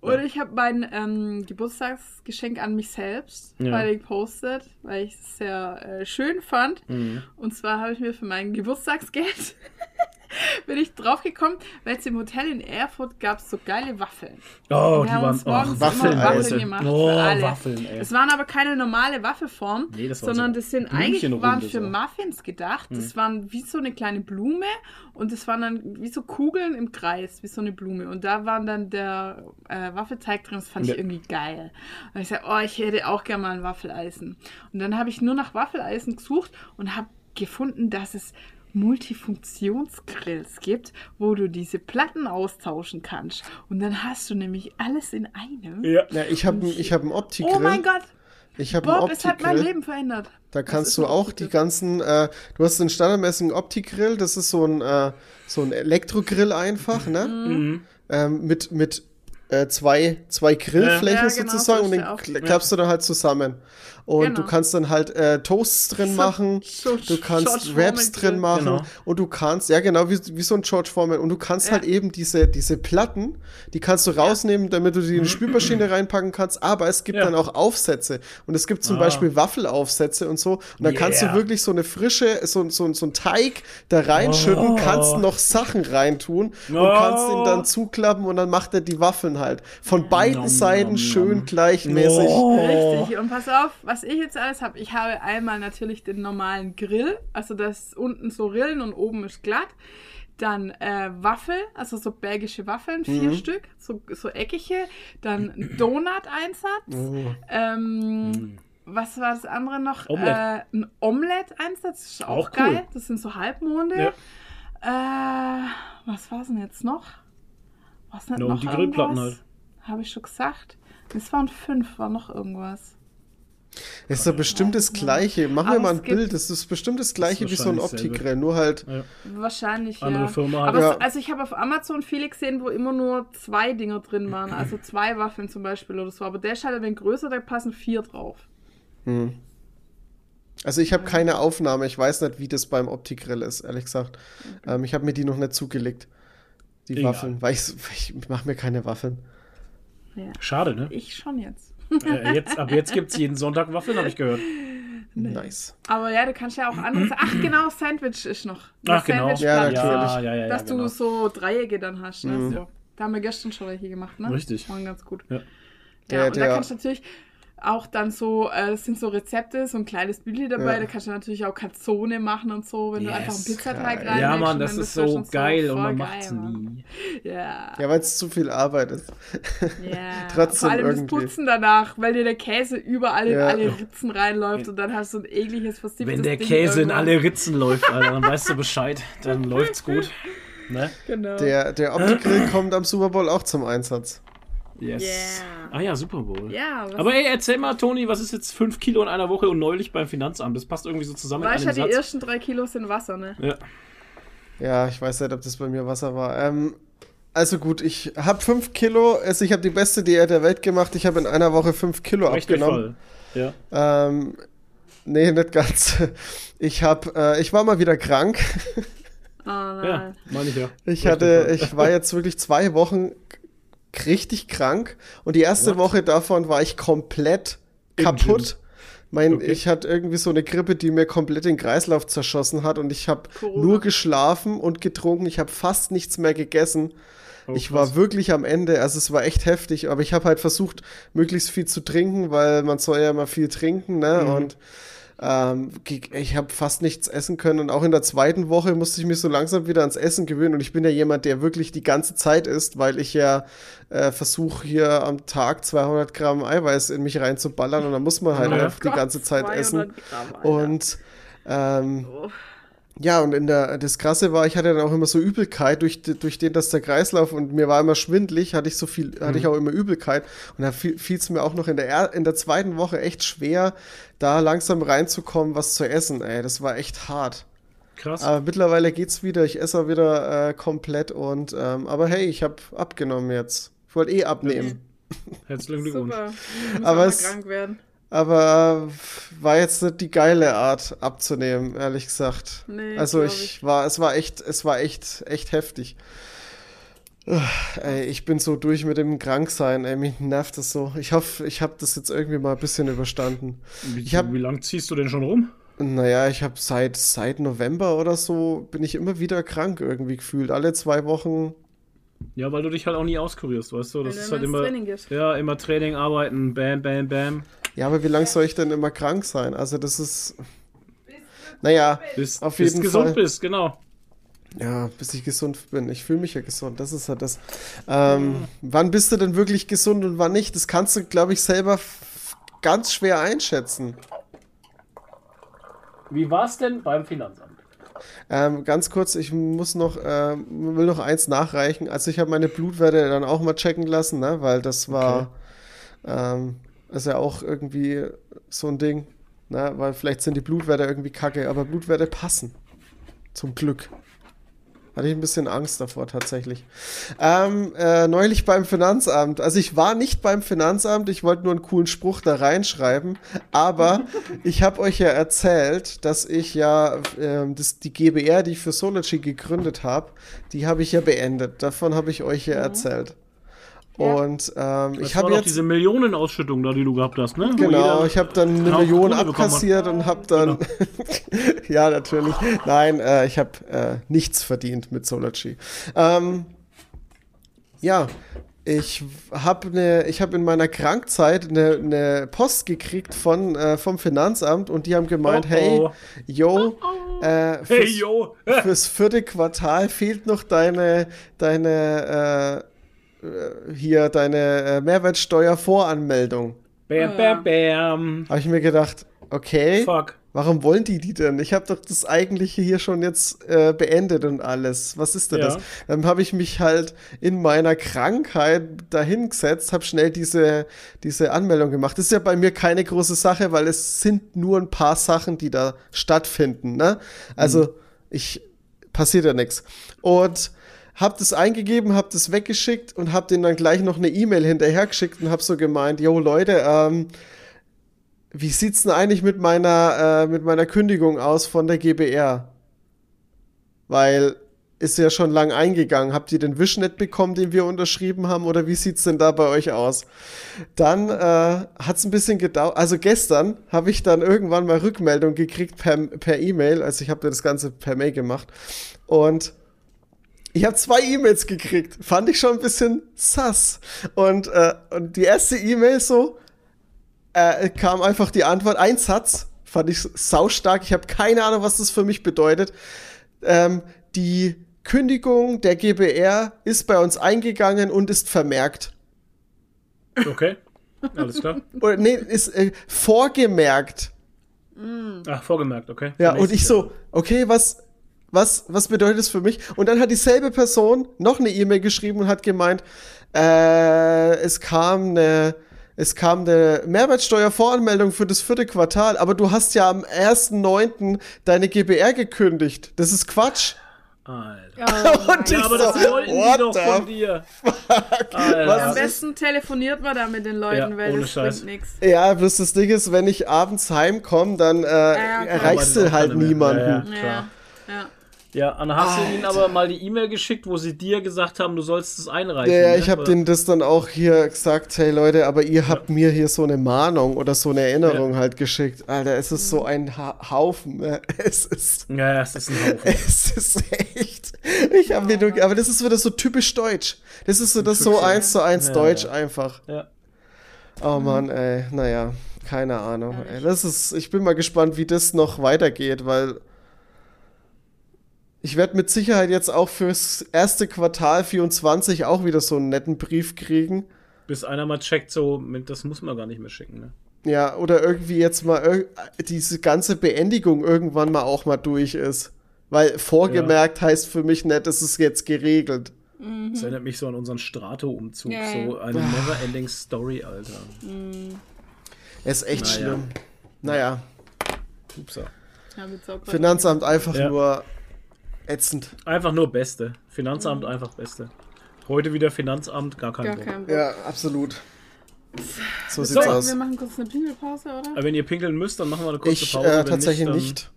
Und ich habe mein ähm, Geburtstagsgeschenk an mich selbst ja. bei gepostet, weil ich es sehr äh, schön fand. Mhm. Und zwar habe ich mir für mein Geburtstagsgeld *laughs* *laughs* bin ich draufgekommen, weil es im Hotel in Erfurt gab es so geile Waffeln. Oh, die waren oh, Waffeln, Waffeln gemacht oh, für alle. Waffeln, ey. Es waren aber keine normale Waffelform, nee, das sondern so das sind eigentlich waren für. Muffins gedacht. Hm. Das waren wie so eine kleine Blume und das waren dann wie so Kugeln im Kreis, wie so eine Blume. Und da waren dann der äh, Waffelteig drin. Das fand ja. ich irgendwie geil. Und ich sagte, oh, ich hätte auch gerne mal ein Waffeleisen. Und dann habe ich nur nach Waffeleisen gesucht und habe gefunden, dass es Multifunktionsgrills gibt, wo du diese Platten austauschen kannst. Und dann hast du nämlich alles in einem. Ja, ja ich habe ich hab einen Opti-Grill. Oh mein Gott! Ich habe Bob, es hat mein Leben verändert. Da kannst du auch die ganzen, äh, du hast den standardmäßigen Opti-Grill, das ist so ein, äh, so ein Elektrogrill einfach, ne? Mhm. Ähm, mit, mit äh, zwei, zwei Grillflächen ja, genau, sozusagen und den klappst du dann halt zusammen. Und genau. du kannst dann halt äh, Toasts drin machen, so, du kannst Raps drin machen genau. und du kannst, ja genau, wie, wie so ein George Foreman und du kannst ja. halt eben diese, diese Platten, die kannst du rausnehmen, damit du die in die Spülmaschine reinpacken kannst, aber es gibt ja. dann auch Aufsätze und es gibt zum ah. Beispiel Waffelaufsätze und so und dann yeah. kannst du wirklich so eine frische, so, so, so ein Teig da reinschütten, oh. kannst noch Sachen reintun oh. und kannst ihn dann zuklappen und dann macht er die Waffeln halt. Von beiden nom, Seiten nom, schön nom. gleichmäßig. Oh. Richtig, und pass auf, was ich jetzt alles habe, ich habe einmal natürlich den normalen Grill, also das unten so Rillen und oben ist glatt. Dann äh, Waffel, also so belgische Waffeln, vier mhm. Stück, so, so eckige. Dann Donut-Einsatz. Oh. Ähm, mhm. Was war das andere noch? Omelette. Äh, ein Omelette-Einsatz, ist auch, auch geil. Cool. Das sind so Halbmonde. Ja. Äh, was war es denn jetzt noch? Was nicht no, noch die Grillplatten halt. Habe ich schon gesagt. Es waren fünf, war noch irgendwas. Es ist doch bestimmt das Gleiche. Machen wir mal ein Bild. Das ist bestimmt das Gleiche wie so ein Optikgrill, nur halt. Ja. Wahrscheinlich, Andere ja. Firma. Aber ja. also ich habe auf Amazon viele gesehen, wo immer nur zwei Dinger drin waren. *clears throat* Also zwei Waffeln zum Beispiel oder so. Aber der ist halt ein wenig größer, da passen vier drauf. Hm. Also ich habe keine Aufnahme. Ich weiß nicht, wie das beim Optikgrill ist, ehrlich gesagt. Okay. Ähm, ich habe mir die noch nicht zugelegt. Die Egal. Waffeln. Weil ich, ich mache mir keine Waffeln. Ja. Schade, ne? Ich schon jetzt. Äh, jetzt, ab jetzt gibt es jeden Sonntag Waffeln, habe ich gehört. Nice. Aber ja, du kannst ja auch andere. *clears throat* Ach, genau, Sandwich ist noch. Ach, genau. Ja. Ja, ja, ja, dass genau. du so Dreiecke dann hast. Ne? Mhm. So. Da haben wir gestern schon welche gemacht, ne? Richtig. Waren ganz gut. Ja, ja der, und da kannst du natürlich auch dann so, äh, sind so Rezepte, so ein kleines Bildchen dabei, ja. da kannst du natürlich auch Calzone machen und so, wenn yes, du einfach einen Pizzateig rein Ja, Mann, das ist so geil so, und man macht es nie. Ja, ja weil es zu viel Arbeit ist. *laughs* Ja, Trotzdem vor allem irgendwie. das Putzen danach, weil dir der Käse überall in ja. alle Ritzen reinläuft und dann hast du ein ekliges, versifftes Wenn der Ding Käse irgendwann. in alle Ritzen läuft, Alter, dann weißt du Bescheid, dann *laughs* läuft's gut. Ne? Genau. Der, der Optikgrill kommt am Super Bowl auch zum Einsatz. Yes. Yeah. Ah ja, Super Bowl. Ja, Aber ey, erzähl mal, Toni, was ist jetzt 5 Kilo in einer Woche und neulich beim Finanzamt? Das passt irgendwie so zusammen Weißt ja, die Satz. ersten 3 Kilo sind Wasser, ne? Ja. Ja, ich weiß nicht, ob das bei mir Wasser war. Ähm, also gut, ich habe 5 Kilo, also ich habe die beste Diät der Welt gemacht. Ich habe in einer Woche 5 Kilo Richtig abgenommen. Voll. Ja. Ähm, nee, nicht ganz. Ich habe, äh, ich war mal wieder krank. Oh nein. Ja, meine ich ja. Ich hatte, ich war jetzt wirklich zwei Wochen richtig krank und die erste What? Woche davon war ich komplett kaputt. Mein, okay. ich hatte irgendwie so eine Grippe, die mir komplett den Kreislauf zerschossen hat und ich habe nur geschlafen und getrunken. Ich habe fast nichts mehr gegessen. Oh, ich war wirklich am Ende, also es war echt heftig, aber ich habe halt versucht, möglichst viel zu trinken, weil man soll ja immer viel trinken, ne? Mhm. Und ich habe fast nichts essen können und auch in der zweiten Woche musste ich mich so langsam wieder ans Essen gewöhnen und ich bin ja jemand, der wirklich die ganze Zeit isst, weil ich ja äh, versuche hier am Tag 200 Gramm Eiweiß in mich reinzuballern und dann muss man halt oh die ganze Zeit essen Gramm, und ähm, oh. Ja, und in der, das Krasse war, ich hatte dann auch immer so Übelkeit, durch, durch den, dass der Kreislauf und mir war immer schwindlig, hatte ich so viel, mhm. hatte ich mhm. auch immer Übelkeit. Und da fiel es mir auch noch in der, in der zweiten Woche echt schwer, da langsam reinzukommen, was zu essen, ey. Das war echt hart. Krass. Aber mittlerweile geht's wieder. Ich esse auch wieder äh, komplett und, ähm, aber hey, ich habe abgenommen jetzt. Ich wollte eh abnehmen. Herzlichen *laughs* Glückwunsch. Super. aber es, krank werden. Aber war jetzt nicht die geile Art abzunehmen, ehrlich gesagt. Nee, also ich, ich, war, es war echt, es war echt, echt heftig. Ey, ich bin so durch mit dem Kranksein, ey, mich nervt das so. Ich hoffe, ich habe das jetzt irgendwie mal ein bisschen überstanden. Wie, hab, wie lange ziehst du denn schon rum? Naja, ich habe seit, seit November oder so, bin ich immer wieder krank irgendwie gefühlt. Alle zwei Wochen ja, weil du dich halt auch nie auskurierst, weißt du? Das ist halt immer. Ja, immer Training, arbeiten, bam, bam, bam. Ja, aber wie lange soll ich denn immer krank sein? Also, das ist. Naja, bis, auf jeden bis Fall. gesund bist, genau. Ja, bis ich gesund bin. Ich fühle mich ja gesund. Das ist halt das. Ähm, ja. Wann bist du denn wirklich gesund und wann nicht? Das kannst du, glaube ich, selber ganz schwer einschätzen. Wie war es denn beim Finanzamt? Ähm, ganz kurz, ich muss noch, äh, will noch eins nachreichen. Also ich habe meine Blutwerte dann auch mal checken lassen, ne? weil das war, okay. ähm, ist ja auch irgendwie so ein Ding, ne? weil vielleicht sind die Blutwerte irgendwie kacke, aber Blutwerte passen. Zum Glück. Hatte ich ein bisschen Angst davor tatsächlich. Ähm, äh, neulich beim Finanzamt. Also ich war nicht beim Finanzamt, ich wollte nur einen coolen Spruch da reinschreiben. Aber *laughs* ich habe euch ja erzählt, dass ich ja äh, das, die GBR, die ich für Sology gegründet habe, die habe ich ja beendet. Davon habe ich euch ja mhm. Und ähm, ich habe jetzt diese Millionenausschüttung da, die du gehabt hast, ne? Genau, ich habe dann eine genau, Million abkassiert und habe dann genau. *laughs* ja natürlich, nein, äh, ich habe äh, nichts verdient mit Solargy. Ähm, ja, ich habe ne, ich habe in meiner Krankzeit eine ne Post gekriegt von äh, vom Finanzamt und die haben gemeint, oh, oh. hey, yo, oh, äh, fürs, hey, yo. *laughs* fürs vierte Quartal fehlt noch deine deine äh, hier deine äh, Mehrwertsteuervoranmeldung. Bam, bam, bam. Habe ich mir gedacht, okay. Fuck. Warum wollen die die denn? Ich habe doch das eigentliche hier schon jetzt äh, beendet und alles. Was ist denn ja. das? Dann habe ich mich halt in meiner Krankheit dahingesetzt, habe schnell diese, diese Anmeldung gemacht. Das ist ja bei mir keine große Sache, weil es sind nur ein paar Sachen, die da stattfinden. Ne? Also mhm. ich passiert ja nichts. Und hab das eingegeben, hab das weggeschickt und hab denen dann gleich noch eine E-Mail hinterhergeschickt und hab so gemeint, yo Leute, ähm, wie sieht's denn eigentlich mit meiner, äh, mit meiner Kündigung aus von der GBR? Weil ist ja schon lang eingegangen. Habt ihr den Wisch nicht bekommen, den wir unterschrieben haben, oder wie sieht's denn da bei euch aus? Dann äh, hat's ein bisschen gedauert. Also gestern habe ich dann irgendwann mal Rückmeldung gekriegt per per E-Mail. Also ich habe das Ganze per Mail gemacht und ich habe zwei E-Mails gekriegt. Fand ich schon ein bisschen sass. Und, äh, und die erste E-Mail so, äh, kam einfach die Antwort, ein Satz, fand ich saustark. Ich habe keine Ahnung, was das für mich bedeutet. Ähm, die Kündigung der GBR ist bei uns eingegangen und ist vermerkt. Okay, alles klar. *laughs* Oder nee, ist äh, vorgemerkt. Ach, vorgemerkt, okay. Ja, und ich so, okay, was, was, was bedeutet das für mich? Und dann hat dieselbe Person noch eine E-Mail geschrieben und hat gemeint, äh, es kam eine, es kam eine Mehrwertsteuervoranmeldung für das vierte Quartal, aber du hast ja am 1.9. deine GBR gekündigt. Das ist Quatsch. Alter. Oh, *laughs* und ja, aber so, das wollten die doch von dir. Am besten telefoniert man da mit den Leuten, ja, weil das Scheiß. bringt nichts. Ja, bloß das Ding ist, wenn ich abends heimkomme, dann äh, ja, erreichst du halt niemanden. Ja, ja. Ja, dann hast Alter. du ihnen aber mal die E-Mail geschickt, wo sie dir gesagt haben, du sollst es einreichen. Ja, ne? ich habe denen das dann auch hier gesagt, hey Leute, aber ihr habt mir hier so eine Mahnung oder so eine Erinnerung ja. halt geschickt. Alter, es ist so ein ha Haufen. Ne? *laughs* Es ist. Ja, es ist ein Haufen. *laughs* Es ist echt. Ich habe mir nur, aber das ist wieder so typisch deutsch. Das ist so das so eins zu eins ja, Deutsch einfach. Ja. Oh Mann, ey, naja. Keine Ahnung. Ey, das ist, ich bin mal gespannt, wie das noch weitergeht, weil ich werde mit Sicherheit jetzt auch fürs erste Quartal 24 auch wieder so einen netten Brief kriegen. Bis einer mal checkt, so, das muss man gar nicht mehr schicken, ne? Ja, oder irgendwie jetzt mal diese ganze Beendigung irgendwann mal auch mal durch ist. Weil vorgemerkt ja. heißt für mich nicht, es ist jetzt geregelt. Mhm. Das erinnert mich so an unseren Strato-Umzug. Ja. So eine never-ending Story, Alter. Mhm. Ist echt naja. schlimm. Naja. Upsa. Finanzamt einfach ja. nur ätzend. Einfach nur Beste. Finanzamt mhm. einfach Beste. Heute wieder Finanzamt, gar kein, gar kein Bock. Ja, absolut. So sieht's so. aus. Wir machen kurz eine Pinkelpause, oder? Aber wenn ihr pinkeln müsst, dann machen wir eine kurze ich, Pause. Äh, tatsächlich nicht.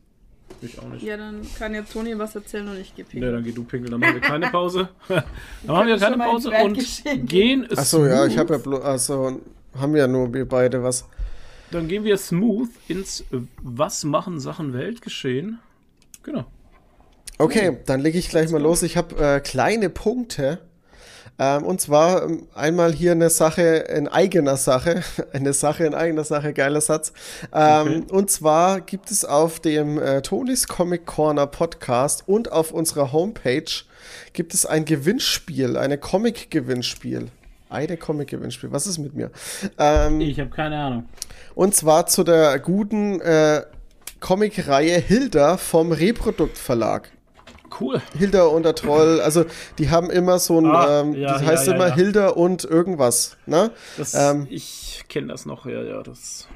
Ich auch nicht. Ja, dann kann ja Toni was erzählen und ich gehe pinkeln. Ja, dann geh du pinkeln, dann machen wir keine Pause. *laughs* dann machen wir keine Pause und gehen Achso, ja, ich habe ja bloß, also haben ja nur wir beide was. Dann gehen wir smooth ins Was machen Sachen Weltgeschehen. Genau. Okay, dann lege ich gleich mal los. Ich habe äh, kleine Punkte ähm, und zwar ähm, einmal hier eine Sache in eigener Sache, *laughs* eine Sache in eigener Sache, geiler Satz. Ähm, okay. Und zwar gibt es auf dem äh, Tonys Comic Corner Podcast und auf unserer Homepage gibt es ein Gewinnspiel, eine Comic-Gewinnspiel. Eine Comic-Gewinnspiel. Was ist mit mir? Ähm, ich habe keine Ahnung. Und zwar zu der guten äh, Comic-Reihe Hilda vom Reprodukt Verlag. Cool. Hilda und der Troll, also die haben immer so ein, ah, ähm, ja, das heißt ja, immer. Hilda und irgendwas, ne? Das, ähm, ich kenne das noch, ja, ja, das.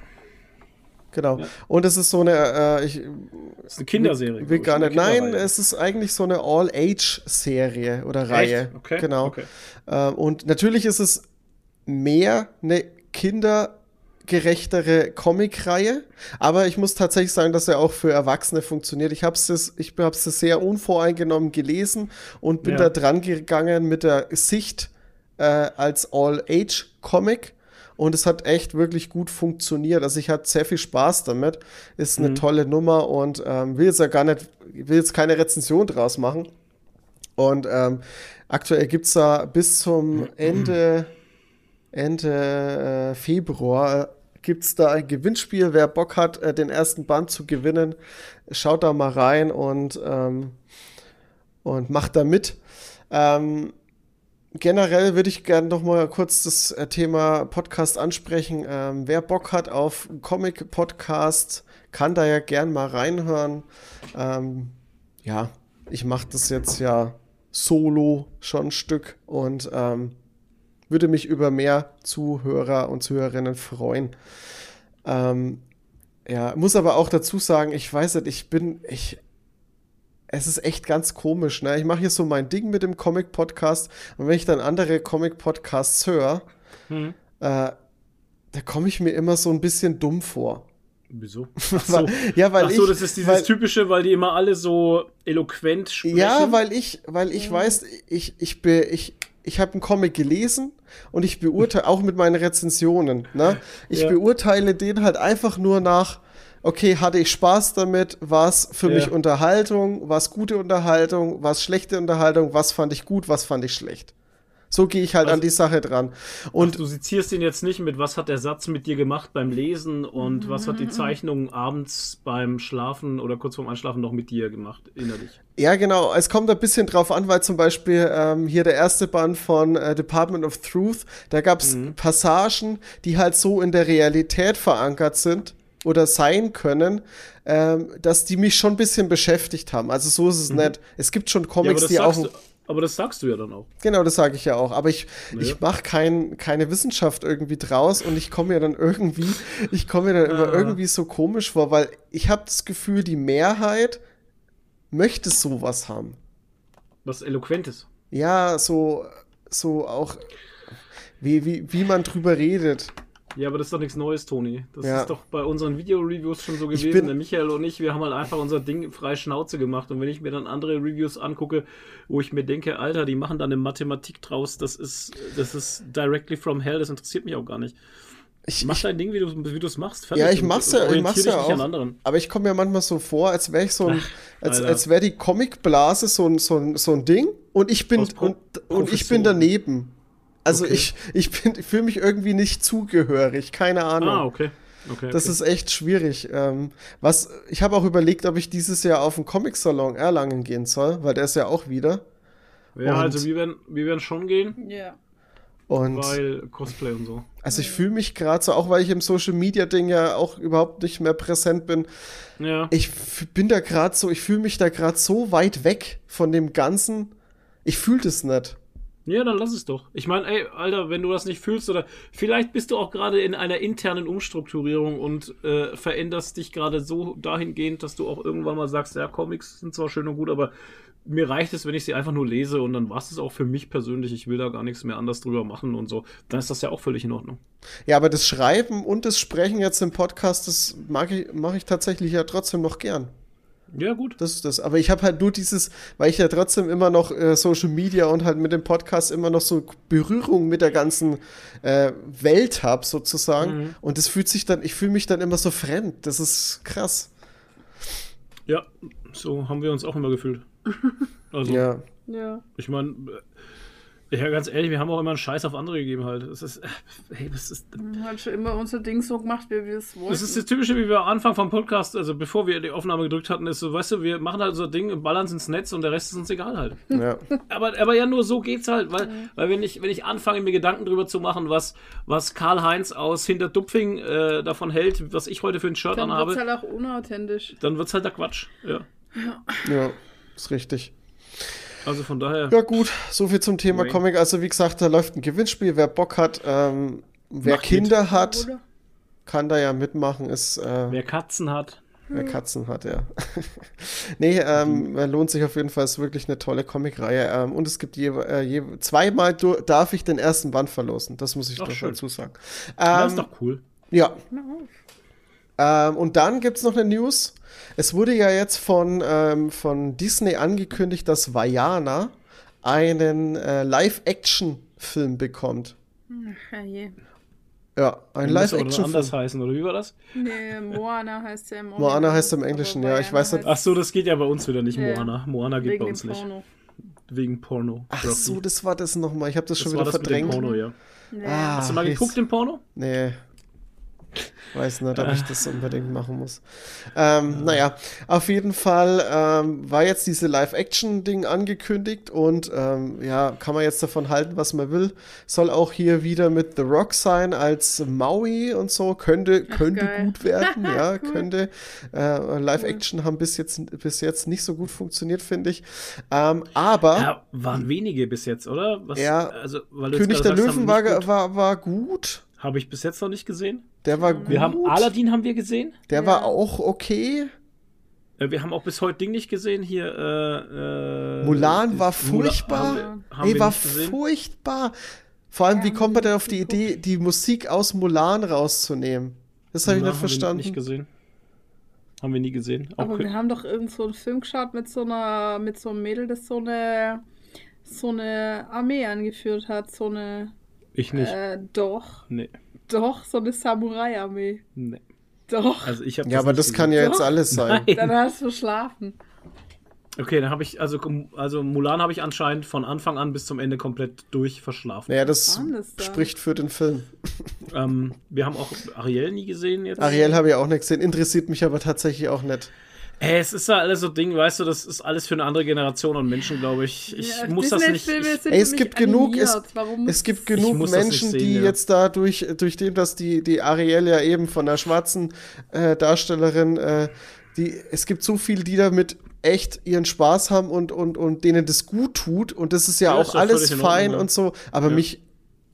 Genau. Und es ist so eine, äh, ich, das ist eine Kinderserie. Will gar nicht. Nein, es ist eigentlich so eine All-Age-Serie oder Reihe. Echt? Okay. Genau. Okay. Ähm, und natürlich ist es mehr eine Kinder- gerechtere Comic-Reihe. Aber ich muss tatsächlich sagen, dass er auch für Erwachsene funktioniert. Ich habe es ich hab's sehr unvoreingenommen gelesen und bin ja. da dran gegangen mit der Sicht äh, als All-Age-Comic. Und es hat echt wirklich gut funktioniert. Also ich hatte sehr viel Spaß damit. Ist eine mhm. tolle Nummer und ähm, will jetzt ja gar nicht, will jetzt keine Rezension draus machen. Und ähm, aktuell gibt's da bis zum *clears throat* Ende, Ende äh, Februar gibt es da ein Gewinnspiel. Wer Bock hat, äh, den ersten Band zu gewinnen, schaut da mal rein und, ähm, und macht da mit. Ähm, generell würde ich gerne noch mal kurz das äh, Thema Podcast ansprechen. Ähm, wer Bock hat auf Comic-Podcast, kann da ja gern mal reinhören. Ähm, ja, ich mache das jetzt ja solo schon ein Stück und ähm, würde mich über mehr Zuhörer und Zuhörerinnen freuen. Ähm, ja, muss aber auch dazu sagen, ich weiß nicht, ich bin, ich, es ist echt ganz komisch, ne? Ich mache hier so mein Ding mit dem Comic-Podcast und wenn ich dann andere Comic-Podcasts höre, hm. äh, da komme ich mir immer so ein bisschen dumm vor. Wieso? *laughs* Ach so, ja, weil Ach so das ist dieses weil, typische, weil die immer alle so eloquent sprechen. Ja, weil ich, weil ich ja. weiß, ich, ich, be, ich, ich habe einen Comic gelesen und ich beurteile auch mit meinen Rezensionen. Ne? Ich ja. beurteile den halt einfach nur nach, okay, hatte ich Spaß damit, war es für ja. mich Unterhaltung, war es gute Unterhaltung, war es schlechte Unterhaltung, was fand ich gut, was fand ich schlecht. So gehe ich halt also, an die Sache dran. Und ach, du sezierst ihn jetzt nicht mit, was hat der Satz mit dir gemacht beim Lesen und was hat die mhm. Zeichnung abends beim Schlafen oder kurz vorm Einschlafen noch mit dir gemacht, innerlich. Ja, genau. Es kommt ein bisschen drauf an, weil zum Beispiel ähm, hier der erste Band von äh, Department of Truth, da gab es mhm. Passagen, die halt so in der Realität verankert sind oder sein können, ähm, dass die mich schon ein bisschen beschäftigt haben. Also so ist es mhm. nicht. Es gibt schon Comics, ja, die auch. Du, aber das sagst du ja dann auch. Genau, das sage ich ja auch. Aber ich, naja. ich mache kein, keine Wissenschaft irgendwie draus und ich komme mir dann irgendwie, ich komme mir dann immer ah. irgendwie so komisch vor, weil ich habe das Gefühl, die Mehrheit möchte sowas haben. Was Eloquentes. Ja, so, so auch, wie, wie, wie man drüber redet. Ja, aber das ist doch nichts Neues, Toni. Das ja. ist doch bei unseren Video-Reviews schon so gewesen. Der Michael und ich, wir haben halt einfach unser Ding frei Schnauze gemacht. Und wenn ich mir dann andere Reviews angucke, wo ich mir denke, Alter, die machen da eine Mathematik draus, das ist, das ist directly from hell, das interessiert mich auch gar nicht. Ich, Mach dein Ding, wie du es machst. Fertig ja, ich mach's ja, ich mach's ja auch. Aber ich komme mir manchmal so vor, als wäre ich so ein, Ach, als, als wäre die Comicblase so ein, so, ein, so ein Ding und ich bin und, und ich bin daneben. Also okay. ich, ich, ich fühle mich irgendwie nicht zugehörig, keine Ahnung. Ah, okay. Okay, das okay. ist echt schwierig. Ähm, was, ich habe auch überlegt, ob ich dieses Jahr auf den Comic-Salon Erlangen gehen soll, weil der ist ja auch wieder. Ja, und also wir werden, wir werden schon gehen. Ja. Und weil Cosplay und so. Also ich fühle mich gerade so, auch weil ich im Social Media Ding ja auch überhaupt nicht mehr präsent bin. Ja. Ich bin da gerade so, ich fühle mich da gerade so weit weg von dem Ganzen. Ich fühle das nicht. Ja, dann lass es doch. Ich meine, ey, Alter, wenn du das nicht fühlst oder vielleicht bist du auch gerade in einer internen Umstrukturierung und äh, veränderst dich gerade so dahingehend, dass du auch irgendwann mal sagst, ja, Comics sind zwar schön und gut, aber mir reicht es, wenn ich sie einfach nur lese und dann war es auch für mich persönlich. Ich will da gar nichts mehr anders drüber machen und so. Dann ist das ja auch völlig in Ordnung. Ja, aber das Schreiben und das Sprechen jetzt im Podcast, das mag ich, mache ich tatsächlich ja trotzdem noch gern. Ja, gut. Das ist das. Aber ich habe halt nur dieses, weil ich ja trotzdem immer noch äh, Social Media und halt mit dem Podcast immer noch so Berührung mit der ganzen äh, Welt habe, sozusagen. Mhm. Und das fühlt sich dann, ich fühle mich dann immer so fremd. Das ist krass. Ja, so haben wir uns auch immer gefühlt. Also, ja. ja. Ich meine, ja, ganz ehrlich, wir haben auch immer einen Scheiß auf andere gegeben halt. Das ist, hey, was ist. Wir haben schon immer unser Ding so gemacht, wie wir es wollten. Das ist das Typische, wie wir am Anfang vom Podcast, also bevor wir die Aufnahme gedrückt hatten, ist so, weißt du, wir machen halt unser Ding, ballern ins Netz und der Rest ist uns egal halt. Ja. *laughs* aber, aber ja, nur so geht's halt, weil, mhm. weil wenn ich, wenn ich anfange, mir Gedanken drüber zu machen, was, was Karl-Heinz aus Hinterdupfing äh, davon hält, was ich heute für ein Shirt dann anhabe. Dann wird's halt auch unauthentisch. Dann wird's halt der Quatsch, ja. Ja, ja ist richtig. Also von daher. Ja, gut, so viel zum Thema Ray. Comic. Also, wie gesagt, da läuft ein Gewinnspiel. Wer Bock hat, ähm, wer Mach Kinder mit. hat, kann da ja mitmachen. Ist, äh, wer Katzen hat. Wer Katzen hat, ja. *laughs* nee, ähm, lohnt sich auf jeden Fall. Ist wirklich eine tolle Comicreihe. Ähm, und es gibt je, äh, je, zweimal darf ich den ersten Band verlosen. Das muss ich Ach, doch schön. dazu sagen. Ähm, das ist doch cool. Ja. Ähm, und dann gibt es noch eine News. Es wurde ja jetzt von, ähm, von Disney angekündigt, dass Vajana einen äh, Live-Action-Film bekommt. Ach, je. Ja, ein Live-Action-Film. anders heißen, oder wie war das? Nee, Moana heißt ja im Englischen. Moana heißt im Englischen, ja, ich weiß nicht. Ach so, das geht ja bei uns wieder nicht, ja. Moana. Moana geht Wegen bei uns nicht. Porno. Wegen Porno. Ach so, das war das nochmal. Ich habe das, das schon wieder verdrängt. Porno, ja. Nee. Ah, Hast du mal geguckt, im Porno? Nee. Weiß nicht, ob ich das unbedingt machen muss. Ähm, naja, auf jeden Fall ähm, war jetzt diese Live-Action-Ding angekündigt und ähm, ja, kann man jetzt davon halten, was man will. Soll auch hier wieder mit The Rock sein als Maui und so. Könnte, könnte gut werden, *laughs* ja, cool. könnte. Äh, Live-Action cool. haben bis jetzt, bis jetzt nicht so gut funktioniert, finde ich. Ähm, aber. Ja, waren wenige bis jetzt, oder? Was, ja, also, König der Löwen war, war, war gut. Habe ich bis jetzt noch nicht gesehen. Der war gut. Wir haben Aladdin haben wir gesehen. Der ja. war auch okay. Äh, wir haben auch bis heute Ding nicht gesehen hier. Äh, äh, Mulan war furchtbar. Mula, haben wir, haben Ey, war furchtbar. Vor allem, wie kommt man denn auf die Idee, die Musik aus Mulan rauszunehmen? Das habe ich nicht verstanden. Wir nicht gesehen. Haben wir nie gesehen. Auch Aber wir haben doch irgend so einen Film geschaut mit so einer, mit so einem Mädel, das so eine, so eine Armee angeführt hat, so eine. Ich nicht. Äh, doch. Nee. Doch, so eine Samurai-Armee. Nee. Doch. Also ich ja, aber das gesehen. kann ja jetzt alles sein. Nein. Dann hast du verschlafen. Okay, dann habe ich, also, also Mulan habe ich anscheinend von Anfang an bis zum Ende komplett durch verschlafen. Naja, das, das spricht für den Film. Ähm, wir haben auch Ariel nie gesehen jetzt. Ariel habe ich auch nicht gesehen, interessiert mich aber tatsächlich auch nicht. Hey, es ist ja alles so Ding, weißt du, das ist alles für eine andere Generation an Menschen, glaube ich. Ich ja, muss das nicht. Ich, ey, es gibt genug, es, es, gibt genug Menschen, sehen, die ja. jetzt da durch, dem, dass die, die Ariel ja eben von der schwarzen äh, Darstellerin, äh, die, es gibt so viele, die damit echt ihren Spaß haben und, und, und denen das gut tut und das ist ja, ja auch alles fein und so, aber mich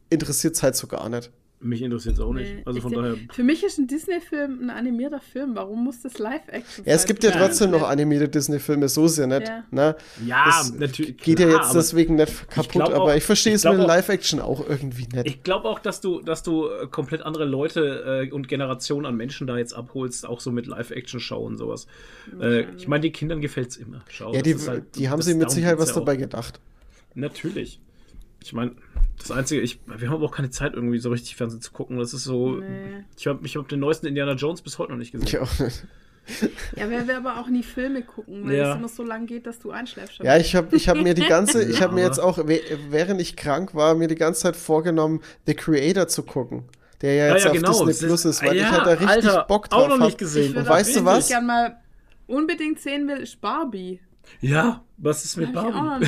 interessiert es halt so gar nicht. Mich interessiert es auch nicht. Nee, also von daher. Für mich ist ein Disney-Film ein animierter Film. Warum muss das Live-Action sein? Ja, es gibt ja trotzdem noch animierte Disney-Filme, so ist ja nicht. Ja, ne? ja natürlich. Geht klar, ja jetzt deswegen nicht kaputt, ich aber auch, ich verstehe es mit Live-Action auch irgendwie nicht. Ich glaube auch, dass du, dass du äh, komplett andere Leute äh, und Generationen an Menschen da jetzt abholst, auch so mit Live-Action-Show und sowas. Äh, ich meine, den Kindern gefällt es immer. Schau, ja, die, halt, die haben sich mit Sicherheit was dabei gedacht. Natürlich. Ich meine, das Einzige, ich, wir haben aber auch keine Zeit, irgendwie so richtig Fernsehen zu gucken. Das ist so. Nee. Ich habe ich hab den neuesten Indiana Jones bis heute noch nicht gesehen. Ich auch nicht. Ja, wer will aber auch nie Filme gucken, weil ja. es immer so lang geht, dass du einschläfst. Ja, ich habe ich hab mir die ganze, ich habe mir jetzt auch, während ich krank war, mir die ganze Zeit vorgenommen, The Creator zu gucken. der ja jetzt ja, auf genau. Disney Das Plus ist- weil ja, ich halt da richtig Alter, Bock drauf auch noch nicht gesehen. Ich Und weißt du was? richtig gern mal unbedingt sehen will, ist Barbie. Ja, was ist mit Hab ich auch noch Barbie?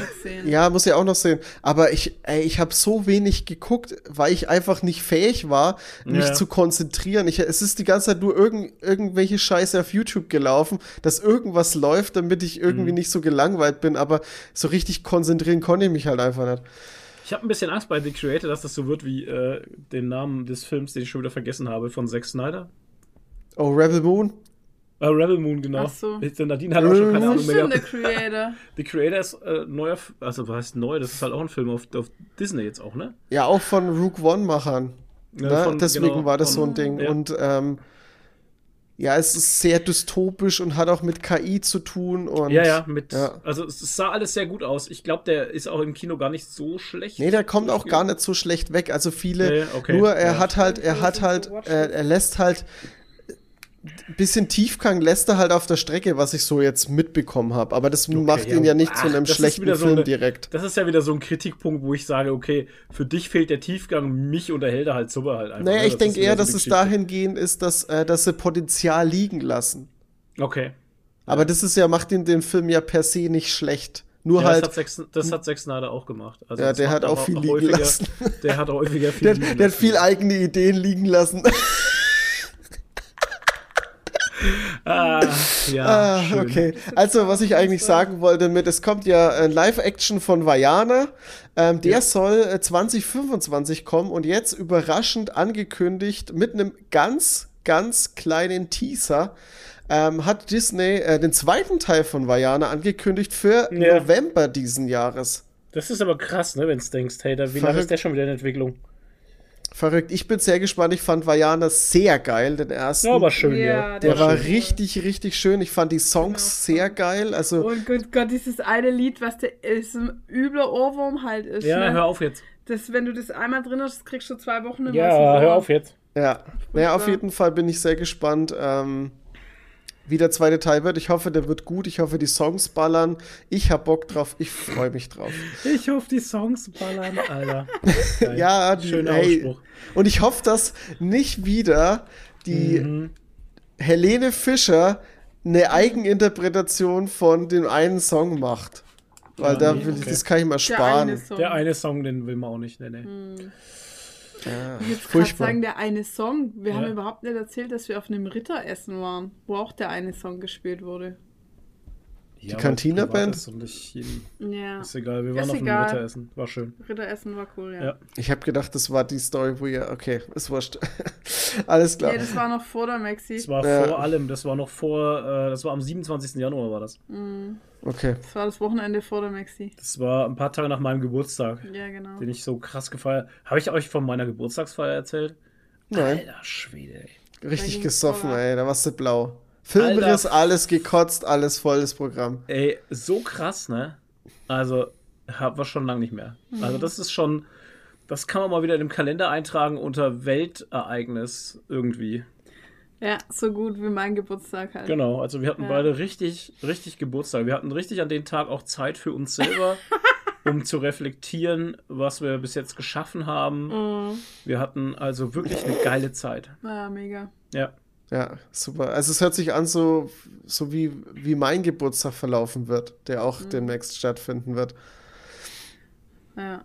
Ja, muss ich auch noch sehen. Aber ich, ey, ich habe so wenig geguckt, weil ich einfach nicht fähig war, mich Ja. zu konzentrieren. Ich, es ist die ganze Zeit nur irgend, irgendwelche Scheiße auf YouTube gelaufen, dass irgendwas läuft, damit ich irgendwie Mhm. nicht so gelangweilt bin. Aber so richtig konzentrieren konnte ich mich halt einfach nicht. Ich habe ein bisschen Angst bei The Creator, dass das so wird wie äh, den Namen des Films, den ich schon wieder vergessen habe, von Zack Snyder. Oh, Rebel Moon? Äh, Rebel Moon, genau. Ach so. Nadine hat auch schon keine Ahnung mehr gehabt. Creator. *laughs* The Creator ist äh, neuer, also was heißt neu? Das ist halt auch ein Film auf, auf Disney jetzt auch, ne? Ja, auch von Rook One-Machern. Ja, ne? von- Deswegen genau, war das so von- ein Ding. ja. Und ähm, ja, es ist sehr dystopisch und hat auch mit KI zu tun. Und, Ja, ja, mit, ja. also es sah alles sehr gut aus. Ich glaube, der ist auch im Kino gar nicht so schlecht. Nee, der kommt auch gar nicht so schlecht weg. Also viele, Nee, okay. nur er Ja. hat halt, er hat halt, er, er lässt halt bisschen Tiefgang lässt er halt auf der Strecke, was ich so jetzt mitbekommen habe. Aber das macht ihn ja nicht zu Ach, einem das ist schlechten wieder so Film eine- direkt. Das ist ja wieder so ein Kritikpunkt, wo ich sage, okay, für dich fehlt der Tiefgang, mich unterhält er halt super halt einfach. Naja, ne? ich Das denke eher, so dass es dahingehend ist, dass, äh, dass sie Potenzial liegen lassen. Okay. Aber das ist ja, macht ihn den Film ja per se nicht schlecht. Nur Ja, halt, das, hat das hat Zack Snyder auch gemacht. Also Ja, das der hat auch viel liegen häufiger, lassen. Der hat häufiger viel der, der hat lassen. viel eigene Ideen liegen lassen. Ah, ja, Ah, okay. Also, was ich eigentlich sagen wollte mit, es kommt ja ein Live-Action von Vajana. Ähm, der Ja. soll äh, 2025 kommen und jetzt überraschend angekündigt mit einem ganz, ganz kleinen Teaser. Ähm, hat Disney äh, den zweiten Teil von Vajana angekündigt für Ja. November diesen Jahres. Das ist aber krass, ne, wenn du denkst, hey, da, wie lange ist der schon wieder in Entwicklung? Verrückt. Ich bin sehr gespannt. Ich fand Vajana sehr geil, den ersten. Ja, aber schön, Ja, ja. der war schön. richtig, richtig schön. Ich fand die Songs sehr geil. Also, Und Gott, Gott, dieses eine Lied, was der ist ein übler Ohrwurm halt ist. Ja, ne? hör auf jetzt. Das, wenn du das einmal drin hast, kriegst du zwei Wochen im Ja, hör auf jetzt. Ja, naja, auf jeden Fall bin ich sehr gespannt, ähm, wie der zweite Teil wird. Ich hoffe, der wird gut. Ich hoffe, die Songs ballern. Ich hab Bock drauf. Ich freue mich drauf. Ich hoffe, die Songs ballern, Alter. *laughs* Ja, die, Schöner. Ausspruch. Und ich hoffe, dass nicht wieder die Mhm. Helene Fischer eine Eigeninterpretation von dem einen Song macht. Weil Ja, da nee, will ich, okay. das kann ich mal Der sparen. eine Song. Der eine Song, den will man auch nicht, ne, ne. Ja, Ich jetzt gerade sagen, der eine Song. Wir Ja. haben überhaupt nicht erzählt, dass wir auf einem Ritteressen waren, wo auch der eine Song gespielt wurde. Die Cantina-Band? Ist, nicht jeden- Ja. ist egal, wir Ist waren auf dem. Ritteressen. War schön. Ritteressen war cool, ja. Ja. Ich habe gedacht, das war die Story, wo ihr. Okay, ist wurscht. *laughs* Alles klar. Nee, das war noch vor der Maxi. Das war Ja. vor allem, das war noch vor, äh, das war am 27. Januar war das. Okay. Das war das Wochenende vor der Maxi. Das war ein paar Tage nach meinem Geburtstag, Ja, genau. den ich so krass gefeiert habe. ich euch von meiner Geburtstagsfeier erzählt? Nein. Alter Schwede, ey. Richtig gesoffen, ey. Da warst du blau. Filmriss, Alter. alles gekotzt, alles volles Programm. Ey, so krass, ne? Also, haben wir schon lange nicht mehr. Also, das ist schon, das kann man mal wieder in dem Kalender eintragen unter Weltereignis irgendwie. Ja, so gut wie mein Geburtstag halt. Genau, also wir hatten Ja. beide richtig, richtig Geburtstag. Wir hatten richtig an den Tag auch Zeit für uns selber, *laughs* um zu reflektieren, was wir bis jetzt geschaffen haben. Mhm. Wir hatten also wirklich eine geile Zeit. Ja, mega. Ja. Ja, super. Also es hört sich an, so, so wie, wie mein Geburtstag verlaufen wird, der auch Mhm. demnächst stattfinden wird. Ja.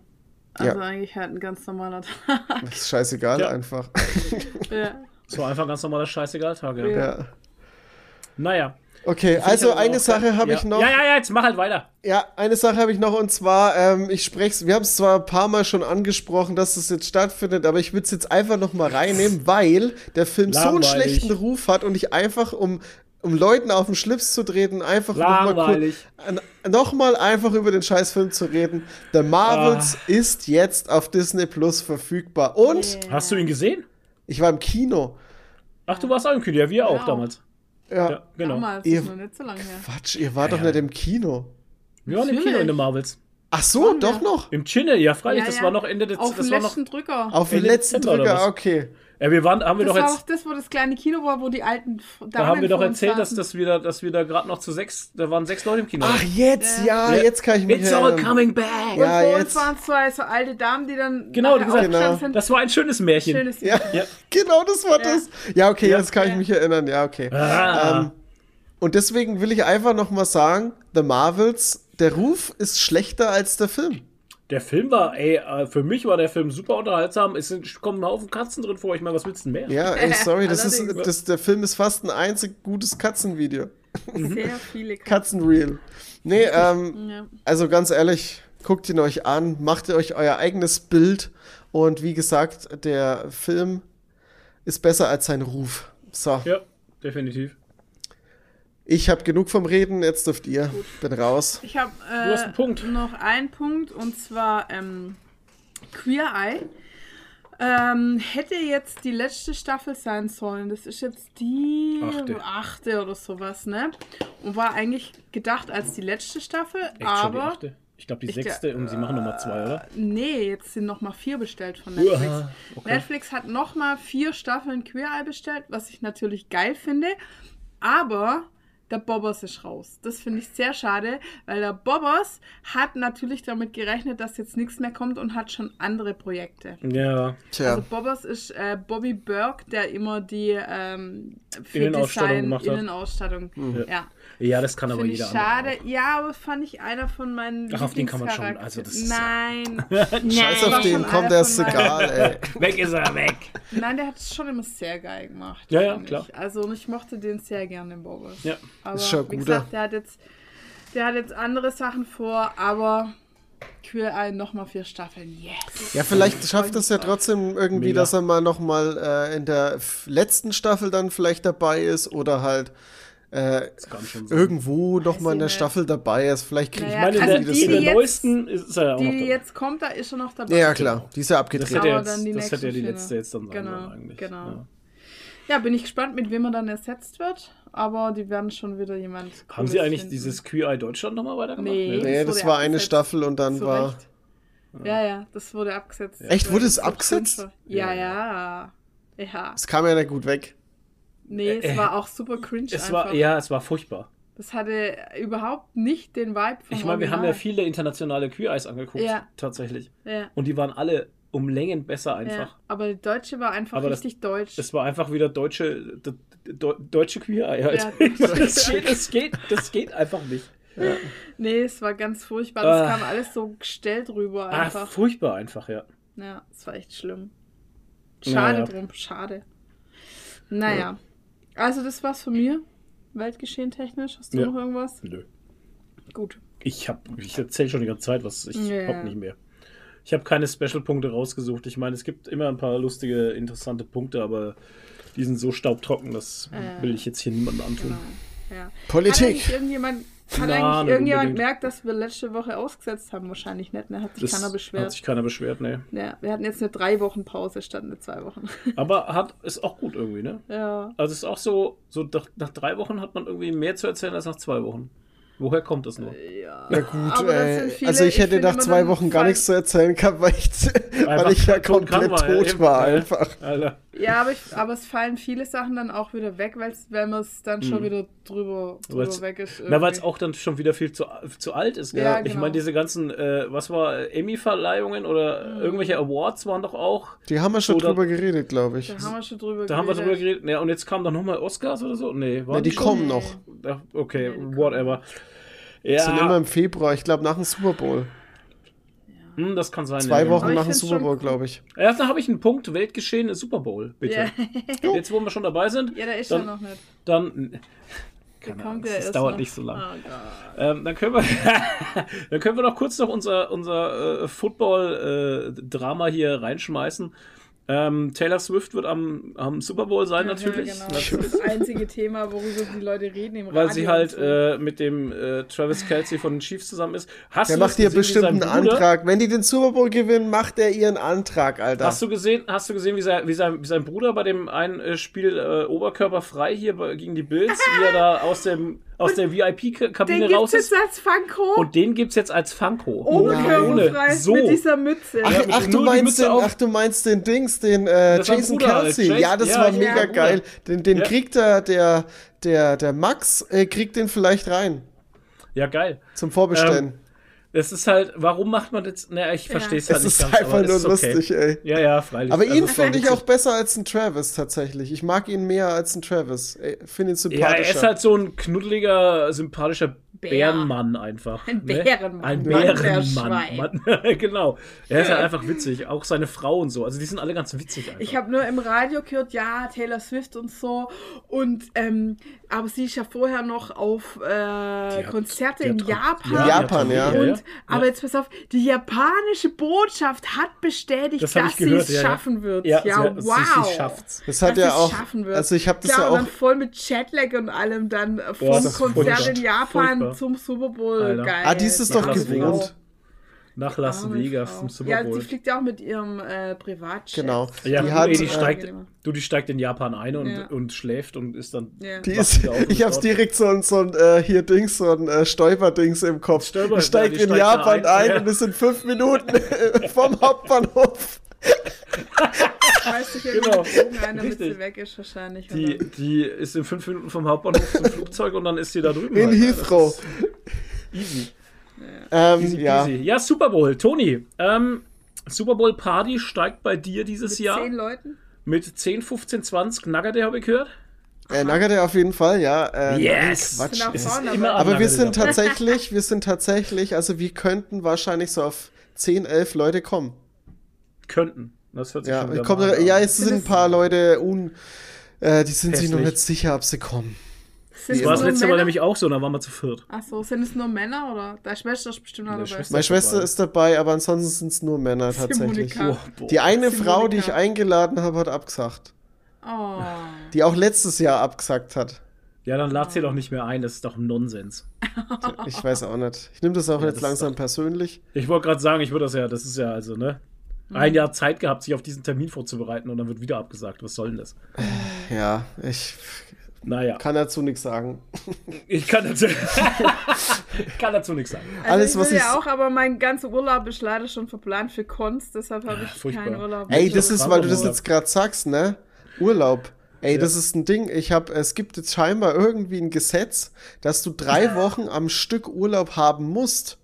Also Ja. eigentlich halt ein ganz normaler Tag. Das ist scheißegal Ja. einfach. ja. *laughs* War einfach ein ganz normaler Scheißegal-Tag. Ja. Ja. Ja. Naja. Okay, also eine Sache habe ja. ich noch. Ja, ja, ja, jetzt mach halt weiter. Ja, eine Sache habe ich noch und zwar, ähm, ich spreche wir haben es zwar ein paar Mal schon angesprochen, dass es jetzt stattfindet, aber ich würde es jetzt einfach noch mal reinnehmen, *laughs* weil der Film so einen Langweilig. schlechten Ruf hat und ich einfach, um, um Leuten auf den Schlips zu treten, einfach noch mal, Langweilig. kurz- noch mal einfach über den scheiß Film zu reden. The Marvels Ah. ist jetzt auf Disney Plus verfügbar und Hast du ihn gesehen? ich war im Kino. Ach, du warst auch im Kino, ja, wir auch Ja. damals. Ja, Ja, genau. Damals, Ihr- ist noch nicht so lange her. Quatsch, ihr wart doch Ja. nicht im Kino. Wir waren im Kino in den Marvels. Ach so, doch noch. Im Chinne, ja, freilich. Ja, das war noch Ende des Auf das den letzten Drücker. Auf den letzten Drücker, okay. Ja, wir waren, haben wir das doch jetzt. Auch das, wo das kleine Kino war, wo die alten. Damen da haben wir doch erzählt, dass, dass wir da, dass wir da gerade noch zu sechs, da waren sechs Leute im Kino. Ach, jetzt, ja, ja. jetzt kann ich mich It's all coming back. Ja, und vor jetzt. uns waren zwei so alte Damen, die dann. Genau, die gesagt, genau. Sind. das war ein schönes Märchen. Schönes Märchen. Ja, ja. *laughs* genau, das war das. Ja, okay, jetzt kann ich mich erinnern. Ja, okay. Ah. Ähm, und deswegen will ich einfach noch mal sagen, The Marvels, der Ruf ist schlechter als der Film. Der Film war, ey, äh, für mich war der Film super unterhaltsam. Es sind, kommen ein Haufen Katzen drin vor. Ich meine, was willst du denn mehr? Ja, ey, sorry, das ist, das, der Film ist fast ein einzig gutes Katzenvideo. *laughs* Sehr viele Katzen. Katzenreal. Nee, ähm, ja. also ganz ehrlich, guckt ihn euch an, macht ihr euch euer eigenes Bild und wie gesagt, der Film ist besser als sein Ruf. So. Ja, definitiv. Ich habe genug vom Reden, jetzt dürft ihr. Gut. Bin raus. Ich habe äh, noch einen Punkt und zwar ähm, Queer Eye. Ähm, hätte jetzt die letzte Staffel sein sollen. Das ist jetzt die achte, achte oder sowas, ne? Und war eigentlich gedacht als die letzte Staffel, Echt aber. Ich glaube, die ich sechste und sie machen nochmal zwei, oder? Nee, jetzt sind nochmal vier bestellt von Netflix. Uah, okay. Netflix hat nochmal vier Staffeln Queer Eye bestellt, was ich natürlich geil finde. Aber der Bobbers ist raus. Das finde ich sehr schade, weil der Bobbers hat natürlich damit gerechnet, dass jetzt nichts mehr kommt und hat schon andere Projekte. Ja. Tja. Also Bobbers ist äh, Bobby Burke, der immer die ähm, Innenausstattung Design, gemacht hat. Innenausstattung. Mhm. Ja. Ja, das kann aber jeder. Schade. Andere Ja, aber fand ich einer von meinen. Ach, auf den kann man schon. Also das ist Nein. *laughs* Scheiß auf den, komm, der ist egal, ey. *laughs* weg ist er, weg. Nein, der hat es schon immer sehr geil gemacht. Ja, ja, klar. Ich. Also, und ich mochte den sehr gerne, den Bobbers. Ja. Aber, ist schon wie gesagt, der hat jetzt. Der hat jetzt andere Sachen vor, aber Queer Eye nochmal vier Staffeln. Yes. Ja, vielleicht schafft es ja trotzdem irgendwie, Mega. dass er mal nochmal äh, in der letzten Staffel dann vielleicht dabei ist oder halt äh, irgendwo noch mal in der Staffel dabei ist. Vielleicht kriege naja, ich meine, also in der, der neuesten ist er ja auch Die, noch dabei. jetzt kommt, da ist er noch dabei. Ja, klar, die ist ja abgedreht. Das hätte ja, jetzt, das hätte ja die letzte jetzt dann genau, sein eigentlich. Genau. Ja. ja. bin ich gespannt, mit wem er dann ersetzt wird. Aber die werden schon wieder jemand. Haben sie eigentlich finden. dieses Queer Eye Deutschland nochmal weitergemacht? Nee, nee das, das war eine Staffel und dann war. Ja, ja, das wurde abgesetzt. Echt, wurde es abgesetzt? Ja, ja. Ja. Es kam ja nicht gut weg. Nee, es äh, war auch super cringe. Es einfach. war, ja, es war furchtbar. Das hatte überhaupt nicht den Vibe von Ich meine, wir haben ja viele internationale Queer-Eyes angeguckt, ja. tatsächlich. Ja. Und die waren alle um Längen besser einfach. Ja, aber die deutsche war einfach aber richtig das, deutsch. Es war einfach wieder deutsche, de, deutsche Queer-Eye halt. Ja, *laughs* das, geht, das, geht, das geht einfach nicht. Ja. Nee, es war ganz furchtbar. Das ah. kam alles so gestellt rüber ah, einfach. Ah, furchtbar einfach, ja. Ja, es war echt schlimm. Schade naja. drum, schade. Naja. Also das war's von mir. Weltgeschehen technisch. Hast du ja. noch irgendwas? Nö. Gut. Ich habe, ich erzähle schon die ganze Zeit, was ich ja. hab nicht mehr. Ich habe keine Special-Punkte rausgesucht. Ich meine, es gibt immer ein paar lustige, interessante Punkte, aber die sind so staubtrocken, das äh, will ich jetzt hier niemandem antun. Genau. Ja. Politik. Hat irgendjemand hat Na, eigentlich irgendjemand gemerkt, dass wir letzte Woche ausgesetzt haben? Wahrscheinlich nicht, ne? Hat sich das keiner beschwert. Hat sich keiner beschwert, ne. Ja, wir hatten jetzt eine drei Wochen Pause statt eine zwei Wochen. *laughs* Aber hat, ist auch gut irgendwie, ne? Ja. Also es ist auch so, so nach, nach drei Wochen hat man irgendwie mehr zu erzählen als nach zwei Wochen. Woher kommt das nur? Ja, ja gut, ey. Viele, also ich hätte ich nach zwei Wochen gar nichts zu erzählen gehabt, weil ich, *laughs* weil ich ja komplett war, tot ja, war, einfach. Alter. Ja, aber, ich, aber es fallen viele Sachen dann auch wieder weg, weil wenn man es dann schon mhm. wieder drüber, drüber weg ist. Irgendwie. Na, weil es auch dann schon wieder viel zu, zu alt ist. Ja, genau. Ich meine, diese ganzen, äh, was war, Emmy-Verleihungen oder mhm. irgendwelche Awards waren doch auch. Die haben wir schon so drüber geredet, glaube ich. Da haben wir schon drüber da geredet. Da haben wir drüber geredet. Ja, und jetzt kamen dann nochmal Oscars oder so? Nee, war nee, die, die kommen noch. Okay, nee, whatever. Ja. Sind immer im Februar, ich glaube nach dem Super Bowl. Hm, das kann sein. Zwei ja, Wochen nach dem Super Bowl, glaube ich. Erst habe ich einen Punkt. Weltgeschehen ist Super Bowl, bitte. Ja. *laughs* Jetzt, wo wir schon dabei sind. Ja, da ist dann, er noch nicht. Dann. *laughs* Keine Ahnung, das dauert noch. nicht so lange. Oh ähm, dann, können wir, *laughs* dann können wir noch kurz noch unser, unser äh, Football-Drama äh, hier reinschmeißen. Ähm, Taylor Swift wird am, am Super Bowl sein, ja, natürlich. Ja, genau. Das ist das einzige Thema, worüber die Leute reden im Weil Radio sie halt so. äh, mit dem äh, Travis Kelsey von den Chiefs zusammen ist. Hast der macht hier bestimmt einen Antrag. Wenn die den Super Bowl gewinnen, macht er ihren Antrag, Alter. Hast du gesehen, hast du gesehen wie, sein, wie, sein, wie sein Bruder bei dem einen äh, Spiel äh, oberkörperfrei hier bei, gegen die Bills, wie er da aus dem aus der VIP-Kabine raus ist. Den als Funko. Und den gibt's jetzt als Funko. Oberkörperfrei so. mit dieser Mütze. Ach, ja, ach, du meinst den, ach, du meinst den Dings, den äh, Jason Kelsey. Jason, ja, das ja, war mega ja, geil. Den, den kriegt der, der, der, der Max, äh, kriegt den vielleicht rein. Ja, geil. Zum Vorbestellen. Ähm, es ist halt, warum macht man das? Naja, ich verstehe es halt nicht. Es ist ganz, einfach nur ist okay. lustig, ey. Ja, ja, freilich. Aber also ihn finde ich auch besser als ein Travis tatsächlich. Ich mag ihn mehr als ein Travis. Finde ihn sympathischer. Ja, er ist halt so ein knuddeliger, sympathischer Bär. Bärenmann einfach. Ein ne? Bärenmann. Ne? Ein Bärenmann. *laughs* genau. Er ist halt einfach witzig. Auch seine Frau und so. Also die sind alle ganz witzig einfach. Ich habe nur im Radio gehört, ja, Taylor Swift und so. Und ähm, aber sie ist ja vorher noch auf äh, Konzerte in Japan. Ja, Japan, ja. Und, aber jetzt pass auf, die japanische Botschaft hat bestätigt, das dass sie es schaffen wird. Ja, ja sie, wow. Sie, schafft's. Das hat ja auch. Also ich habe das Klar, ja auch. dann voll mit Jetlag und allem dann vom Konzert in Japan furchtbar. zum Super Bowl. Geil. Ah, die ist es doch gewohnt nach Las Vegas Frau. zum Super Bowl. Ja, die fliegt ja auch mit ihrem äh, Privatjet. Genau. Ja, die, hat, die, steigt, du, die steigt in Japan ein und, ja. und schläft und ist dann. Ja. Die ist, *laughs* ich hab's direkt so ein, so ein äh, hier Dings, so ein äh, Stolperdings im Kopf. Stolper, die steigt ja, die in Japan ein, ein und ist in fünf Minuten *laughs* vom Hauptbahnhof. Weißt du, genau. einer, damit sie weg ist wahrscheinlich. Die, die ist in fünf Minuten vom Hauptbahnhof zum Flugzeug und dann ist sie da drüben. In halt, Heathrow. Easy. Ähm, easy ja. ja, Super Bowl. Toni, ähm, Super Bowl Party steigt bei dir dieses Mit Jahr. Mit 10 Leuten? Mit 10, 15, 20 Nugget, habe ich gehört. Äh, Nugget auf jeden Fall, ja. Äh, yes! Quatsch. Ist immer Aber wir sind tatsächlich, wir sind *laughs* tatsächlich, also wir könnten wahrscheinlich so auf 10, 11 Leute kommen. Könnten. Das hört sich ja, schon kommt, Ja, es sind ein paar Leute un, äh, die sind Hässlich. sich noch nicht sicher, ob sie kommen. Sind das war das letzte Mal nämlich auch so, da waren wir zu viert. Achso, sind es nur Männer oder? Deine Schwester ist bestimmt auch dabei. Meine Schwester ist dabei, aber ansonsten sind es nur Männer tatsächlich. Oh, die eine Simonika. Frau, die ich eingeladen habe, hat abgesagt. Oh. Die auch letztes Jahr abgesagt hat. Ja, dann lad sie doch nicht mehr ein, das ist doch Nonsens. *laughs* Ich weiß auch nicht. Ich nehme das auch ja, jetzt das langsam doch, persönlich. Ich wollte gerade sagen, ich würde das ja, das ist ja also, ne? Ein mhm. Jahr Zeit gehabt, sich auf diesen Termin vorzubereiten und dann wird wieder abgesagt. Was soll denn das? Ja, ich naja. Kann dazu nichts sagen. Ich kann dazu, *laughs* kann dazu nichts sagen. Also Alles, ich was ich ja auch, aber mein ganzer Urlaub ist leider schon verplant für Kunst, deshalb habe ich ja, keinen Urlaub. Ey, das ist, weil du das jetzt gerade sagst, ne? Urlaub. Ey, ja. das ist ein Ding. Ich habe, es gibt jetzt scheinbar irgendwie ein Gesetz, dass du drei Wochen am Stück Urlaub haben musst.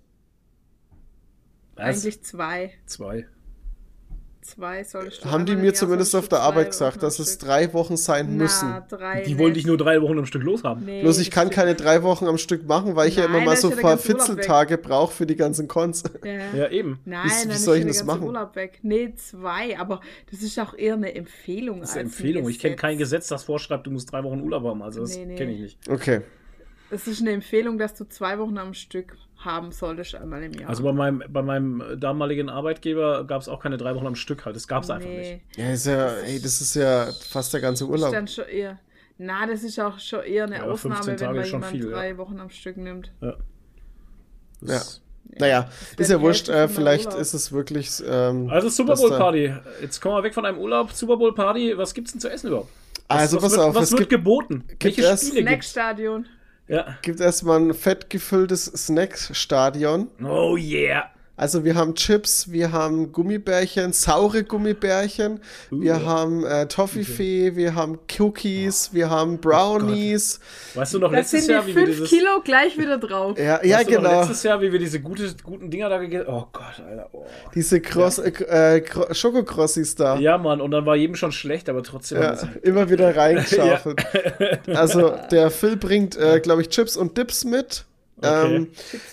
Was? Eigentlich zwei. Zwei zwei solltest du Haben die mir zumindest auf der Arbeit gesagt, dass es drei Wochen sein Na, müssen. Drei die wollen dich nur drei Wochen am Stück loshaben. Nee, Bloß ich kann keine drei Wochen am Stück machen, weil ich Nein, ja immer mal so ein paar Fitzeltage brauche für die ganzen Cons. Ja, ja eben. Nein, wie, wie soll ich das machen? Urlaub weg. Nee, zwei, aber das ist auch eher eine Empfehlung. Das ist eine Empfehlung. Ein ich kenne kein Gesetz, das vorschreibt, du musst drei Wochen Urlaub haben. Also das nee, nee. kenne ich nicht. Okay. Es ist eine Empfehlung, dass du zwei Wochen am Stück haben solltest einmal im Jahr. Also bei meinem, bei meinem damaligen Arbeitgeber gab es auch keine drei Wochen am Stück halt. Das gab es nee. einfach nicht. Ja, ist ja, ey, das ist ja fast der ganze Urlaub. Ist dann schon eher, na, das ist auch schon eher eine ja, Ausnahme, wenn man jemand viel, drei ja. Wochen am Stück nimmt. Ja. ja. Naja, ist ja wurscht, äh, vielleicht Urlaub. ist es wirklich. Ähm, also Super Bowl Party. Jetzt kommen wir weg von einem Urlaub. Super Bowl Party, was gibt's denn zu essen überhaupt? Was, also was pass wird, auf, was wird gibt, geboten? Gibt Welche Spiele Snackstadion. Ja. Gibt erstmal ein fett gefülltes Snackstadion. Oh yeah. Also wir haben Chips, wir haben Gummibärchen, saure Gummibärchen, uh, wir haben äh, Toffifee, okay. wir haben Cookies, oh. wir haben Brownies. Oh weißt du noch das letztes Jahr, wie wir dieses... Kilo gleich wieder drauf. Ja, ja genau. Noch letztes Jahr, wie wir diese gute, guten Dinger da gegessen Oh Gott, Alter. Oh. Diese Cross, ja. äh, äh Schokokrossis da. Ja, Mann, und dann war jedem schon schlecht, aber trotzdem. Ja, *laughs* immer wieder reingeschaufelt. *laughs* ja. Also der Phil bringt, äh, glaube ich, Chips und Dips mit. Okay. Ähm,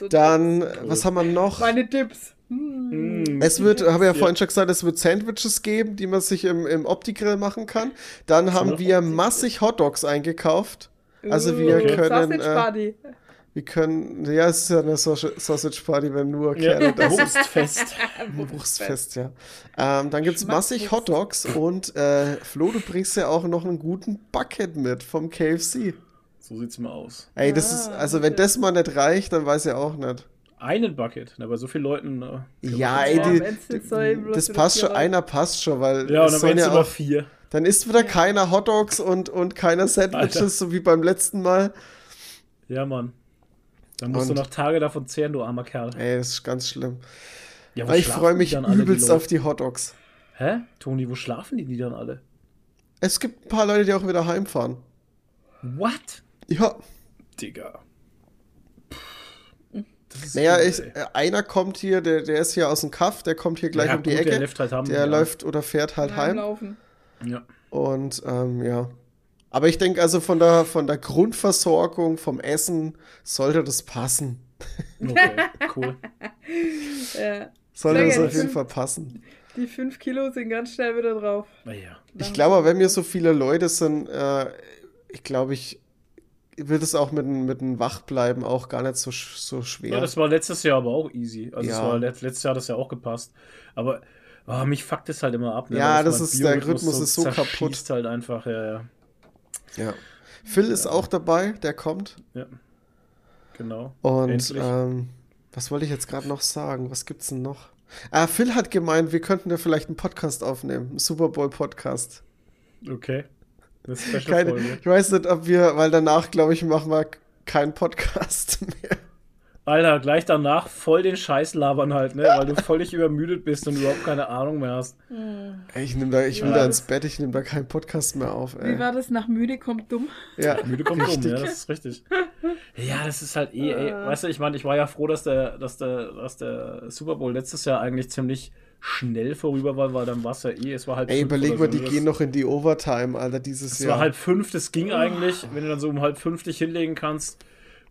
dann, cool. was haben wir noch? Meine Tipps. Mm, es wird, habe ich ja vorhin schon gesagt, es wird Sandwiches geben, die man sich im, im Opti-Grill machen kann. Dann haben wir massig Hotdogs eingekauft. Also wir okay. können. Äh, wir können, ja, es ist ja eine Sausage Party, wenn nur Kerle ja. da *laughs* Wurstfest. Wurstfest, ja. Ähm, dann gibt es massig Hotdogs und äh, Flo, du bringst ja auch noch einen guten Bucket mit vom KFC. So sieht's mal aus. Ey, das ist, ah, also wenn das mal nicht reicht, dann weiß ich auch nicht. Einen Bucket, na, bei so vielen Leuten. Ne, ja, ey, die, die, das passt schon, einer passt schon, weil. Ja, und dann werden es immer vier. Dann isst wieder keiner Hotdogs und, und keiner Sandwiches, Alter. so wie beim letzten Mal. Ja, Mann. Dann musst Und, du noch Tage davon zehren, du armer Kerl. Ey, das ist ganz schlimm. Ja, ich freue mich übelst die auf die Hotdogs. Hä? Toni, wo schlafen die, die dann alle? Es gibt ein paar Leute, die auch wieder heimfahren. What? Ja. Digga. Naja, ich, äh, einer kommt hier, der, der ist hier aus dem Kaff, der kommt hier gleich ja, um die gut, Ecke. Der, läuft, halt haben, der ja. läuft oder fährt halt heim. Laufen. Ja. Und ähm, ja. Aber ich denke also von der, von der Grundversorgung, vom Essen, sollte das passen. Okay, cool. *laughs* ja. Sollte das auf jeden Fall passen. Die 5 Kilo sind ganz schnell wieder drauf. Na ja. Ich glaube, wenn wir so viele Leute sind, äh, ich glaube, ich wird es auch mit, mit dem Wachbleiben auch gar nicht so, so schwer. Ja, das war letztes Jahr aber auch easy. Also ja. war letztes Jahr das ja auch gepasst. Aber oh, mich fuckt es halt immer ab. Ne? Ja, das ist, der Rhythmus so ist so kaputt. halt einfach, ja, ja. Ja. Phil ja. ist auch dabei, der kommt. Ja. Genau. Und ähm, was wollte ich jetzt gerade noch sagen? Was gibt's denn noch? Ah, Phil hat gemeint, wir könnten ja vielleicht einen Podcast aufnehmen. Einen Super Bowl Podcast. Okay. Keine, ich weiß nicht, ob wir, weil danach, glaube ich, machen wir keinen Podcast *laughs* mehr. Alter, gleich danach voll den Scheiß labern halt, ne? Weil du völlig übermüdet bist und überhaupt keine Ahnung mehr hast. Ey, ich, nehm da, ich will ja. da ins Bett, ich nehme da keinen Podcast mehr auf. Ey. Wie war das? Nach müde kommt dumm? Ja, müde kommt dumm, ja, das ist richtig. Ja, das ist halt eh, ey, weißt du, ich meine, ich war ja froh, dass der, dass der, dass der Super Bowl letztes Jahr eigentlich ziemlich schnell vorüber war, weil dann war es ja eh, es war halb Ey, überleg mal, die gehen noch in die Overtime, Alter, dieses es Jahr. Es war halb fünf, das ging eigentlich, wenn du dann so um halb fünf dich hinlegen kannst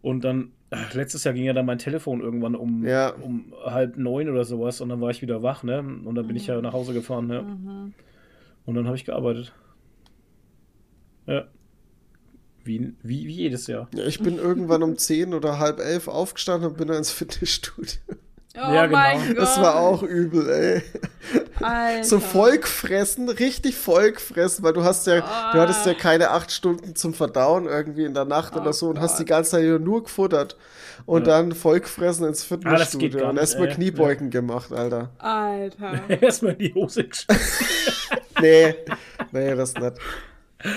und dann, ach, letztes Jahr ging ja dann mein Telefon irgendwann um, ja. um halb neun oder sowas und dann war ich wieder wach, ne, und dann bin ich ja nach Hause gefahren, ne, mhm. und dann habe ich gearbeitet. Ja. Wie, wie, wie jedes Jahr. Ja, ich bin irgendwann um zehn oder halb elf aufgestanden und bin dann ins Fitnessstudio. Oh ja, genau. Gott. Das war auch übel, ey. Alter. So Volkfressen, richtig Volkfressen, weil du hast ja, oh. du hattest ja keine acht Stunden zum Verdauen irgendwie in der Nacht oh oder so und Gott. hast die ganze Zeit nur gefuttert und ja. dann Volkfressen ins ah, Fitnessstudio ah, und erstmal Kniebeugen ja. gemacht, Alter. Alter. *laughs* erstmal in die Hose geschmissen. *laughs* nee, nee, das nicht. *laughs*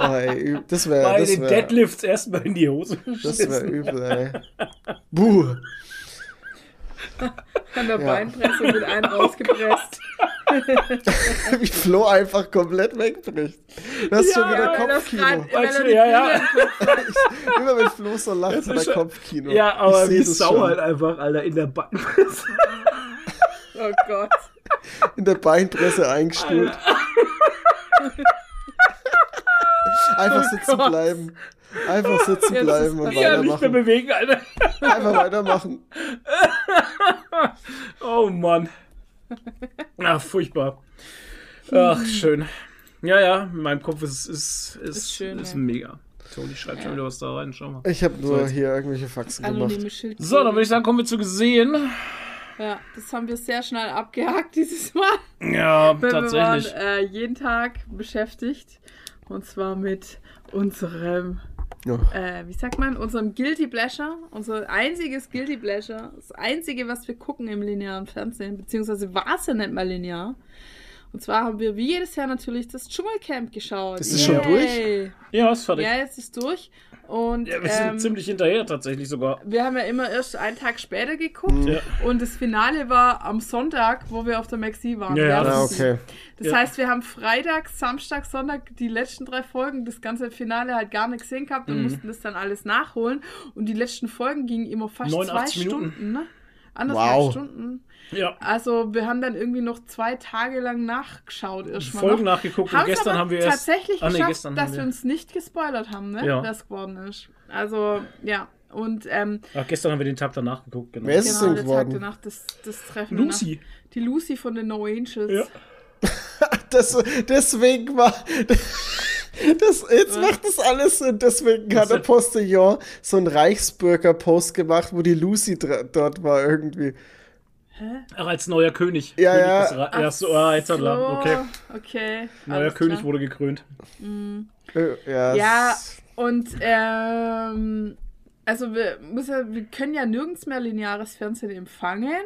Oh, ey, das wäre. Bei den wär, Deadlifts erstmal in die Hose Das wäre übel, ey. Buh. *laughs* An der ja. Beinpresse mit einem *laughs* rausgepresst. *laughs* Wie Flo einfach komplett wegbricht. Das ist ja, schon wieder Kopfkino. Weißt du, ja, ja. immer wenn Flo so lacht, ist der Kopfkino. Ja, aber wie Sau halt einfach, Alter, in der Beinpresse. oh Gott. In der Beinpresse eingestuhlt. Einfach oh sitzen Gott. bleiben. Einfach sitzen Jetzt bleiben und ja, weitermachen. Nicht mehr bewegen, Alter. Einfach weitermachen. *laughs* Oh Mann. Ach, furchtbar. Ach, schön. Ja, ja, in meinem Kopf ist es ist, ist, ist, schön, ist ja. mega. Toni schreibt ja. schon wieder was da rein, schau mal. Ich habe nur so, hier irgendwelche Faxen gemacht. So, dann würde ich sagen, kommen wir zu gesehen. Ja, das haben wir sehr schnell abgehakt dieses Mal. Ja, tatsächlich. Wir waren äh, jeden Tag beschäftigt. Und zwar mit unserem. Äh, wie sagt man, unserem Guilty Pleasure, unser einziges Guilty Pleasure, das einzige, was wir gucken im linearen Fernsehen, beziehungsweise war es ja nicht mal linear. Und zwar haben wir wie jedes Jahr natürlich das Dschungelcamp geschaut. Das ist Yay. schon durch? Ja, ist fertig. Ja, jetzt ist durch. Und, ja, wir sind ähm, ziemlich hinterher tatsächlich sogar. Wir haben ja immer erst einen Tag später geguckt. Ja. Und das Finale war am Sonntag, wo wir auf der Maxi waren. Ja, ja. Ah, okay. Das heißt, wir haben Freitag, Samstag, Sonntag die letzten drei Folgen, das ganze Finale halt gar nicht gesehen gehabt und mhm. mussten das dann alles nachholen. Und die letzten Folgen gingen immer fast zwei Minuten. Stunden, ne? Anderthalb wow. Stunden. Ja. Also wir haben dann irgendwie noch zwei Tage lang nachgeschaut erstmal. Folgen noch. nachgeguckt und gestern haben wir erst tatsächlich ah, nee, geschafft, dass wir. wir uns nicht gespoilert haben, ne? Ja. Was geworden ist. Also ja. Und ähm, Ach, gestern haben wir den Tag danach geguckt, genau. Wer ist genau, es denn der geworden? Tag danach, das, das Treffen. Lucy. Danach. Die Lucy von den No Angels. Ja. *laughs* das, deswegen war. *laughs* Das, jetzt ja. macht das alles Sinn. Deswegen hat der Postillon so einen Reichsbürger-Post gemacht, wo die Lucy dort war irgendwie. Hä? Ach, als neuer König. Ja, König ja. Des ja, so, ah, jetzt so, okay. Okay. Neuer König klar. wurde gekrönt. Mhm. Ja, ja und ähm, also wir, muss ja, wir können ja nirgends mehr lineares Fernsehen empfangen.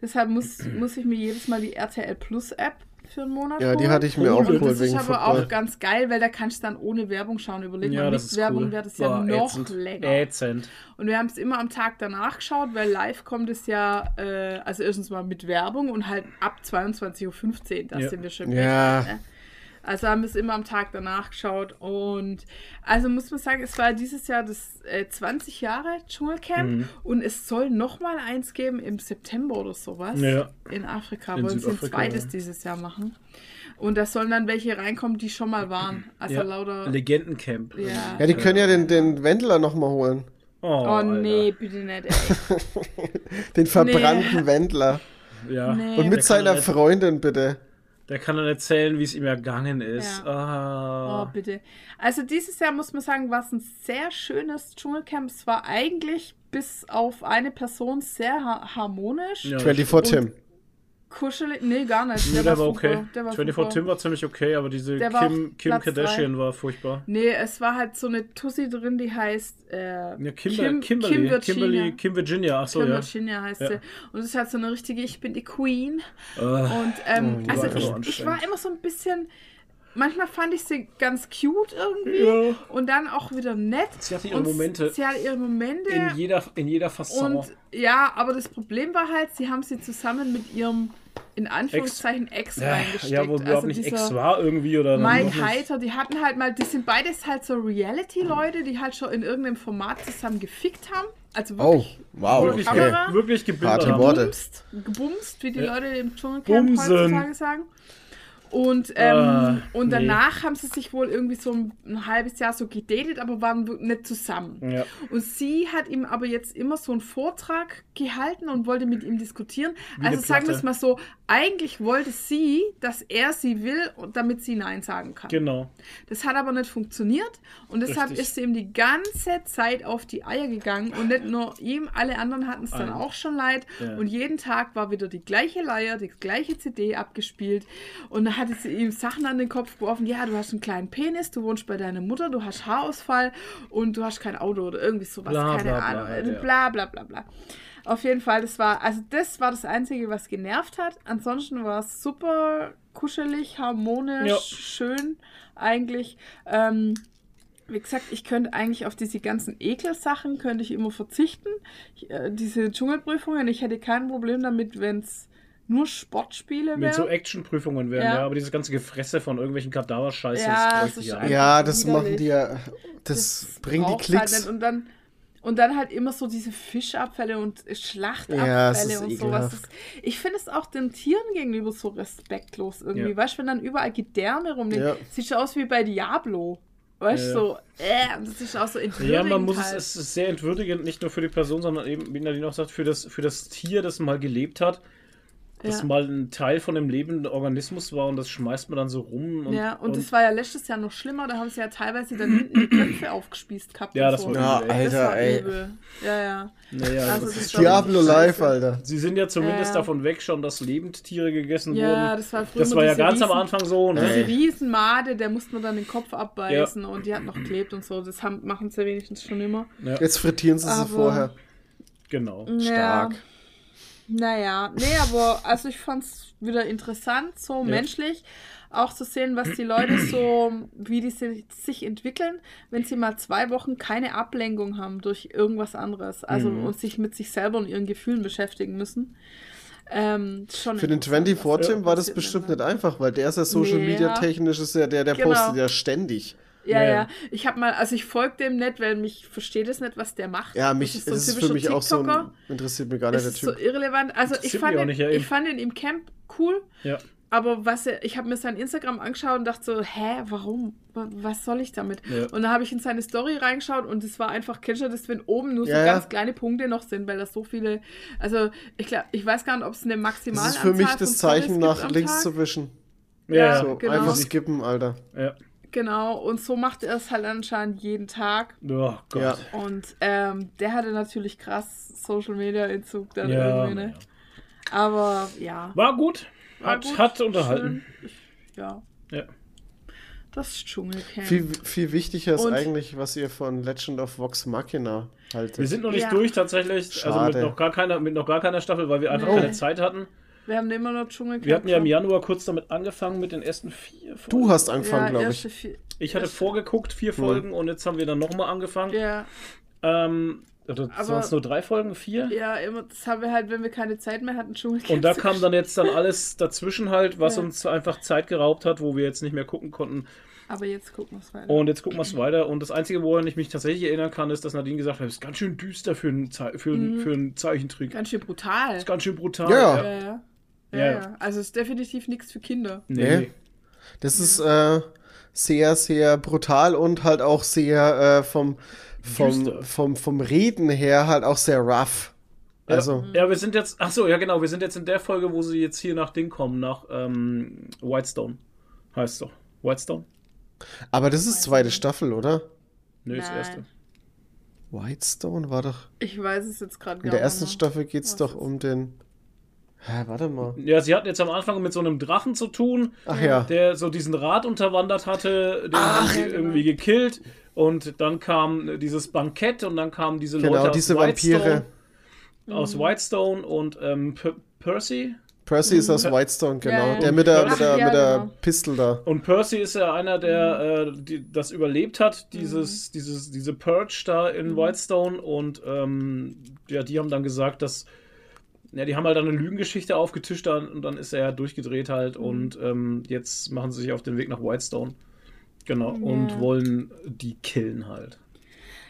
Deshalb muss, muss ich mir jedes Mal die RTL Plus App für einen Monat. Ja, die hatte ich mir oh, auch geholt. Das ist aber Football. auch ganz geil, weil da kannst du dann ohne Werbung schauen. Überlegen, ja, mit Werbung cool. wäre das ja Boah, noch ätzend. länger. Ätzend. Und wir haben es immer am Tag danach geschaut, weil live kommt es ja, äh, also erstens mal mit Werbung und halt ab 22.15 Uhr, da ja. sind wir schon. Ja. Weg, ne? Also haben wir es immer am Tag danach geschaut. Und also muss man sagen, es war dieses Jahr das äh, 20 Jahre Dschungelcamp mhm. und es soll noch mal eins geben im September oder sowas ja. in Afrika. In Wollen sie ein zweites ja. dieses Jahr machen. Und da sollen dann welche reinkommen, die schon mal waren. Also ja. lauter. Legendencamp. Ja. ja, die können ja den, den Wendler noch mal holen. Oh, oh nee, bitte nicht, ey. *laughs* den verbrannten nee. Wendler. Ja. Nee. Und mit seiner Freundin, bitte. Der kann dann erzählen, wie es ihm ergangen ist. Ja. Ah. Oh, bitte. Also dieses Jahr muss man sagen, war es ein sehr schönes Dschungelcamp. Es war eigentlich bis auf eine Person sehr harmonisch. Ja, 24 Tim. Kuschelig, nee, gar nicht. Der, nee, der war, war okay. Der war 24 Tim war ziemlich okay, aber diese Kim, Kim Kardashian drei. war furchtbar. Nee, es war halt so eine Tussi drin, die heißt äh, ja, Kimber, Kim, Kimberly, Kim Virginia. Kimberly, Kim Virginia, achso, Kim ja. Virginia heißt ja. sie. Und es ist halt so eine richtige, ich bin die Queen. Uh, und ähm, oh, also ich, ich war immer so ein bisschen manchmal fand ich sie ganz cute irgendwie ja. und dann auch wieder nett. Sie hatte ihre Momente. Sie hatte ihre Momente. In jeder, in jeder Fasson. Und ja, aber das Problem war halt, sie haben sie zusammen mit ihrem in Anführungszeichen Ex, Ex ja, reingesteckt. Ja, wo überhaupt also nicht Ex war irgendwie oder Mike Heiter, die hatten halt mal, die sind beides halt so Reality-Leute, die halt schon in irgendeinem Format zusammen gefickt haben. Also wirklich. Oh, wow. Wirklich, okay. wirklich gebildet. Gebumst, gebumst, wie die ja. Leute im Dschungelcamp heutzutage sagen. Und, ähm, uh, und danach nee. haben sie sich wohl irgendwie so ein, ein, halbes Jahr so gedatet, aber waren nicht zusammen. Ja. Und sie hat ihm aber jetzt immer so einen Vortrag gehalten und wollte mit ihm diskutieren. Wie also sagen wir es mal so, eigentlich wollte sie, dass er sie will, damit sie Nein sagen kann. Genau. Das hat aber nicht funktioniert und deshalb Richtig. ist sie ihm die ganze Zeit auf die Eier gegangen und nicht nur ihm, alle anderen hatten es dann auch schon leid ja. und jeden Tag war wieder die gleiche Leier, die gleiche CD abgespielt und dann hatte sie ihm Sachen an den Kopf geworfen, ja, du hast einen kleinen Penis, du wohnst bei deiner Mutter, du hast Haarausfall und du hast kein Auto oder irgendwie sowas, bla, keine bla, Ahnung, bla bla bla bla. Auf jeden Fall, das war, also das war das Einzige, was genervt hat. Ansonsten war es super kuschelig, harmonisch, ja. schön eigentlich. Ähm, wie gesagt, ich könnte eigentlich auf diese ganzen Ekelsachen könnte ich immer verzichten. Ich, äh, diese Dschungelprüfungen, ich hätte kein Problem damit, wenn es nur Sportspiele wären. Wenn so Actionprüfungen wären, ja. ja. Aber dieses ganze Gefresse von irgendwelchen Kadaver-Scheiße, ja, das, das Ja, das machen die ja. Das, das bringt die Klicks. Halt und dann und dann halt immer so diese Fischabfälle und Schlachtabfälle ja, und sowas. Das, ich finde es auch den Tieren gegenüber so respektlos irgendwie. Ja. Weißt du, wenn dann überall Gedärme rumliegen, ja. sieht aus wie bei Diablo. Weißt du, ja. so, äh, das ist auch so entwürdigend. Ja, man muss halt. es, es ist sehr entwürdigend, nicht nur für die Person, sondern eben, wie Nadine auch sagt, für das, für das Tier, das mal gelebt hat das ja. mal ein Teil von einem lebenden Organismus war und das schmeißt man dann so rum. Und, ja, und, und das war ja letztes Jahr noch schlimmer, da haben sie ja teilweise dann hinten die Köpfe aufgespießt gehabt. Ja, das so. war übel. Ja, Alter, das war ey. Übel. Ja, ja. Naja, also das ist Diablo live, Alter. Sie sind ja zumindest ja. davon weg schon, dass Lebendtiere gegessen ja, wurden. Ja, das war früher Das war ja ganz Riesen, am Anfang so. Ne? Diese Riesenmade, der musste man dann den Kopf abbeißen ja. und die hat noch klebt und so. Das haben, machen sie ja wenigstens schon immer. Jetzt frittieren sie sie vorher. Genau. Stark. Naja, nee, aber also ich fand es wieder interessant, so ja. menschlich auch zu sehen, was die Leute so, wie die sich entwickeln, wenn sie mal zwei Wochen keine Ablenkung haben durch irgendwas anderes. Also mhm. und sich mit sich selber und ihren Gefühlen beschäftigen müssen. Ähm, Für den 24-Tim war das bestimmt nicht einfach, weil der ist ja Social Media technisch ist ja der, der genau. postet ja ständig. Ja, ja, ja. Ich habe mal, also ich folge dem nicht, weil mich versteht es nicht, was der macht. Ja, mich ist, so ist für mich TikToker. auch so ein, interessiert mich gar nicht der Typ. Ist so irrelevant. Also ich fand, ihn, nicht, ja, ich fand ihn im Camp cool. Ja. Aber was er, ich habe mir sein Instagram angeschaut und dachte so, hä, warum? Was soll ich damit? Ja. Und dann habe ich in seine Story reingeschaut und es war einfach, kennst du das, wenn oben nur so ja, ganz kleine Punkte noch sind, weil das so viele, also ich glaube, ich weiß gar nicht, ob es eine maximale Das ist für mich das Zeichen, nach links Tag. zu wischen. Ja, so, genau. Einfach skippen, Alter. Ja. Genau, und so macht er es halt anscheinend jeden Tag. Oh Gott. Ja. Und ähm, der hatte natürlich krass Social Media Entzug dann ja, irgendwie, ne? Aber ja. War gut. War hat, gut, hat unterhalten. Ich, ja. Ja. Das Dschungelcamp. Viel, viel wichtiger ist und eigentlich, was ihr von Legend of Vox Machina haltet. Wir sind noch nicht ja. durch tatsächlich. Schade. Also mit noch, gar keiner, mit noch gar keiner Staffel, weil wir einfach nee. keine Zeit hatten. Wir haben immer noch Dschungelcamp. Wir hatten ja im Januar kurz damit angefangen mit den ersten vier Folgen. Du hast angefangen, ja, glaube ich. Vier, ich hatte vorgeguckt, vier Folgen, hm. und jetzt haben wir dann nochmal angefangen. Ja. Ähm, oder waren es nur drei Folgen? Vier? Ja, immer, das haben wir halt, wenn wir keine Zeit mehr hatten, schon Und da kam dann jetzt dann alles dazwischen halt, was ja. uns einfach Zeit geraubt hat, wo wir jetzt nicht mehr gucken konnten. Aber jetzt gucken wir es weiter. Und jetzt gucken wir es weiter. Und das Einzige, woran ich mich tatsächlich erinnern kann, ist, dass Nadine gesagt hat, es ist ganz schön düster für einen, Ze für, mhm. für einen Zeichentrick. Ganz schön brutal. Ist ganz schön brutal. Ja. Ja, ja. Ja, ja. Also es ist definitiv nichts für Kinder. Nee. nee. Das ist äh, sehr, sehr brutal und halt auch sehr äh, vom vom, vom, vom Reden her halt auch sehr rough. Also. Ja, ja, wir sind jetzt, ach so, ja genau, wir sind jetzt in der Folge, wo sie jetzt hier nach Ding kommen, nach ähm, Whitestone. Heißt doch. Whitestone? Aber das ist zweite Staffel, oder? Nö, das erste. Whitestone war doch. Ich weiß es jetzt gerade gar nicht. In der ersten. Staffel geht es doch um den. Hä, warte mal. Ja, sie hatten jetzt am Anfang mit so einem Drachen zu tun, Ach, ja. der so diesen Rad unterwandert hatte, den Ach, haben sie ja, irgendwie genau. gekillt. Und dann kam dieses Bankett und dann kamen diese genau, Leute aus diese Vampire. Aus mhm. Whitestone und ähm, Percy. Percy ist aus mhm. Whitestone, genau. Ja, der mit der, mit der, mit der genau. Pistol da. Und Percy ist ja einer, der mhm. äh, die, das überlebt hat, dieses, mhm. dieses, diese Purge da in mhm. Whitestone. Und ähm, ja, die haben dann gesagt, dass. Ja, die haben halt dann eine Lügengeschichte aufgetischt und dann ist er durchgedreht halt. Und ähm, jetzt machen sie sich auf den Weg nach Whitestone. Genau, ja. und wollen die killen halt.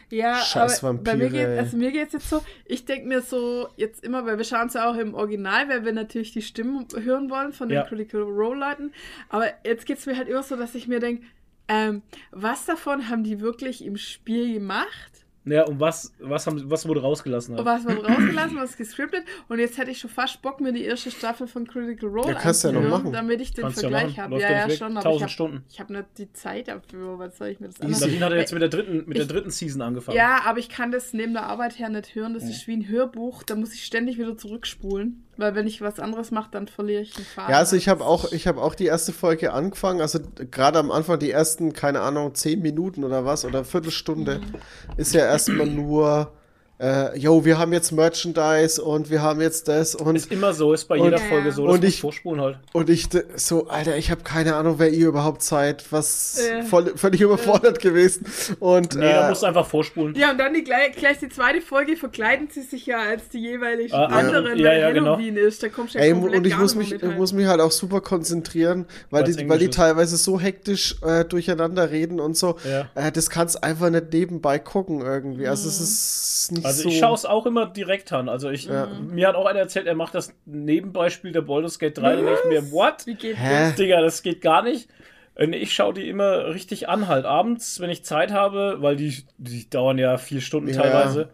Ja, Scheiß aber Vampire, bei mir geht also mir geht es jetzt so, ich denke mir so jetzt immer, weil wir schauen es ja auch im Original, weil wir natürlich die Stimmen hören wollen von den ja. Critical Role Leuten, aber jetzt geht es mir halt immer so, dass ich mir denke, ähm, was davon haben die wirklich im Spiel gemacht? Ja, und was, was, haben, was wurde rausgelassen? Halt? Was wurde rausgelassen, was gescriptet. Und jetzt hätte ich schon fast Bock, mir die erste Staffel von Critical Role ja, kannst ja noch machen. damit ich den kannst Vergleich ja habe. Ja, ja, schon, aber ich habe hab nicht die Zeit dafür. Was soll ich mir das anhören? Nadine hat jetzt mit der, dritten, mit ich, der dritten Season angefangen. Ja, aber ich kann das neben der Arbeit her nicht hören. Das ja. ist wie ein Hörbuch. Da muss ich ständig wieder zurückspulen. Weil wenn ich was anderes mache, dann verliere ich den Faden. Ja, also ich habe auch, ich auch die erste Folge angefangen. Also gerade am Anfang die ersten, keine Ahnung, zehn Minuten oder was oder Viertelstunde mhm. ist ja erstmal nur äh, yo, wir haben jetzt Merchandise und wir haben jetzt das und ist immer so, ist bei und, jeder Folge so, dass und ich, vorspulen halt. Und ich so, Alter, ich habe keine Ahnung, wer ihr überhaupt seid, was äh, voll, völlig überfordert äh. gewesen und nee, äh, da musst du einfach vorspulen. Ja, und dann die, gleich, gleich die zweite Folge verkleiden sie sich ja als die jeweiligen ah, anderen, ja, ja, genau. Halloween genau. ist, da kommst du ja Ey, und ich muss mich, ich muss mich halt auch super konzentrieren, weil die, weil die teilweise so hektisch äh, durcheinander reden und so. Ja. Äh, das kannst einfach nicht nebenbei gucken irgendwie. Also mhm. es ist nicht also so. Ich schaue es auch immer direkt an. Also ich, ja. mir hat auch einer erzählt, er macht das Nebenbeispiel der Baldur's Gate 3. Da denke ich mir, what? Wie geht Hä? das? Digga, das geht gar nicht. Ich schaue die immer richtig an, halt abends, wenn ich Zeit habe, weil die, die dauern ja vier Stunden ja. teilweise.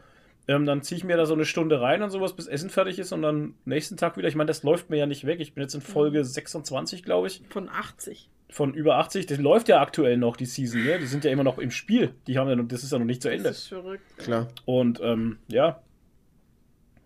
Ähm, dann ziehe ich mir da so eine Stunde rein und sowas, bis Essen fertig ist und dann nächsten Tag wieder. Ich meine, das läuft mir ja nicht weg. Ich bin jetzt in Folge 26, mhm. glaube ich. Von 80. Von über 80. Das läuft ja aktuell noch, die Season. Ne? Die sind ja immer noch im Spiel. Die haben ja, das ist ja noch nicht zu Ende. Das ist verrückt. Klar. Und ähm, ja,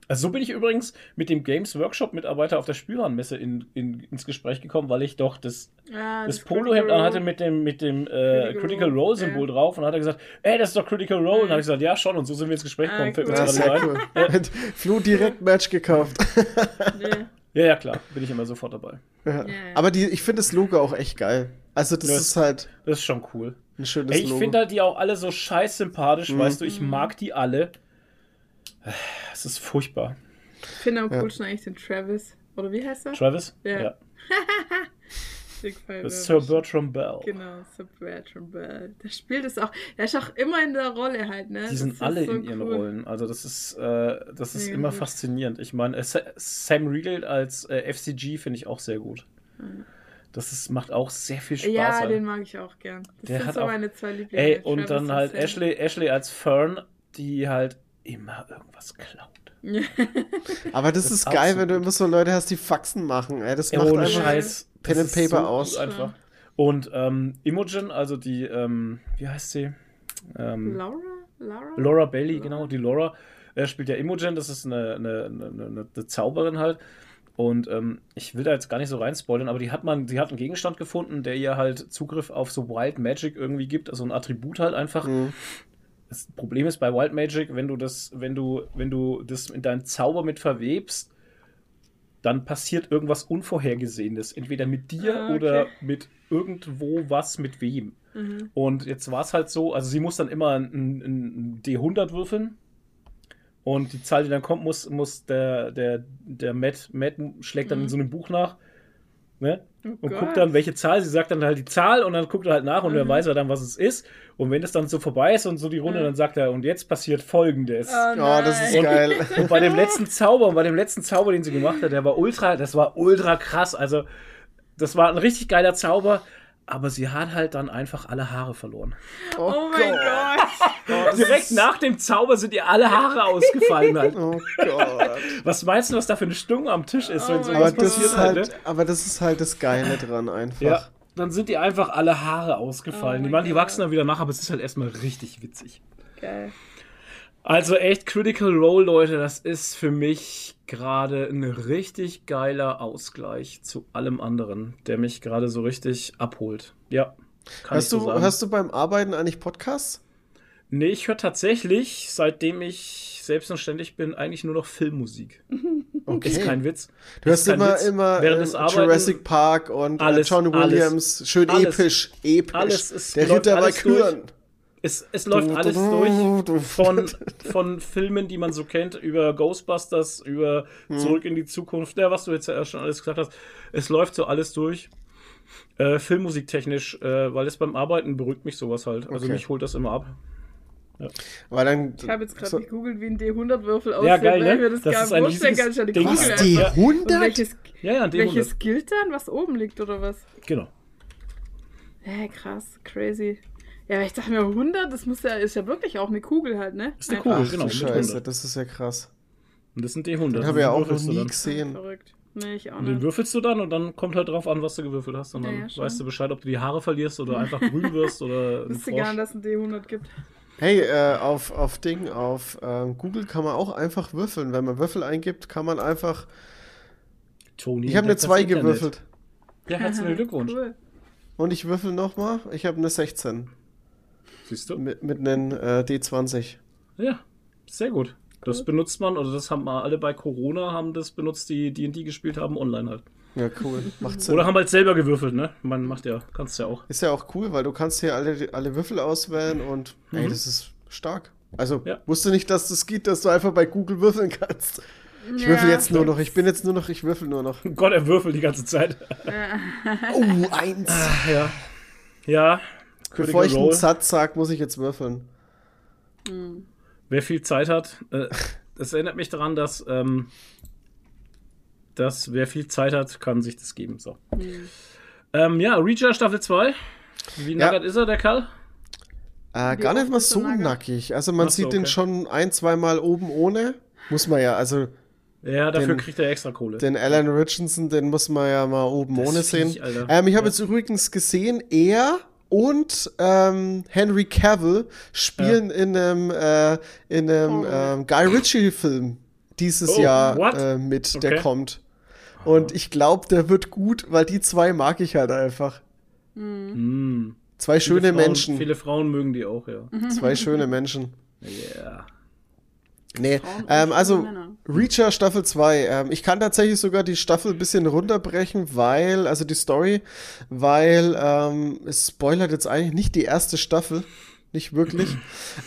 also so bin ich übrigens mit dem Games Workshop Mitarbeiter auf der Spielwarenmesse in, in, ins Gespräch gekommen, weil ich doch das, ah, das, das Polohemd anhatte mit dem, mit dem äh, Critical, Role Symbol ja. drauf und hat er gesagt, ey, das ist doch Critical Role. Und dann habe ich gesagt, ja schon. Und so sind wir ins Gespräch gekommen. Ah, cool. ja, *laughs* sehr cool. Ja. Flu direkt Match gekauft. *laughs* nee. Ja, ja, klar. Bin ich immer sofort dabei. Ja. Aber die, ich finde das Logo auch echt geil. Also das, das ist halt. Das ist schon cool. Ein schönes ey, ich finde halt die auch alle so scheiß sympathisch, mhm. weißt du, ich mag die alle. Es ist furchtbar. Ich finde am coolsten eigentlich den Travis. Oder wie heißt er? Travis? Ja. ja. *laughs* Sir Bertram Bell. Genau, Sir Bertram Bell. Der spielt es auch. Er ist auch immer in der Rolle halt, ne? Die sind alle so in ihren cool. Rollen. Also das ist, äh, das ist immer gut. faszinierend. Ich meine, äh, Sam Riegel als äh, FCG finde ich auch sehr gut. Mhm. Das ist, macht auch sehr viel Spaß. Ja, halt. den mag ich auch gern. Das der sind hat so auch, meine zwei Lieblings. Ey, und dann halt Ashley, Ashley als Fern, die halt immer irgendwas klaut. *laughs* Aber das, das ist, geil, wenn du immer so Leute hast, die Faxen machen. Ey. Das ja, macht ohne einfach Scheiß. Pen and Paper so aus. Einfach. Und ähm, Imogen, also die, ähm, wie heißt sie? Ähm, Laura? Laura? Laura Bailey, Laura? genau, die Laura. Er spielt ja Imogen, das ist eine, eine, eine, eine Zauberin halt. Und ähm, ich will da jetzt gar nicht so reinspoilern, aber die hat man, die hat einen Gegenstand gefunden, der ihr halt Zugriff auf so Wild Magic irgendwie gibt, also ein Attribut halt einfach. Mhm das Problem ist bei Wild Magic, wenn du das, wenn du, wenn du das in deinen Zauber mit verwebst, dann passiert irgendwas Unvorhergesehenes. Entweder mit dir ah, okay. oder mit irgendwo was mit wem. Mhm. Und jetzt war es halt so, also sie muss dann immer ein, ein D100 würfeln. Und die Zahl, die dann kommt, muss, muss der, der, der Matt, Matt schlägt dann mhm. in so einem Buch nach. Ne? Oh und Gott. guckt dann, welche Zahl. Sie sagt dann halt die Zahl und dann guckt er halt nach und mhm. er weiß er dann, was es ist. Und wenn es dann so vorbei ist und so die Runde, mhm. dann sagt er, und jetzt passiert folgendes. Oh, oh das ist geil. Und bei dem letzten Zauber, und bei dem letzten Zauber, den sie gemacht hat, der war ultra, das war ultra krass. Also, das war ein richtig geiler Zauber aber sie hat halt dann einfach alle Haare verloren. Oh, oh mein Gott. Gott. Direkt nach dem Zauber sind ihr alle Haare ausgefallen. Halt. *laughs* Oh Gott. Was meinst du, was da für eine Stimmung am Tisch ist, wenn oh sowas passiert halt, halt ne? Aber das ist halt das Geile dran einfach. Ja, dann sind ihr einfach alle Haare ausgefallen. Oh die, waren, die wachsen dann wieder nach, aber es ist halt erstmal richtig witzig. Geil. Also echt Critical Role, Leute, das ist für mich gerade ein richtig geiler Ausgleich zu allem anderen, der mich gerade so richtig abholt. Ja. Kann hast, du, so hast du beim Arbeiten eigentlich Podcasts? Nee, ich höre tatsächlich, seitdem ich selbstständig bin, eigentlich nur noch Filmmusik. *laughs* Okay. Ist kein Witz. Du hast immer, Witz. immer Während äh, Jurassic Park und äh, alles, John Williams. Alles, schön alles, episch, episch. Alles ist, Der Ritter bei Kühen. Es, es läuft alles durch von, von Filmen, die man so kennt, über Ghostbusters, über hm. Zurück in die Zukunft, ja, was du jetzt ja schon alles gesagt hast. Es läuft so alles durch. Äh, Filmmusiktechnisch, äh, weil es beim Arbeiten beruhigt mich sowas halt. Also okay. mich holt das immer ab. Ja. Weil dann, ich habe jetzt gerade so, gegoogelt, wie ein D100-Würfel aussieht, ja, geil, ne? weil mir das, das vorstellen kann. Ich Ding. Was, D100? welches, ja, ja, D100. welches gilt dann? Was oben liegt oder was? Genau. Hä, hey, krass, crazy. Ja, ich dachte mir, 100, das muss ja, ist ja wirklich auch eine Kugel halt, ne? Ist eine Kugel, Ach, genau. Scheiße, das ist ja krass. Und das sind D100. Den habe ich ja auch noch nie gesehen. Verrückt. Nee, ich auch nicht. Den würfelst du dann und dann kommt halt drauf an, was du gewürfelt hast. Und dann ja, weißt du Bescheid, ob du die Haare verlierst oder einfach grün *laughs* wirst oder. Ich wusste gar nicht, dass es ein D100 gibt. Hey, äh, auf, auf Ding, auf äh, Google kann man auch einfach würfeln. Wenn man Würfel eingibt, kann man einfach. Tony, ich habe eine 2 gewürfelt. Ja, herzlichen *laughs* Glückwunsch. Cool. Und ich würfel nochmal. Ich habe eine 16. Siehst du? Mit, mit einem äh, D20. Ja, sehr gut. Das benutzt man, oder das haben wir alle bei Corona, haben das benutzt, die D&D gespielt haben, online halt. Ja, cool. Macht Sinn. Oder haben halt selber gewürfelt, ne? Man macht ja, kannst ja auch. Ist ja auch cool, weil du kannst hier alle, alle Würfel auswählen und mhm. ey, das ist stark. Also, ja. wusste nicht, dass das geht, dass du einfach bei Google würfeln kannst. Ich ja, würfel jetzt nur noch, ich bin jetzt nur noch, ich würfel nur noch. *laughs* Gott, er würfelt die ganze Zeit. oh, eins. Ah, ja. Ja, Bevor ich einen Satz sage, muss ich jetzt würfeln. Mhm. Wer viel Zeit hat, äh, das erinnert mich daran, dass, ähm, dass wer viel Zeit hat, kann sich das geben. So. Mhm. Ähm, ja, Reacher Staffel 2. Wie ja. nackert ist er, der Kerl? Äh, gar nicht mal so nackig. Also man so, sieht okay. den schon ein, zweimal oben ohne. Muss man ja, also. Ja, dafür den, kriegt er extra Kohle. Den Alan Richardson, den muss man ja mal oben das ohne sehen. ähm, ich habe ja. jetzt übrigens gesehen, er und ähm, Henry Cavill spielen ja. in einem, äh, in einem oh. ähm, Guy Ritchie-Film dieses oh, Jahr äh, mit, okay. der kommt. Und ich glaube, der wird gut, weil die zwei mag ich halt einfach. Mhm. Zwei schöne viele Frauen, Menschen. Viele Frauen mögen die auch, ja. Zwei schöne Menschen. Ja. Yeah. Nee, ähm, also Reacher Staffel 2. Ähm, ich kann tatsächlich sogar die Staffel ein bisschen runterbrechen, weil, also die Story, weil ähm, es spoilert jetzt eigentlich nicht die erste Staffel. Nicht wirklich.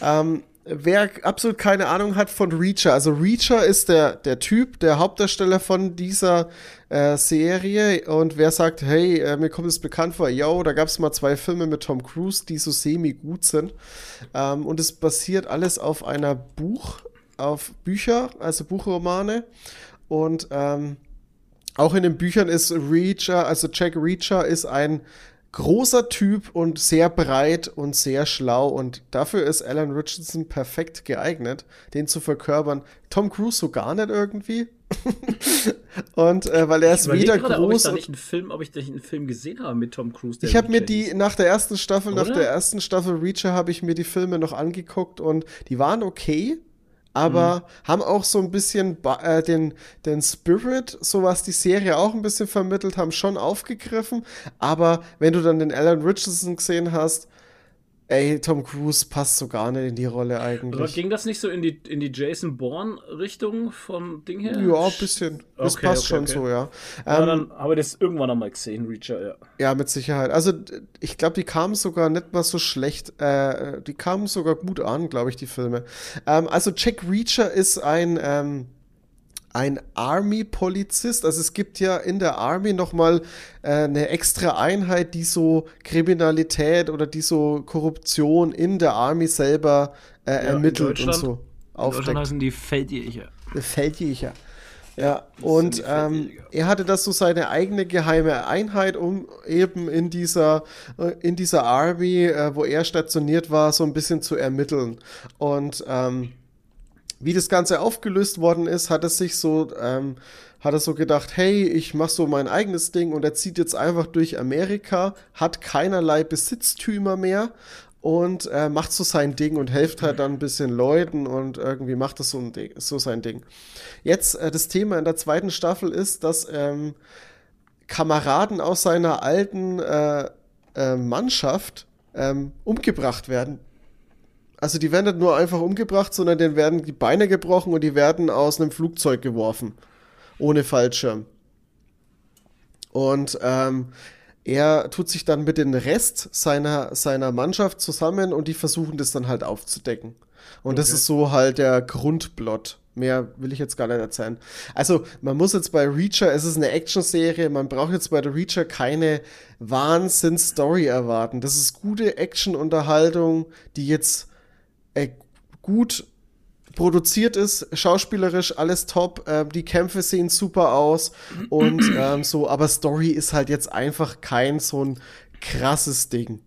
ähm, wer absolut keine Ahnung hat von Reacher, also Reacher ist der, der Typ, der Hauptdarsteller von dieser äh, Serie und wer sagt, hey, äh, mir kommt es bekannt vor, yo, da gab es mal zwei Filme mit Tom Cruise, die so semi-gut sind ähm, und es basiert alles auf einer Buch, auf Bücher, also Buchromane. Und ähm, auch in den Büchern ist Reacher, also Jack Reacher ist ein großer Typ und sehr breit und sehr schlau und dafür ist Alan Richardson perfekt geeignet, den zu verkörpern. Tom Cruise so gar nicht irgendwie. *laughs* und äh, weil er ist wieder gerade, groß. Ob ich, einen Film, ob ich einen Film gesehen habe mit Tom Cruise. Ich habe mir die nach der ersten Staffel, Oder? nach der ersten Staffel Reacher habe ich mir die Filme noch angeguckt und die waren okay aber mhm. haben auch so ein bisschen äh, den, den Spirit, so was die Serie auch ein bisschen vermittelt haben, schon aufgegriffen. Aber wenn du dann den Alan Richardson gesehen hast, Ey, Tom Cruise passt so gar nicht in die Rolle eigentlich. Aber ging das nicht so in die, in die Jason Bourne-Richtung vom Ding her? Ja, ein bisschen. Das okay, passt okay, schon okay. so, ja. ja ähm, dann habe ich das irgendwann einmal gesehen, Reacher, ja. Ja, mit Sicherheit. Also, ich glaube, die kamen sogar nicht mal so schlecht. Äh, die kamen sogar gut an, glaube ich, die Filme. Ähm, also, Jack Reacher ist ein. Ähm, ein Army-Polizist. Also es gibt ja in der Army nochmal äh, eine extra Einheit, die so Kriminalität oder die so Korruption in der Army selber äh, ja, ermittelt und so aufdeckt. In Deutschland heißen die Feldjäger. Feldjäger. Ja, und ähm, er hatte das so seine eigene geheime Einheit, um eben in dieser, äh, in dieser Army, äh, wo er stationiert war, so ein bisschen zu ermitteln. Und ähm, wie das Ganze aufgelöst worden ist, hat er sich so, ähm, hat er so gedacht, hey, ich mach so mein eigenes Ding und er zieht jetzt einfach durch Amerika, hat keinerlei Besitztümer mehr und äh, macht so sein Ding und hilft halt dann ein bisschen Leuten und irgendwie macht das so, ein Ding, so sein Ding. Jetzt, äh, das Thema in der zweiten Staffel ist, dass ähm, Kameraden aus seiner alten äh, äh Mannschaft ähm, umgebracht werden also die werden nicht nur einfach umgebracht, sondern denen werden die Beine gebrochen und die werden aus einem Flugzeug geworfen. Ohne Fallschirm. Und ähm, er tut sich dann mit dem Rest seiner, seiner Mannschaft zusammen und die versuchen das dann halt aufzudecken. Und okay. das ist so halt der Grundplot. Mehr will ich jetzt gar nicht erzählen. Also, man muss jetzt bei Reacher, es ist eine Action-Serie, man braucht jetzt bei der Reacher keine Wahnsinn-Story erwarten. Das ist gute Action-Unterhaltung, die jetzt äh, gut produziert ist, schauspielerisch alles top, äh, die Kämpfe sehen super aus und *clears throat* ähm, so, aber Story ist halt jetzt einfach kein so ein krasses Ding.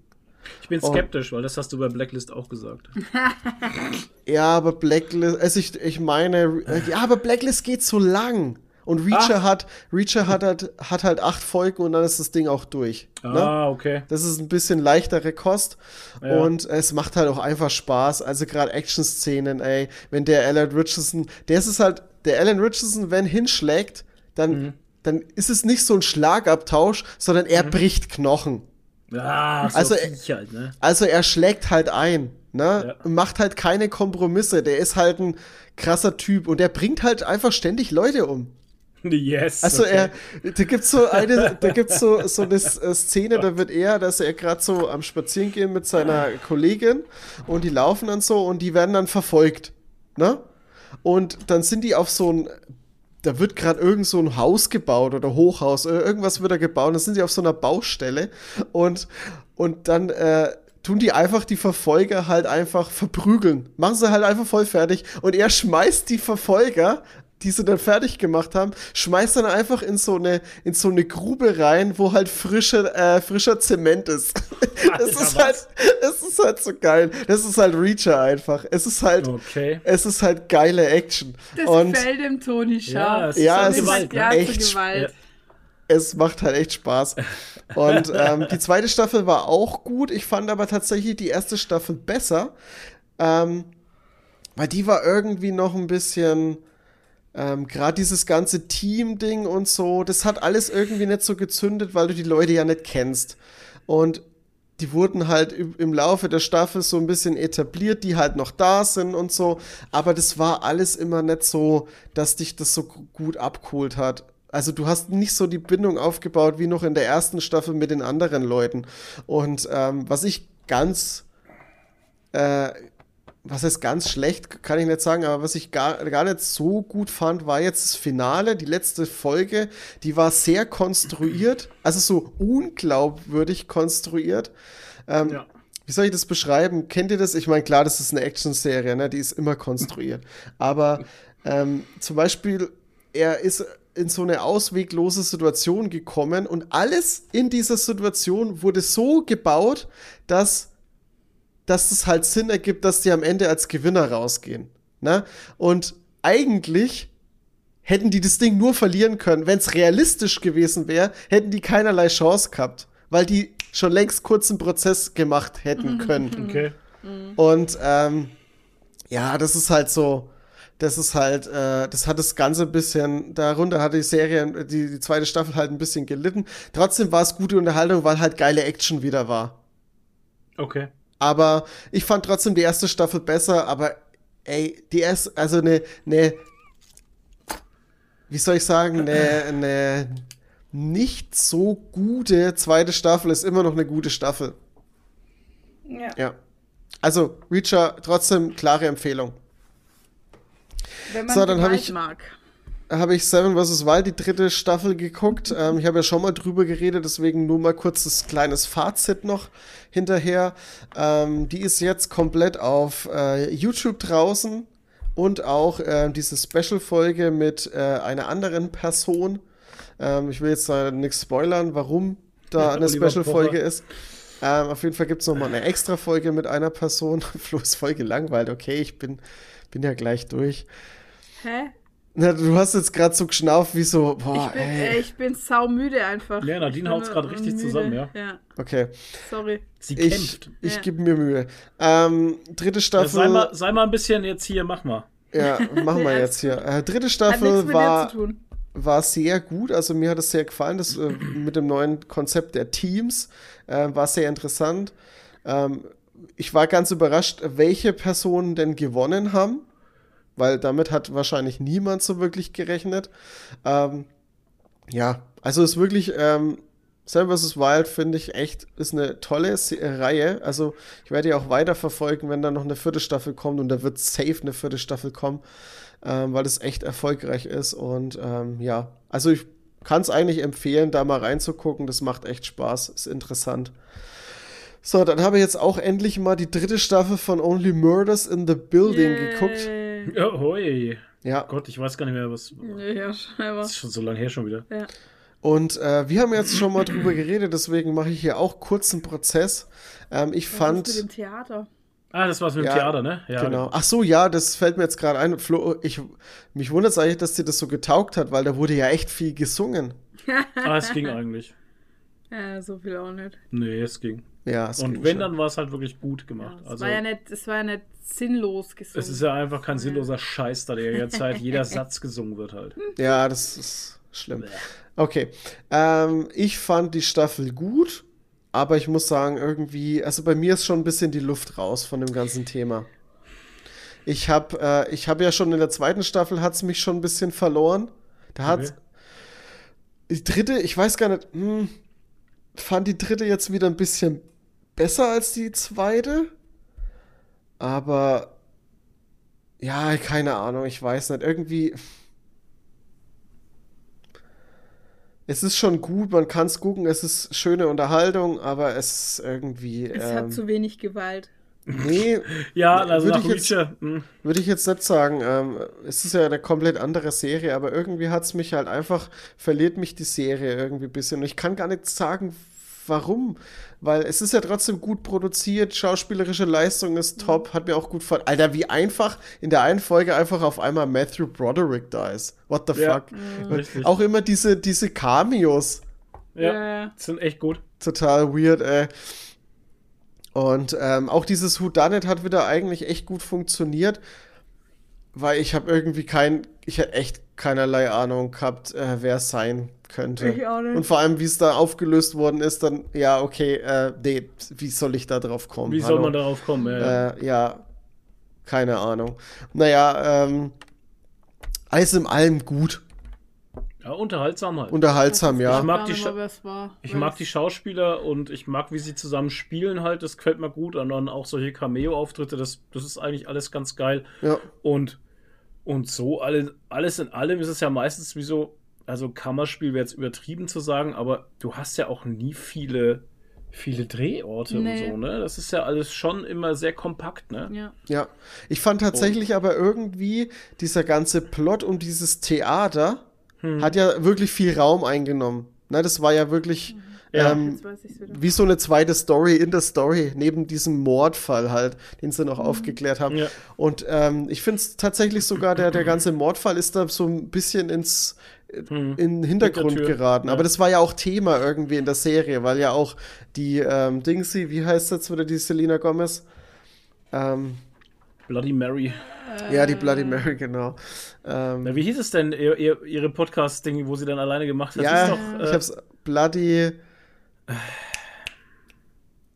Ich bin skeptisch, und, weil das hast du bei Blacklist auch gesagt. *laughs* ja, aber Blacklist, also ich, ich meine, äh, ja, aber Blacklist geht so lang. Und Reacher Ach. hat, Reacher hat halt, hat halt acht Folgen und dann ist das Ding auch durch. Ne? Ah, ne? okay. Das ist ein bisschen leichtere Kost ja. und es macht halt auch einfach Spaß. Also gerade Action-Szenen, ey, wenn der Alan Richardson, der ist es halt, der Alan Richardson, wenn hinschlägt, dann, mhm. dann ist es nicht so ein Schlagabtausch, sondern er mhm. bricht Knochen. Ja, so also, er, halt, ne? also er schlägt halt ein, ne? Ja. Macht halt keine Kompromisse. Der ist halt ein krasser Typ und der bringt halt einfach ständig Leute um. *laughs* Yes. Also okay. er, da gibt's so eine, da gibt's so so eine *laughs* äh, Szene, da wird er, dass er gerade so am Spazierengehen mit seiner Kollegin und die laufen dann so und die werden dann verfolgt, ne? Und dann sind die auf so ein da wird gerade irgend so ein Haus gebaut oder Hochhaus, irgendwas wird da gebaut, dann sind sie auf so einer Baustelle und und dann äh, tun die einfach die Verfolger halt einfach verprügeln. Machen sie halt einfach voll fertig. Und er schmeißt die Verfolger die sie dann fertig gemacht haben, schmeißt dann einfach in so eine, in so eine Grube rein, wo halt frische, äh, frischer Zement ist. *laughs* das ist halt, es ist halt so geil. Das ist halt Reacher einfach. Es ist halt, okay. es ist halt geile Action. Das Und, gefällt dem Tony Scharf. Ja, es ist, ja, es ist ja, echt, ja. es macht halt echt Spaß. Und *laughs* ähm, die zweite Staffel war auch gut. Ich fand aber tatsächlich die erste Staffel besser. Ähm, weil die war irgendwie noch ein bisschen, ähm, Gerade dieses ganze Team-Ding und so, das hat alles irgendwie nicht so gezündet, weil du die Leute ja nicht kennst. Und die wurden halt im Laufe der Staffel so ein bisschen etabliert, die halt noch da sind und so. Aber das war alles immer nicht so, dass dich das so gut abgeholt hat. Also du hast nicht so die Bindung aufgebaut wie noch in der ersten Staffel mit den anderen Leuten. Und ähm, was ich ganz äh, was heißt ganz schlecht, kann ich nicht sagen, aber was ich gar, gar nicht so gut fand, war jetzt das Finale, die letzte Folge, die war sehr konstruiert, also so unglaubwürdig konstruiert. Ähm, ja. Wie soll ich das beschreiben? Kennt ihr das? Ich meine, klar, das ist eine Action-Serie, ne? die ist immer konstruiert. Aber ähm, zum Beispiel, er ist in so eine ausweglose Situation gekommen und alles in dieser Situation wurde so gebaut, dass dass es halt Sinn ergibt, dass die am Ende als Gewinner rausgehen. Ne? Und eigentlich hätten die das Ding nur verlieren können. Wenn es realistisch gewesen wäre, hätten die keinerlei Chance gehabt, weil die schon längst kurzen Prozess gemacht hätten können. Okay. Und ähm, ja, das ist halt so, das ist halt, äh, das hat das Ganze ein bisschen, darunter hat die Serie, die, die zweite Staffel halt ein bisschen gelitten. Trotzdem war es gute Unterhaltung, weil halt geile Action wieder war. Okay. Aber ich fand trotzdem die erste Staffel besser, aber ey, die erste, also eine, eine, wie soll ich sagen, eine, eine nicht so gute zweite Staffel ist immer noch eine gute Staffel. Ja. ja. Also, Reacher, trotzdem klare Empfehlung. Wenn man so, dann habe ich mag habe ich Seven vs. Wild, die dritte Staffel, geguckt. Ähm, ich habe ja schon mal drüber geredet, deswegen nur mal kurz das kleines Fazit noch hinterher. Ähm, die ist jetzt komplett auf äh, YouTube draußen und auch äh, diese Special-Folge mit äh, einer anderen Person. Ähm, ich will jetzt da nichts spoilern, warum da ja, eine Special-Folge ist. Ähm, auf jeden Fall gibt es nochmal eine extra Folge mit einer Person. *laughs* Flo ist voll gelangweilt. Okay, ich bin, bin ja gleich durch. Hä? Na, du hast jetzt gerade so geschnauft wie so, boah, ich bin, ey. ich bin saumüde einfach. Ja, Nadine haut es gerade richtig müde. zusammen, ja. ja. Okay. Sorry. Sie kämpft. Ich, ich ja. gebe mir Mühe. Ähm, dritte Staffel. Ja, sei, mal, sei mal ein bisschen jetzt hier, mach mal. Ja, *laughs* machen wir jetzt hier. Äh, dritte Staffel war, war sehr gut. Also mir hat es sehr gefallen. Das äh, mit dem neuen Konzept der Teams äh, war sehr interessant. Ähm, ich war ganz überrascht, welche Personen denn gewonnen haben weil damit hat wahrscheinlich niemand so wirklich gerechnet. Ähm, ja, also ist wirklich ähm, Sam vs. Wild finde ich echt, ist eine tolle Se äh, Reihe. Also ich werde ja auch weiter verfolgen, wenn da noch eine vierte Staffel kommt und da wird safe eine vierte Staffel kommen, ähm, weil es echt erfolgreich ist und ähm, ja, also ich kann es eigentlich empfehlen, da mal reinzugucken. Das macht echt Spaß, ist interessant. So, dann habe ich jetzt auch endlich mal die dritte Staffel von Only Murders in the Building Yay. geguckt. Ja, hoi. Ja. Gott, ich weiß gar nicht mehr, was. Ja, scheinbar. Das ist schon so lange her schon wieder. Ja. Und äh, wir haben jetzt schon mal drüber geredet, deswegen mache ich hier auch kurz einen Prozess. Ähm, ich was fand. Ist mit dem Theater. Ah, das war's mit dem ja, Theater, ne? Ja, genau. Ach so, ja, das fällt mir jetzt gerade ein. Flo, ich, mich wundert es eigentlich, dass dir das so getaugt hat, weil da wurde ja echt viel gesungen. *laughs* ah, es ging eigentlich. Ja, so viel auch nicht. Nee, es ging. Ja, es Und wenn, schon. dann war es halt wirklich gut gemacht. Ja, es, also, war ja nicht, es war ja nicht sinnlos gesungen. Es ist ja einfach kein sinnloser Scheiß, da der jetzt halt *laughs* jeder Satz gesungen wird halt. Ja, das ist schlimm. Okay. Ähm, ich fand die Staffel gut, aber ich muss sagen, irgendwie, also bei mir ist schon ein bisschen die Luft raus von dem ganzen Thema. Ich habe äh, hab ja schon in der zweiten Staffel hat es mich schon ein bisschen verloren. Da hat okay. die dritte, ich weiß gar nicht, hm, fand die dritte jetzt wieder ein bisschen besser als die zweite. Aber ja, keine Ahnung, ich weiß nicht. Irgendwie. Es ist schon gut, man kann es gucken, es ist schöne Unterhaltung, aber es ist irgendwie. Es ähm, hat zu wenig Gewalt. Nee, *laughs* ja, also würde ich, jetzt, hm. würd ich jetzt nicht sagen. Ähm, es ist ja eine komplett andere Serie, aber irgendwie hat es mich halt einfach, verliert mich die Serie irgendwie ein bisschen. Und ich kann gar nicht sagen, warum? Weil es ist ja trotzdem gut produziert, schauspielerische Leistung ist top, hat mir auch gut gefallen. Alter, wie einfach in der einen Folge einfach auf einmal Matthew Broderick da ist. What the ja, fuck? Mhm. Auch immer diese, diese Cameos. Ja, sind echt gut. Total weird, ey. Und ähm, auch dieses Who Done It hat wieder eigentlich echt gut funktioniert, weil ich habe irgendwie kein, ich hätte echt keinerlei Ahnung gehabt, äh, wer es sein könnte. Ich auch nicht. Und vor allem, wie es da aufgelöst worden ist, dann, ja, okay, äh, nee, wie soll ich da drauf kommen? Wie Hallo? soll man darauf kommen? Ja, äh, ja keine Ahnung. Naja, ähm, alles in allem gut. Ja, unterhaltsam halt. Unterhaltsam, ja. Ich mag, die, ich mag die Schauspieler und ich mag, wie sie zusammen spielen halt. Das gefällt mir gut. Und dann auch solche Cameo-Auftritte, das, das ist eigentlich alles ganz geil. Ja. Und, und so, alle, alles in allem ist es ja meistens wie so, also Kammerspiel wäre jetzt übertrieben zu sagen, aber du hast ja auch nie viele, viele Drehorte nee. und so, ne? Das ist ja alles schon immer sehr kompakt, ne? Ja. Ja. Ich fand tatsächlich und. aber irgendwie dieser ganze Plot um dieses Theater hm. hat ja wirklich viel Raum eingenommen. Ne, das war ja wirklich. Mhm. Ja. Ähm, wie so eine zweite Story in der Story, neben diesem Mordfall halt, den sie noch mhm. aufgeklärt haben. Ja. Und ähm, ich finde es tatsächlich sogar, der, der ganze Mordfall ist da so ein bisschen ins. In den Hintergrund geraten. Ja. Aber das war ja auch Thema irgendwie in der Serie, weil ja auch die ähm, Dingsy, wie heißt jetzt wieder die Selena Gomez? Ähm, Bloody Mary. Ja, die Bloody Mary, genau. Ähm, ja, wie hieß es denn, ihr, ihr, ihre Podcast-Ding, wo sie dann alleine gemacht hat? Ja, doch, äh, ich hab's Bloody.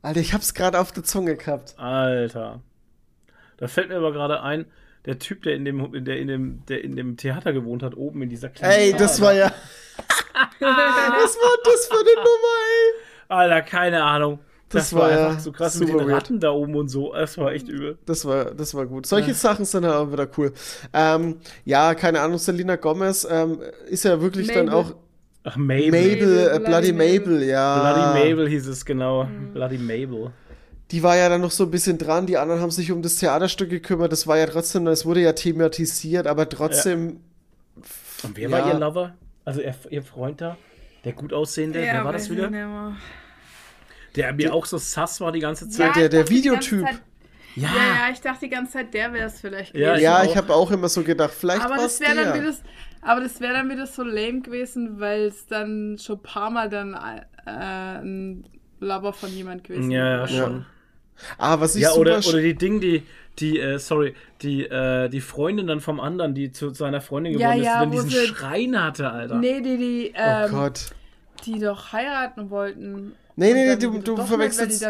Alter, ich hab's gerade auf der Zunge gehabt. Alter. Da fällt mir aber gerade ein, der Typ, der in dem, der in dem, der in dem Theater gewohnt hat, oben in dieser kleinen Ey, das war ja. *laughs* Was war das für eine Nummer, ey? Alter, keine Ahnung. Das, das war, war einfach so krass mit den Ratten da oben und so. Das war echt übel. Das war, das war gut. Solche ja. Sachen sind halt auch wieder cool. Ähm, ja, keine Ahnung, Selina Gomez ähm, ist ja wirklich Mabel. dann auch. Ach, Mabel. Mabel, äh, Bloody, Bloody Mabel, Mabel, ja. Bloody Mabel hieß es, genau. Mhm. Bloody Mabel. Die war ja dann noch so ein bisschen dran, die anderen haben sich um das Theaterstück gekümmert. Das war ja trotzdem, es wurde ja thematisiert, aber trotzdem. Ja. Und wer ja. war ihr Lover? Also ihr, ihr Freund da? Der gut aussehende, ja, wer war das wieder? Der mir auch so sass war die ganze Zeit. Ja, der der Videotyp. Ja. ja, ja, ich dachte die ganze Zeit, der wäre es vielleicht gewesen. Ja, ja ich habe auch immer so gedacht, vielleicht aber das wäre dann wieder, Aber das wäre dann wieder so lame gewesen, weil es dann schon ein paar Mal dann äh, ein Lover von jemand gewesen wäre. Ja, schon. Ah, was ich ja, oder, oder die Dinge, die, die, äh, sorry, die, äh, die Freundin dann vom anderen, die zu seiner Freundin geworden ja, ist, ja, die dann diesen Schrein hatte, Alter. Nee, die, die, oh ähm, oh Gott. die doch heiraten wollten. Nee, nee, nee, du, du verwechselst.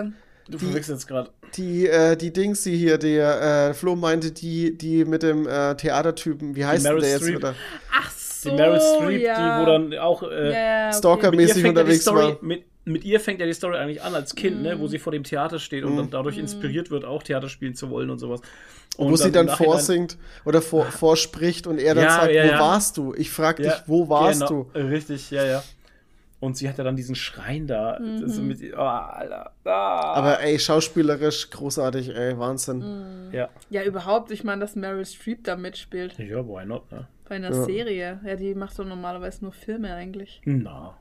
Du verwechselst gerade. Die, äh, die Dings, die hier, der äh, Flo meinte, die, die mit dem äh, Theatertypen, wie heißt der jetzt wieder? Ach so, Die Meryl Streep, ja. die wo dann auch äh, yeah, okay. Stalkermäßig unterwegs Story, war. Mit, mit ihr fängt ja die Story eigentlich an als Kind, mm. ne, wo mhm. sie vor dem Theater steht und mm. dann dadurch mhm. inspiriert wird, auch Theater spielen zu wollen und sowas. Und wo sie dann vorsingt oder vor, *laughs* vorspricht und er dann ja, sagt, ja, wo ja. warst du? Ich frag dich, wo warst genau. du? Richtig, ja, ja. Und sie hat ja dann diesen Schrein da. Mhm. Mit, oh, Alter. Ah. Aber ey, schauspielerisch großartig, ey, Wahnsinn. Mhm. Ja. Ja, überhaupt, ich meine, dass Meryl Streep da mitspielt. Ja, why not, ne? Bei einer ja. Serie. Ja, die macht doch normalerweise nur Filme eigentlich. Na.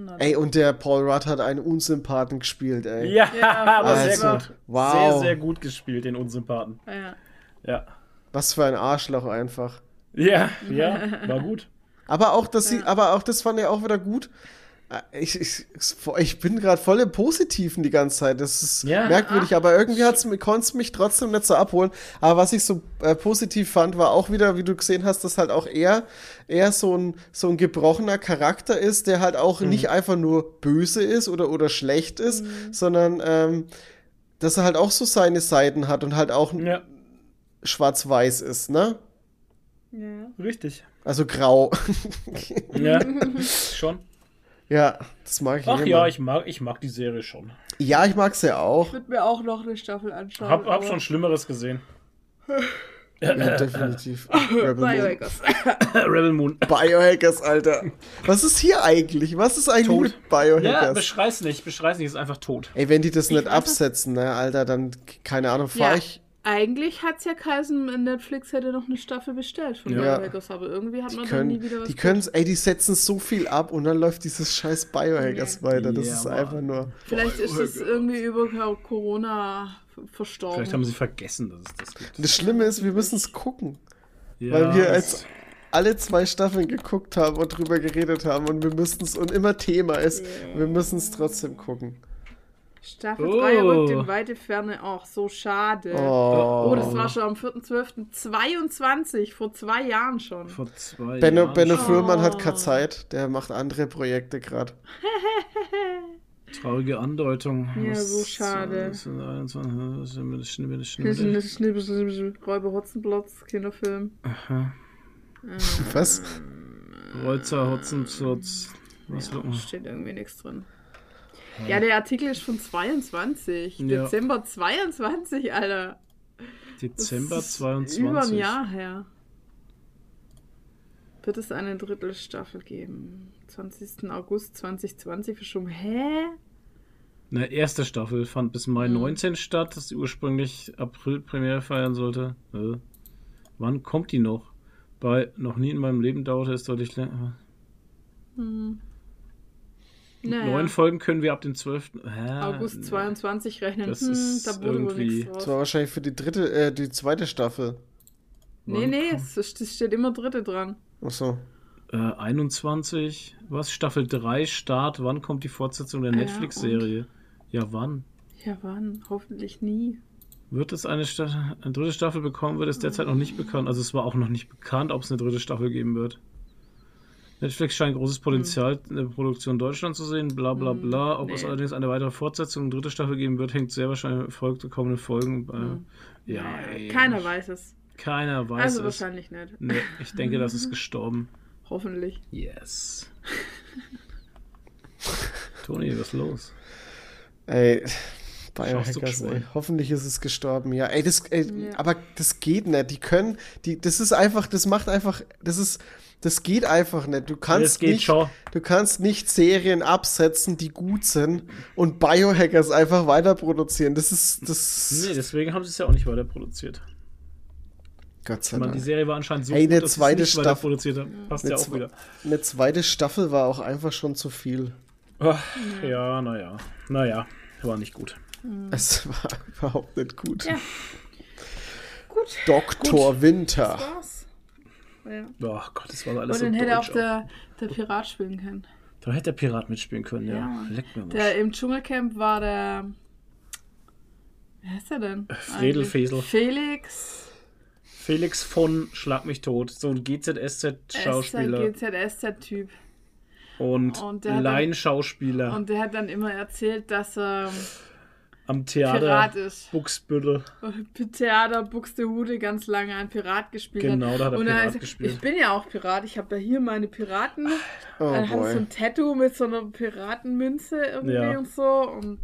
Na, ey, und der Paul Rudd hat einen Unsympathen gespielt, ey. Ja, ja aber also, sehr gut. Wow. Sehr, sehr gut gespielt, den Unsympathen. Ja. Ja. Was für ein Arschloch einfach. Ja, *laughs* ja, war gut. Aber auch das, ja. aber auch das fand ich auch wieder gut. Äh, ich, ich, ich bin gerade voll im Positiven die ganze Zeit. Das ist ja, merkwürdig, ach, aber irgendwie konnte es mich trotzdem nicht so abholen. Aber was ich so äh, positiv fand, war auch wieder, wie du gesehen hast, dass halt auch er eher so ein, so ein gebrochener Charakter ist, der halt auch mhm. nicht einfach nur böse ist oder, oder schlecht ist, mhm. sondern ähm, dass er halt auch so seine Seiten hat und halt auch ja. schwarz-weiß ist, ne? Ja. Richtig. Also grau. ja, *laughs* schon. Ja, das mag ich Ach ja, ich mag, ich mag die Serie schon. Ja, ich mag sie auch. Ich würde mir auch noch eine Staffel anschauen. Hab, hab schon Schlimmeres gesehen. Ja, definitiv. *laughs* Rebel Biohackers. Moon. *laughs* Rebel Moon. Biohackers, Alter. Was ist hier eigentlich? Was ist eigentlich tot. mit Biohackers? Ja, beschrei's nicht. Beschrei's nicht, ist einfach tot. Ey, wenn die das ich nicht absetzen, ne, Alter, dann, keine Ahnung, fahr ja. ich eigentlich hat es ja geheißen, Netflix hätte noch eine Staffel bestellt von ja. Biohackers, aber irgendwie hat man können, dann nie wieder was Die können ey, die setzen so viel ab und dann läuft dieses scheiß Biohackers ja. weiter. Das ja, ist einfach nur. Vielleicht ist es irgendwie über Corona verstorben. Vielleicht haben sie vergessen, dass es das gibt. Das Schlimme ist, wir müssen es gucken. weil wir als alle zwei Staffeln geguckt haben und drüber geredet haben und wir müssten es und immer Thema ist, wir müssen es trotzdem gucken. Staffel oh. 3 rückt in weite Ferne auch. So schade. Oh, oh das war schon am 4.12.22, vor zwei Jahren schon. Vor zwei Benno, Jahren. Benno Fürmann hat keine Zeit, der macht andere Projekte gerade. *laughs* Traurige Andeutung. Ja, so schade. Räuber Hotzenplotz, Kinderfilm. Aha. Was? Rolzer Hotzenplotz. Was ja, steht irgendwie nichts drin. Ja, der Artikel ist von 22. Ja. Dezember 22, Alter. Dezember 22. Über ein Jahr her. Wird es eine Drittelstaffel geben? 20. August 2020 verschoben. Hä? Eine erste Staffel fand bis Mai hm. 19 statt, das ursprünglich April Premiere feiern sollte. Äh. Wann kommt die noch? Bei noch nie in meinem Leben dauerte es deutlich länger. Hm. Naja. Neun Folgen können wir ab dem 12. Hä? August 22 rechnen. Das hm, ist da irgendwie. Das war wahrscheinlich für die dritte, äh, die zweite Staffel. Nee, Wann nee, es, es steht immer dritte dran. Ach so. Äh, 21, was? Staffel 3 Start. Wann kommt die Fortsetzung der ah, Netflix-Serie? Ja, ja, wann? Ja, wann? Hoffentlich nie. Wird es eine, Sta eine dritte Staffel bekommen, wird es derzeit noch nicht bekannt. Also es war auch noch nicht bekannt, ob es eine dritte Staffel geben wird. Netflix scheint großes Potenzial in der Produktion in Deutschland zu sehen, bla bla Hm, bla. Ob es nee. allerdings eine weitere Fortsetzung und dritte Staffel geben wird, hängt sehr wahrscheinlich von Erfolg der kommenden Folgen. Bei, Hm. Ja, ey, Keiner weiß es. Keiner weiß also es. wahrscheinlich nicht. Nee, ich denke, das ist *laughs* gestorben. Hoffentlich. Yes. *laughs* Toni, was ist los? Ey, Biohackers, ey. Hoffentlich ist es gestorben. Ja, ey, das, ey, Ja. aber das geht nicht. Die können, die, das ist einfach, das macht einfach, das ist, das geht einfach nicht. Du kannst nicht, schon. du kannst nicht Serien absetzen, die gut sind und Biohackers einfach weiter produzieren. Das ist, das, Nee, deswegen haben sie es ja auch nicht weiter produziert. Gott sei Ich meine, die Dank. Serie war anscheinend so Hey, gut, eine dass sie zweite nicht weiter Staffel- produziert haben. Passt Eine ja auch zwe- wieder. Eine zweite Staffel war auch einfach schon zu viel. Ach, ja, naja. Naja, war nicht gut. *laughs* Es war überhaupt nicht gut. Ja. Gut. Doktor Winter. Das war's. Ja. Oh Gott, das war alles Und so dann hätte auch der, der Pirat spielen können. Da hätte der Pirat mitspielen können, ja. Ja. Leck mir mal. Der im Dschungelcamp war der. Wer ist der denn? Fredel eigentlich? Fesel. Felix. Felix von Schlag mich tot. So ein GZSZ-Schauspieler GZSZ-Typ. und, Und Laienschauspieler Und der hat dann immer erzählt, dass er am Pirat Theater ist. Buxbüttel. Theater Buxtehude ganz lange einen Pirat gespielt Genau, hat. da hat er und Pirat er- gespielt. Ich bin ja auch Pirat. Ich habe ja hier meine Piraten. Oh dann habe ich so ein Tattoo mit so einer Piratenmünze irgendwie Ja. und so. Und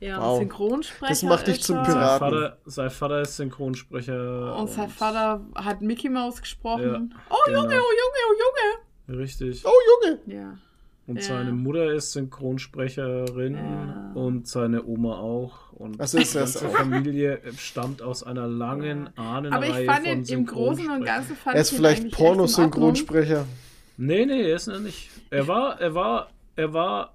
ja, Wow. Synchronsprecher. Das macht dich zum er. Sein Piraten. Vater, sein Vater ist Synchronsprecher. Und sein Vater hat Mickey Mouse gesprochen. Ja, oh genau. Junge, oh Junge, oh Richtig. Oh Junge. Junge. Ja. Und Ja. seine Mutter ist Synchronsprecherin Ja. und seine Oma auch. Und Also ist die ganze. Familie stammt aus einer langen Ahnenreihe Aber ich fand von ihn im Großen und Synchronsprechern. Ganzen fand Er ist vielleicht. Pornosynchronsprecher. Nee, nee, er ist er nicht. Er war, er war, er war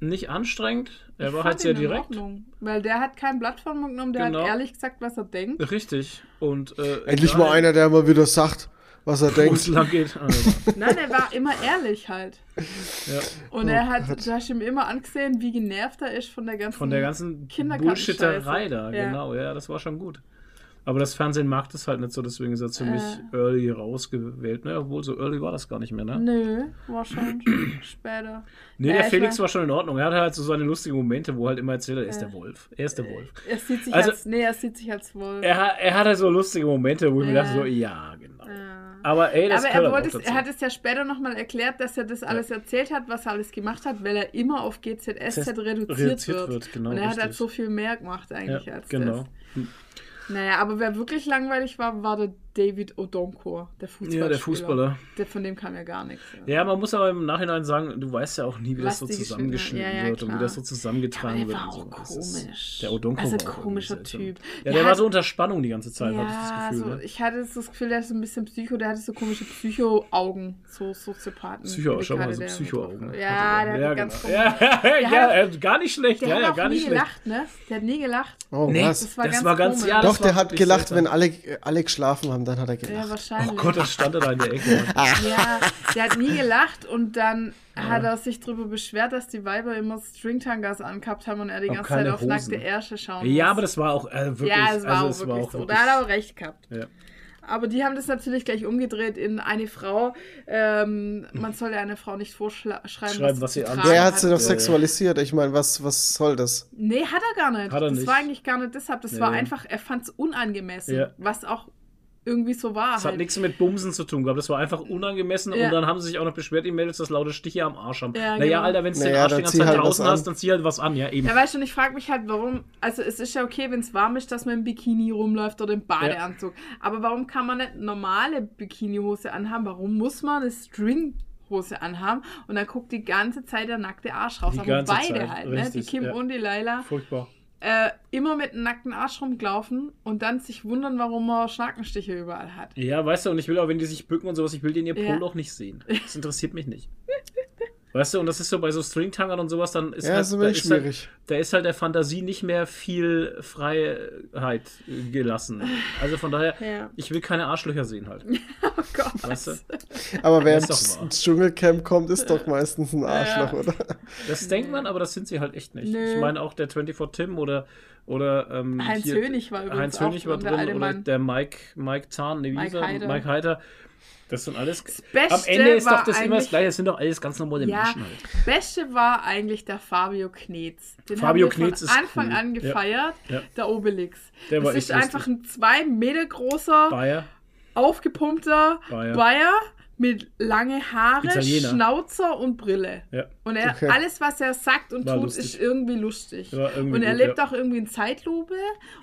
nicht anstrengend. Er Ich war halt sehr direkt. Ordnung, Weil der hat kein Blatt von Mund genommen, der Genau. hat ehrlich gesagt, was er denkt. Richtig. Und äh, Endlich mal einer, der mal wieder sagt, was er denkt. lang geht. Also, *laughs* Nein, er war immer ehrlich halt. ja. Und Oh er hat, Gott. du hast ihm immer angesehen, wie genervt er ist von der ganzen. Von der ganzen. Bullshitterei da, Ja. genau. Ja, das war schon gut. Aber das Fernsehen mag das halt nicht so, deswegen ist er ziemlich Äh. early rausgewählt. Ne? Obwohl, so early war das gar nicht mehr, ne? Nö, war schon *clears throat* später. Nee, Ja, der ich Felix war- schon in Ordnung. Er hatte halt so seine lustigen Momente, wo er halt immer erzählt hat, er ist Ja. der Wolf. Er ist der Wolf. Er sieht sich Also- als. Nee, er sieht sich als Wolf. Er, hat- er hatte so lustige Momente, wo ich mir Ja. dachte, so, ja, genau. Ja. Aber ey, das Aber er, halt wollte es, er hat es ja später nochmal erklärt, dass er das alles erzählt hat, was er alles gemacht hat, weil er immer auf GZSZ Test- reduziert, reduziert wird. wird, genau, Und er hat halt richtig. so viel mehr gemacht eigentlich ja, als genau. das. Naja, aber wer wirklich langweilig war, war der David Odonkor, der Fußballer. Ja, der Fußballer. Der, von dem kam ja gar nichts. Ja, man muss aber im Nachhinein sagen, du weißt ja auch nie, wie das so zusammengeschnitten geschnitten- ja, ja, wird und wie klar. das so zusammengetragen der wird. war und so. auch ist- komisch. Der Odonko Also war ein auch irgendwie komischer. Typ. Ja, Der der war hat- so unter Spannung die ganze Zeit, hatte ich das Ja, Gefühl. so, ne? ich hatte das Gefühl, der ist so ein bisschen Psycho, der hatte so komische Psycho-Augen, so Soziopathen. Psycho, schau mal, so der Psycho-Augen. *laughs* Ja, der hat ganz genau. ja, ja, ja, hat ja, äh, gar nicht schlecht, Der ja, hat ja, gar nie gelacht, ne? Der hat nie gelacht. Oh, was? Das war ganz war ganz, komisch. ja, Doch, der war hat gelacht, wenn alle, alle geschlafen haben, dann hat er Ja, gelacht. wahrscheinlich. Oh Gott, das stand da in der Ecke. *laughs* Ja, der hat nie gelacht und dann hat er sich darüber beschwert, dass die Weiber immer Stringtangas angehabt haben und er die Auch ganze Zeit auf nackte. Ärsche schauen ja, muss. aber das war auch äh, wirklich. Ja, es war also, auch wirklich war auch so. wirklich, Da hat er auch recht gehabt. ja. Aber die haben das natürlich gleich umgedreht in eine Frau. Ähm, man soll ja eine Frau nicht vorschreiben, Schreiben, was sie tragen Der hat sie doch Ja, ja. sexualisiert. Ich meine, was, was soll das? Nee, hat er gar nicht. Hat er das nicht. war eigentlich gar nicht deshalb. Das Nee. war einfach, er fand es unangemessen. Ja. Was auch irgendwie so war. Das hat halt. nichts mit Bumsen zu tun gehabt. Das war einfach unangemessen Ja. und dann haben sie sich auch noch beschwert, die Mädels, dass laute Stiche am Arsch haben. Ja, naja, genau. Alter, wenn du den Naja, Arsch dann die ganze Zeit halt draußen hast, dann zieh halt was an, ja, eben. Ja, weißt du, und ich frage mich halt, warum, also es ist ja okay, wenn es warm ist, dass man im Bikini rumläuft oder im Badeanzug. Aber warum kann man nicht normale Bikinihose anhaben? Warum muss man eine Stringhose anhaben? Und dann guckt die ganze Zeit der nackte Arsch raus. Die ganze beide Zeit, halt, ne? Die richtig, Kim ja. und die Laila. Furchtbar. Äh, immer mit einem nackten Arsch rumgelaufen und dann sich wundern, warum man Schnackenstiche überall hat. Ja, weißt du, und ich will auch, wenn die sich bücken und sowas, ich will den ihr Ja. Po doch nicht sehen. Das interessiert mich nicht. *laughs* Weißt du, und das ist so bei so Stringtangern und sowas, dann ist Ja, halt, da ist halt, schwierig. da ist halt der Fantasie nicht mehr viel Freiheit gelassen. Also von daher, Ja. ich will keine Arschlöcher sehen halt. *laughs* Oh Gott. Weißt du? Aber wer ins, Dschungelcamp kommt, ist doch meistens ein Arschloch, oder? Das denkt man, aber das sind sie halt echt nicht. Nö. Ich meine auch der 24 Tim oder, oder ähm, Heinz hier- Hönig war übrigens Heinz auch Hönig war drin, der oder der Mike, Mike Zahn, nee, Mike? Heiter. Mike Heiter. Das sind alles. Am Ende ist doch das immer das Gleiche. Das sind doch alles ganz normale ja, Menschen halt. Beste war eigentlich der Fabio Knetz. Den Fabio haben wir Knetz von Anfang cool. an gefeiert. Ja, ja. Der Obelix. Der das ist einfach ein zwei Meter großer, Bayer. aufgepumpter Bayer. Bayer mit lange Haare, Italiener. Schnauzer und Brille. Ja. Und er, okay. alles, was er sagt und war tut, lustig. ist irgendwie lustig. Irgendwie und er gut, lebt ja. auch irgendwie in Zeitlupe.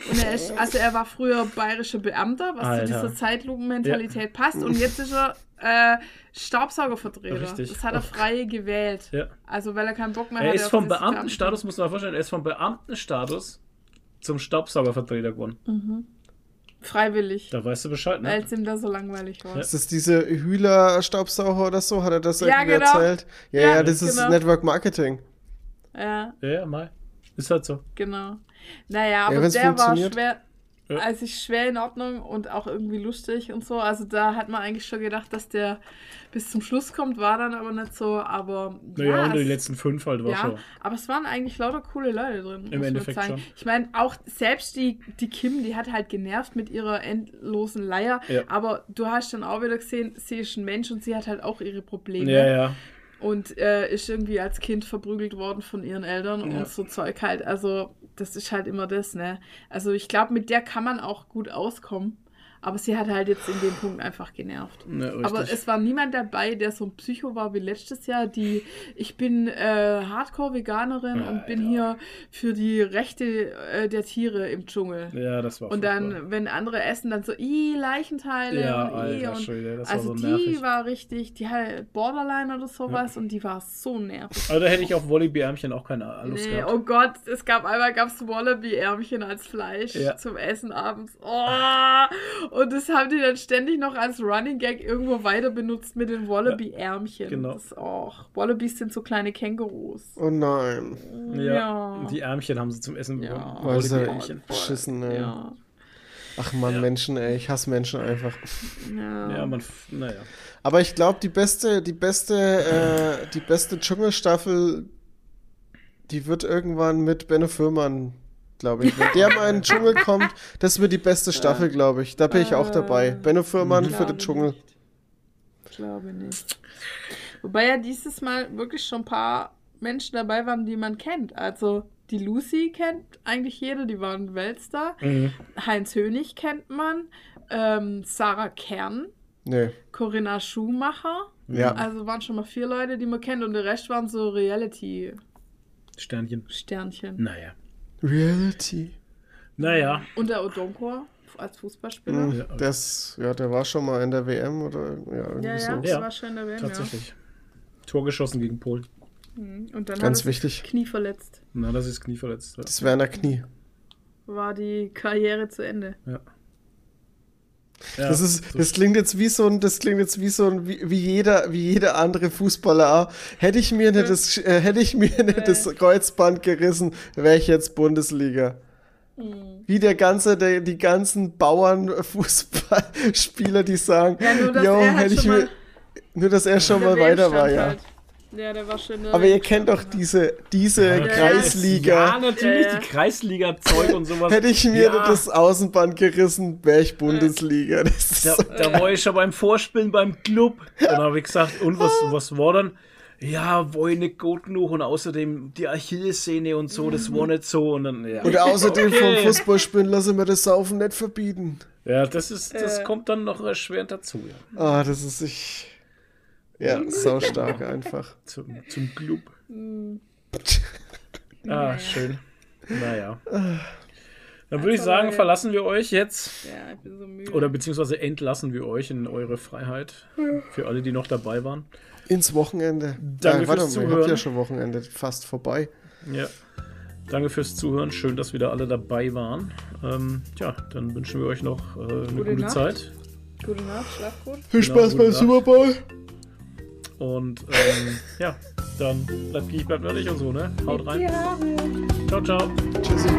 Und er ist, also er war früher bayerischer Beamter, was Alter. zu dieser Zeitlupenmentalität ja. passt. Und jetzt ist er äh, Staubsaugervertreter. Richtig. Das hat er frei gewählt. Ja. Also weil er keinen Bock mehr hat. Er ist vom Beamtenstatus, muss man vorstellen, er ist vom Beamtenstatus zum Staubsaugervertreter geworden. Mhm. Freiwillig. Da weißt du Bescheid, ne? Weil es ihm da so langweilig war. Ja. Ist das diese Hühler-Staubsauger oder so? Hat er das irgendwie ja, genau. erzählt? Ja, ja, ja das genau. ist Network Marketing. Ja. Ja, mal. Ist halt so. Genau. Naja, aber der war schwer. Ja. Also schwer in Ordnung und auch irgendwie lustig und so. Also da hat man eigentlich schon gedacht, dass der bis zum Schluss kommt, war dann aber nicht so. Aber naja, ja, unter die letzten fünf halt war ja, schon. Aber es waren eigentlich lauter coole Leute drin. Im Endeffekt schon. Ich meine, auch selbst die, die Kim, die hat halt genervt mit ihrer endlosen Leier. Ja. Aber du hast dann auch wieder gesehen, sie ist ein Mensch und sie hat halt auch ihre Probleme. Ja, ja und äh, ist irgendwie als Kind verprügelt worden von ihren Eltern ja. und so Zeug halt. Also, das ist halt immer das, ne? Also, ich glaube, mit der kann man auch gut auskommen. Aber sie hat halt jetzt in dem Punkt einfach genervt. Ja, aber es war niemand dabei, der so ein Psycho war wie letztes Jahr, die ich bin äh, Hardcore-Veganerin ja, und bin ja. hier für die Rechte äh, der Tiere im Dschungel. Ja, das war Und dann, cool. wenn andere essen, dann so, i, Leichenteile ja, und Alter, und, Schöne, Also war so die war richtig, die hatte Borderline oder sowas und die war so nervig. Aber da hätte ich auf Wallaby-Ärmchen auch keine Lust nee, gehabt. Oh Gott, es gab einmal gab's Wallaby-Ärmchen als Fleisch zum Essen abends. Oh! Und das haben die dann ständig noch als Running Gag irgendwo weiter benutzt mit den Wallaby-Ärmchen. Genau. Das, oh, Wallabies sind so kleine Kängurus. Oh nein. Ja. ja. Die Ärmchen haben sie zum Essen bekommen. Ja. Wallaby-Ärmchen. Beschissen, ey. Ja. Ach man, ja. Menschen, ey, ich hasse Menschen einfach. Ja, ja man, naja. Aber ich glaube, die beste, die beste, äh, die beste Dschungelstaffel, die wird irgendwann mit Benno Fürmann glaube ich. Wenn der mal in den *laughs* Dschungel kommt, das wird die beste Staffel, glaube ich. Da bin ich auch dabei. Äh, Benno Fürmann für den Dschungel. Nicht. Ich glaube nicht. Wobei ja dieses Mal wirklich schon ein paar Menschen dabei waren, die man kennt. Also die Lucy kennt eigentlich jeder, die war ein Weltstar. Mhm. Heinz Hönig kennt man. Ähm, Sarah Kern. Nee. Corinna Schumacher. Ja. Also waren schon mal vier Leute, die man kennt und der Rest waren so Reality. Sternchen. Sternchen. Naja. Reality. Naja. Und der Odonkor als Fußballspieler. Mhm, das, ja, der war schon mal in der WM oder ja, irgendwie ja, ja, so. der war schon in der WM. Tatsächlich. Ja. Tor geschossen gegen Polen. Mhm. Und dann Ganz hat wichtig. Knie verletzt. Na, das ist Knie verletzt. Ja. Das wäre der Knie. War die Karriere zu Ende. Ja. Ja, das, ist, das klingt jetzt wie so ein, das klingt jetzt wie so ein, wie, wie jeder, wie jeder andere Fußballer. Hätte ich mir nicht das, äh, hätte ich mir nicht das Kreuzband gerissen, wäre ich jetzt Bundesliga. Mhm. Wie der ganze, der, die ganzen Bauernfußballspieler, *laughs* die sagen, ja, nur, yo, halt hätte ich mir, nur dass er schon mal weiter war. Halt. Ja, der war schön. Aber ihr kennt doch diese, diese ja, Kreisliga. Ja, natürlich, ja, die Kreisliga-Zeug und sowas. Hätte ich mir das Außenband gerissen, wäre ich Bundesliga. da, so da war ich schon beim Vorspielen beim Club. Dann habe ich gesagt, und was, was war dann? ja, war ich nicht gut genug und außerdem die Achillessehne und so, das war nicht so. Und, dann, ja. und außerdem okay. vom Fußballspielen lassen wir das Saufen nicht verbieten. Ja, das ist, das äh. kommt dann noch erschwerend dazu. Ja. Ah, das ist ich. Ja, sau stark einfach. Zum, zum Club. ah, schön. Naja. Dann würde ich sagen, verlassen wir euch jetzt. Ja, ich bin so müde. Oder beziehungsweise entlassen wir euch in eure Freiheit. Für alle, die noch dabei waren. Ins Wochenende. Danke ja, warte, fürs Zuhören. Ihr habt ja schon Wochenende fast vorbei. Ja. Danke fürs Zuhören. Schön, dass wieder alle dabei waren. Ähm, ja, dann wünschen wir euch noch äh, eine gute, gute Zeit. Gute Nacht, schlaf gut. Viel genau, Spaß beim Super Bowl. Und ähm, ja, dann bleibt geek, bleibt nerdig und so, ne? Haut rein. Ciao, ciao. Tschüssi.